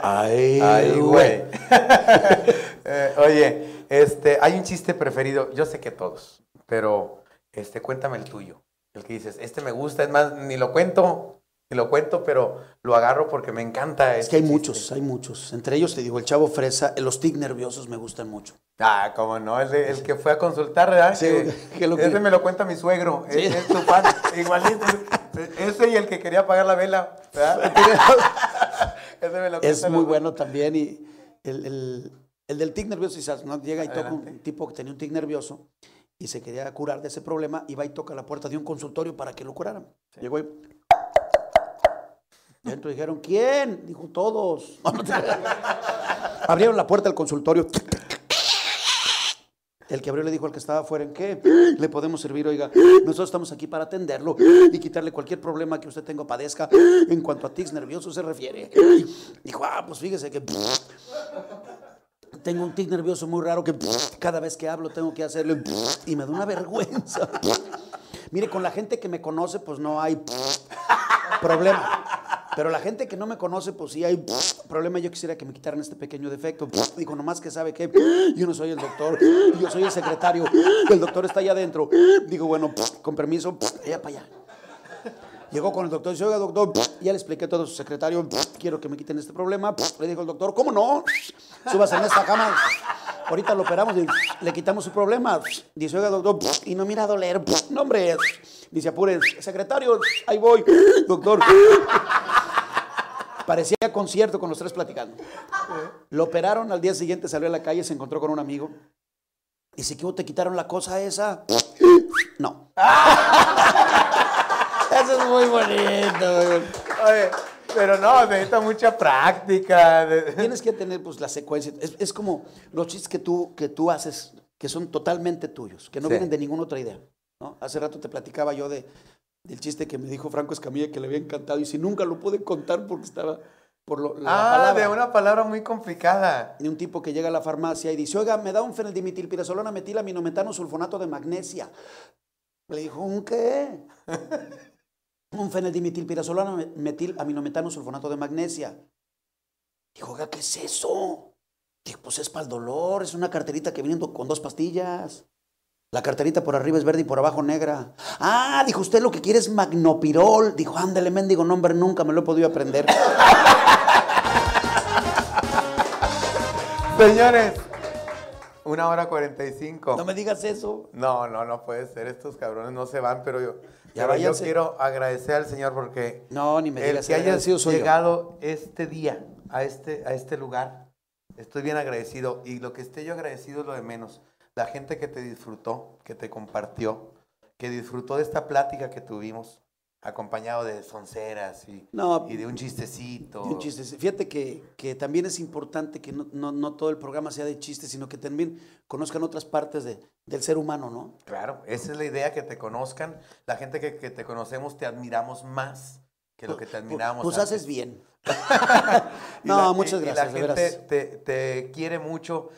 Ay, Ay, güey. Eh, oye, este, hay un chiste preferido, yo sé que todos, pero este, cuéntame el tuyo. El que dices, este me gusta, es más, ni lo cuento, lo cuento, pero lo agarro porque me encanta. Es este que hay chiste. muchos, hay muchos. Entre ellos te digo, el Chavo Fresa, los tic nerviosos me gustan mucho. Ah, cómo no, el, el que fue a consultar, ¿verdad? Sí, Que- que lo que- Ese me lo cuenta mi suegro, Sí. es, es tu fan, igualito. Ese y el que quería pagar la vela, ¿verdad? Ese me lo es cuenta muy los- bueno también. Y el, el- el del tic nervioso, quizás, ¿no? Llega y toca un tipo que tenía un tic nervioso y se quería curar de ese problema y va y toca la puerta de un consultorio para que lo curaran. Llegó y... Dentro dijeron, ¿quién? Dijo, todos. Abrieron la puerta del consultorio. El que abrió le dijo al que estaba afuera, ¿en qué le podemos servir? Oiga, nosotros estamos aquí para atenderlo y quitarle cualquier problema que usted tenga o padezca en cuanto a tics nerviosos se refiere. Dijo, ah, pues fíjese que tengo un tic nervioso muy raro que cada vez que hablo tengo que hacerlo y me da una vergüenza. Mire, con la gente que me conoce, pues no hay problema. Pero la gente que no me conoce, pues sí hay problema. Yo quisiera que me quitaran este pequeño defecto. Digo, nomás que sabe que yo no soy el doctor, yo soy el secretario. El doctor está allá adentro. Digo, bueno, con permiso, allá para allá. Llegó con el doctor y dice, oiga, doctor, ya le expliqué todo a su secretario, quiero que me quiten este problema. Le dijo el doctor, ¿cómo no? Súbase en esta cama. Ahorita lo operamos y le quitamos su problema. Dice, oiga, doctor, y no mira a doler. No, hombre. Dice, apure, secretario, ahí voy. Doctor. Parecía concierto con los tres platicando. Lo operaron, al día siguiente salió a la calle, se encontró con un amigo. Dice, ¿qué te quitaron la cosa esa? No. Eso es muy bonito. Oye, pero no, necesita mucha práctica. Tienes que tener pues la secuencia. Es, es como los chistes que tú, que tú haces, que son totalmente tuyos, que no Sí. vienen de ninguna otra idea. ¿no? Hace rato te platicaba yo de, del chiste que me dijo Franco Escamilla que le había encantado y si nunca lo pude contar porque estaba por lo, la Ah, palabra. de una palabra muy complicada. de un tipo que llega a la farmacia y dice, oiga, me da un fenildimitilpirasolona metilaminometano sulfonato de magnesia. Le dijo, ¿un qué? un fenildimitilpirasolona metilaminometano sulfonato de magnesia. Dijo, oiga, ¿qué es eso? Dijo, pues es para el dolor, es una carterita que viene do- con dos pastillas. La carterita por arriba es verde y por abajo negra. Ah, dijo, usted lo que quiere es magnopirol. Dijo, ándale, mendigo nombre, nunca me lo he podido aprender. Señores, una hora cuarenta y cinco. No me digas eso. No, no, no puede ser. Estos cabrones no se van, pero yo, Ya pero yo quiero agradecer al Señor porque No, ni me el digas que soy yo. llegado este día a este, a este lugar, estoy bien agradecido. Y lo que esté yo agradecido es lo de menos. La gente que te disfrutó, que te compartió, que disfrutó de esta plática que tuvimos, acompañado de sonceras y, No, y de un chistecito. Un. Fíjate que, que también es importante que no, no- no todo el programa sea de chistes, sino que también conozcan otras partes de- del ser humano, ¿no? Claro, esa es la idea, que te conozcan. La gente que, que te conocemos te admiramos más que lo que te admiramos. Pues antes. haces bien. No, la- muchas y gracias, la gente te, te quiere mucho.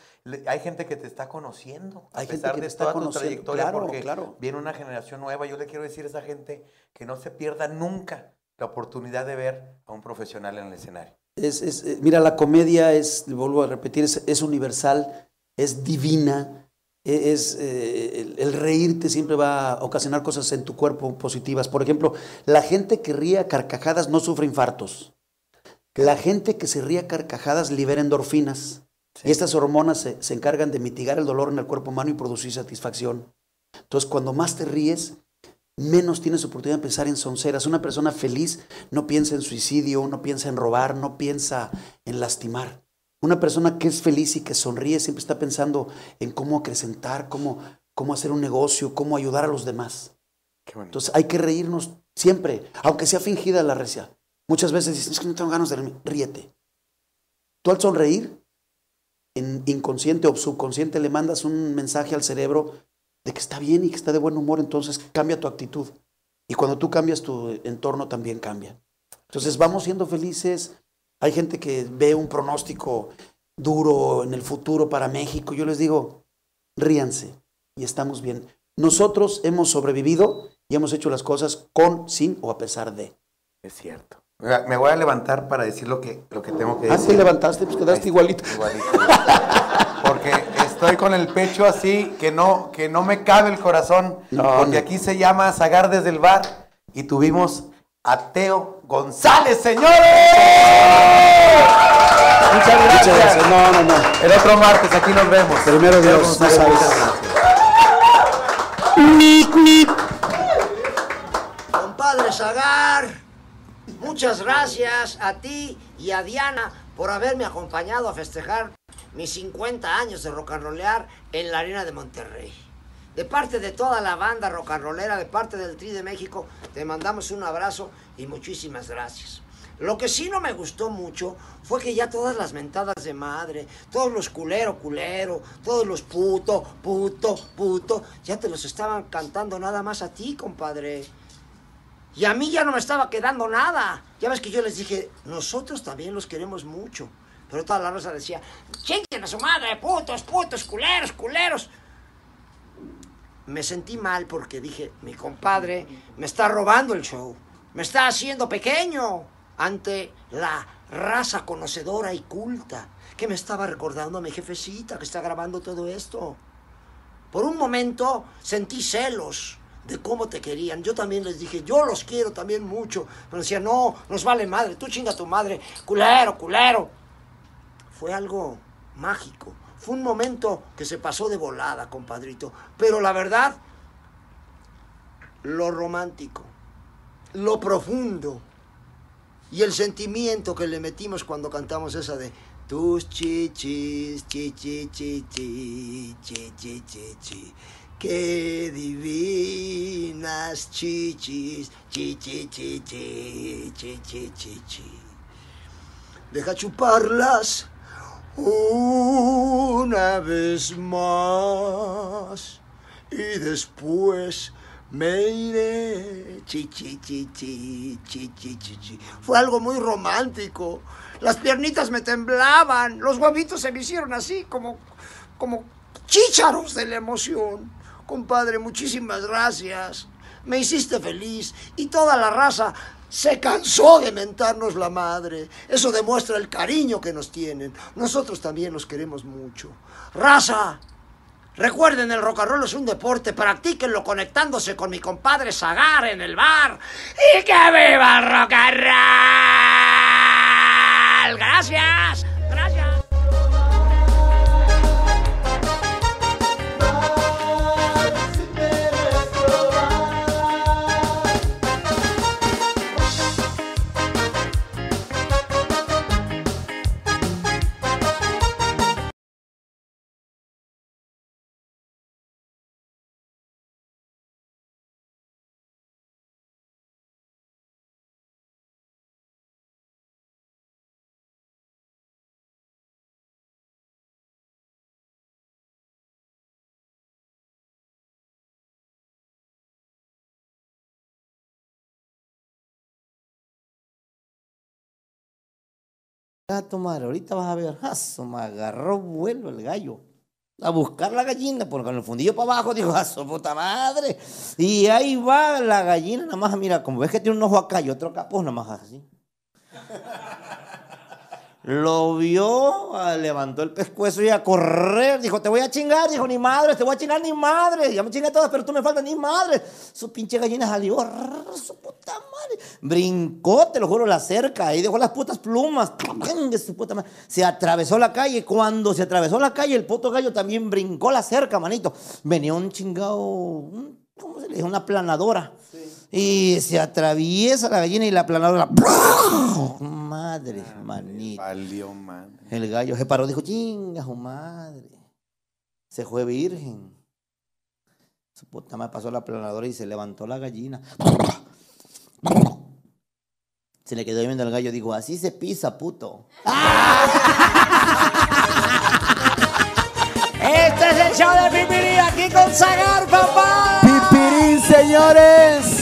Hay gente que te está conociendo. Hay a gente pesar que de te está toda tu trayectoria, claro, porque claro. viene una generación nueva. Yo le quiero decir a esa gente que no se pierda nunca la oportunidad de ver a un profesional en el escenario. Es, es, eh, mira, la comedia es, vuelvo a repetir, es, es universal, es divina, e- es, eh, el, el reírte siempre va a ocasionar cosas en tu cuerpo positivas. Por ejemplo, la gente que ríe a carcajadas no sufre infartos. La gente que se ríe a carcajadas libera endorfinas. Y estas hormonas se, se encargan de mitigar el dolor en el cuerpo humano y producir satisfacción. Entonces, cuando más te ríes, menos tienes oportunidad de pensar en sonceras. Una persona feliz no piensa en suicidio, no piensa en robar, no piensa en lastimar. Una persona que es feliz y que sonríe siempre está pensando en cómo acrecentar, cómo, cómo hacer un negocio, cómo ayudar a los demás. Entonces hay que reírnos siempre, aunque sea fingida la recia. Muchas veces dices, es que no tengo ganas de reírme. Ríete. Tú al sonreír, en inconsciente o subconsciente le mandas un mensaje al cerebro de que está bien y que está de buen humor, entonces cambia tu actitud. Y cuando tú cambias, tu entorno también cambia. Entonces vamos siendo felices. Hay gente que ve un pronóstico duro en el futuro para México. Yo les digo, ríanse y estamos bien. Nosotros hemos sobrevivido y hemos hecho las cosas con, sin o a pesar de. Es cierto. Me voy a levantar para decir lo que, lo que tengo que decir. Ah, sí, levantaste, pues quedaste igualito. Igualito. Porque estoy con el pecho así, que no, que no me cabe el corazón. porque aquí se llama Zagar desde el bar y tuvimos a Teo González, señores. Muchas gracias. No, no, no. El otro martes aquí nos vemos. Primero Dios, no sabes. Compadre Zagar. Muchas gracias a ti y a Diana por haberme acompañado a festejar mis 50 años de rollear en la Arena de Monterrey. De parte de toda la banda rock and rollera, de parte del Tri de México, te mandamos un abrazo y muchísimas gracias. Lo que sí no me gustó mucho fue que ya todas las mentadas de madre, todos los culero, culero, todos los puto, puto, puto, ya te los estaban cantando nada más a ti, compadre. Y a mí ya no me estaba quedando nada. Ya ves que yo les dije, nosotros también los queremos mucho. Pero toda la rosa decía, chinguen a su madre, putos, putos, culeros, culeros. Me sentí mal porque dije, mi compadre me está robando el show. Me está haciendo pequeño ante la raza conocedora y culta que me estaba recordando a mi jefecita que está grabando todo esto. Por un momento sentí celos de cómo te querían. Yo también les dije, yo los quiero también mucho. Pero decían, no, nos vale madre, tú chinga tu madre, culero, culero. Fue algo mágico. Fue un momento que se pasó de volada, compadrito. Pero la verdad, lo romántico, lo profundo y el sentimiento que le metimos cuando cantamos esa de tus chichis, chichi, chichi, chichi, chichi Qué divinas chichis, chichi, chichi, chichi, chichi. Deja chuparlas una vez más y después me iré. Chichi, chichi, chichi. Fue algo muy romántico. Las piernitas me temblaban, los huevitos se me hicieron así como, como de la emoción. Compadre, muchísimas gracias. Me hiciste feliz y toda la raza se cansó de mentarnos la madre. Eso demuestra el cariño que nos tienen. Nosotros también los queremos mucho. Raza, recuerden, el rock and roll es un deporte, practíquenlo conectándose con mi compadre Zagar en el bar. ¡Y que viva el rock and roll! Gracias. A tomar, ahorita vas a ver, jazo, me agarró vuelo el gallo. A buscar la gallina, porque con el fundillo para abajo, dijo, jazo, puta madre. Y ahí va la gallina, nada más, mira, como ves que tiene un ojo acá y otro acá, pues nada más así. Lo vio, ah, levantó el pescuezo y a correr. Dijo, te voy a chingar. Dijo, ni madre, te voy a chingar ni madre. Ya me chingué todas, pero tú me faltas ni madre. Su pinche gallina salió, su puta madre. Brincó, te lo juro, la cerca. Y dejó las putas plumas. Su puta madre. Se atravesó la calle. Cuando se atravesó la calle, el puto gallo también brincó la cerca, manito. Venía un chingado, ¿cómo se le dice? Una planadora. Y se atraviesa la gallina y la planadora. Madre, manita. Valió, man. El gallo se paró, dijo, chinga su madre. Se fue virgen. Su puta madre pasó la planadora y se levantó la gallina. Se le quedó viendo al gallo, dijo, así se pisa, puto. Este es el show de Pipirí aquí con Zagar, papá. Pipirín, señores.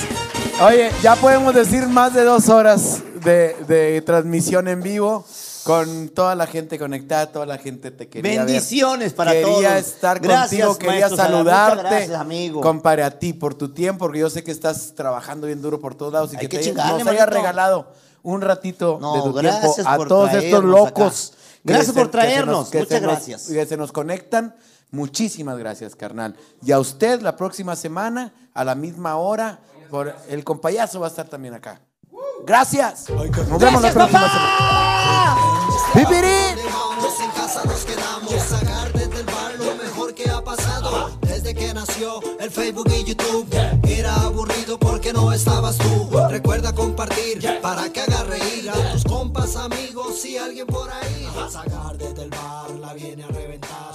Oye, ya podemos decir más de dos horas de, de transmisión en vivo con toda la gente conectada, toda la gente te quería ver. Bendiciones para quería todos. Quería estar Gracias, contigo, quería maestro saludarte. Gracias, amigo. Compadre, a ti por tu tiempo, porque yo sé que estás trabajando bien duro por todos lados y Hay que, que te, nos haya manito. regalado un ratito No, de tu gracias tiempo a todos estos locos. acá. Gracias por que traernos. nos- que Muchas se nos- gracias. que se nos conectan. Muchísimas gracias, carnal. Y a usted la próxima semana, a la misma hora, por el compayazo va a estar también acá. Gracias. Nos vemos la próxima papá. semana. ¡Pipirín! En casa nos quedamos sacar desde el bar lo mejor que ha pasado desde que nació el Facebook y YouTube era aburrido porque no estabas tú recuerda compartir para que haga reír a tus compas amigos y alguien por ahí sacar desde el bar la viene a reventar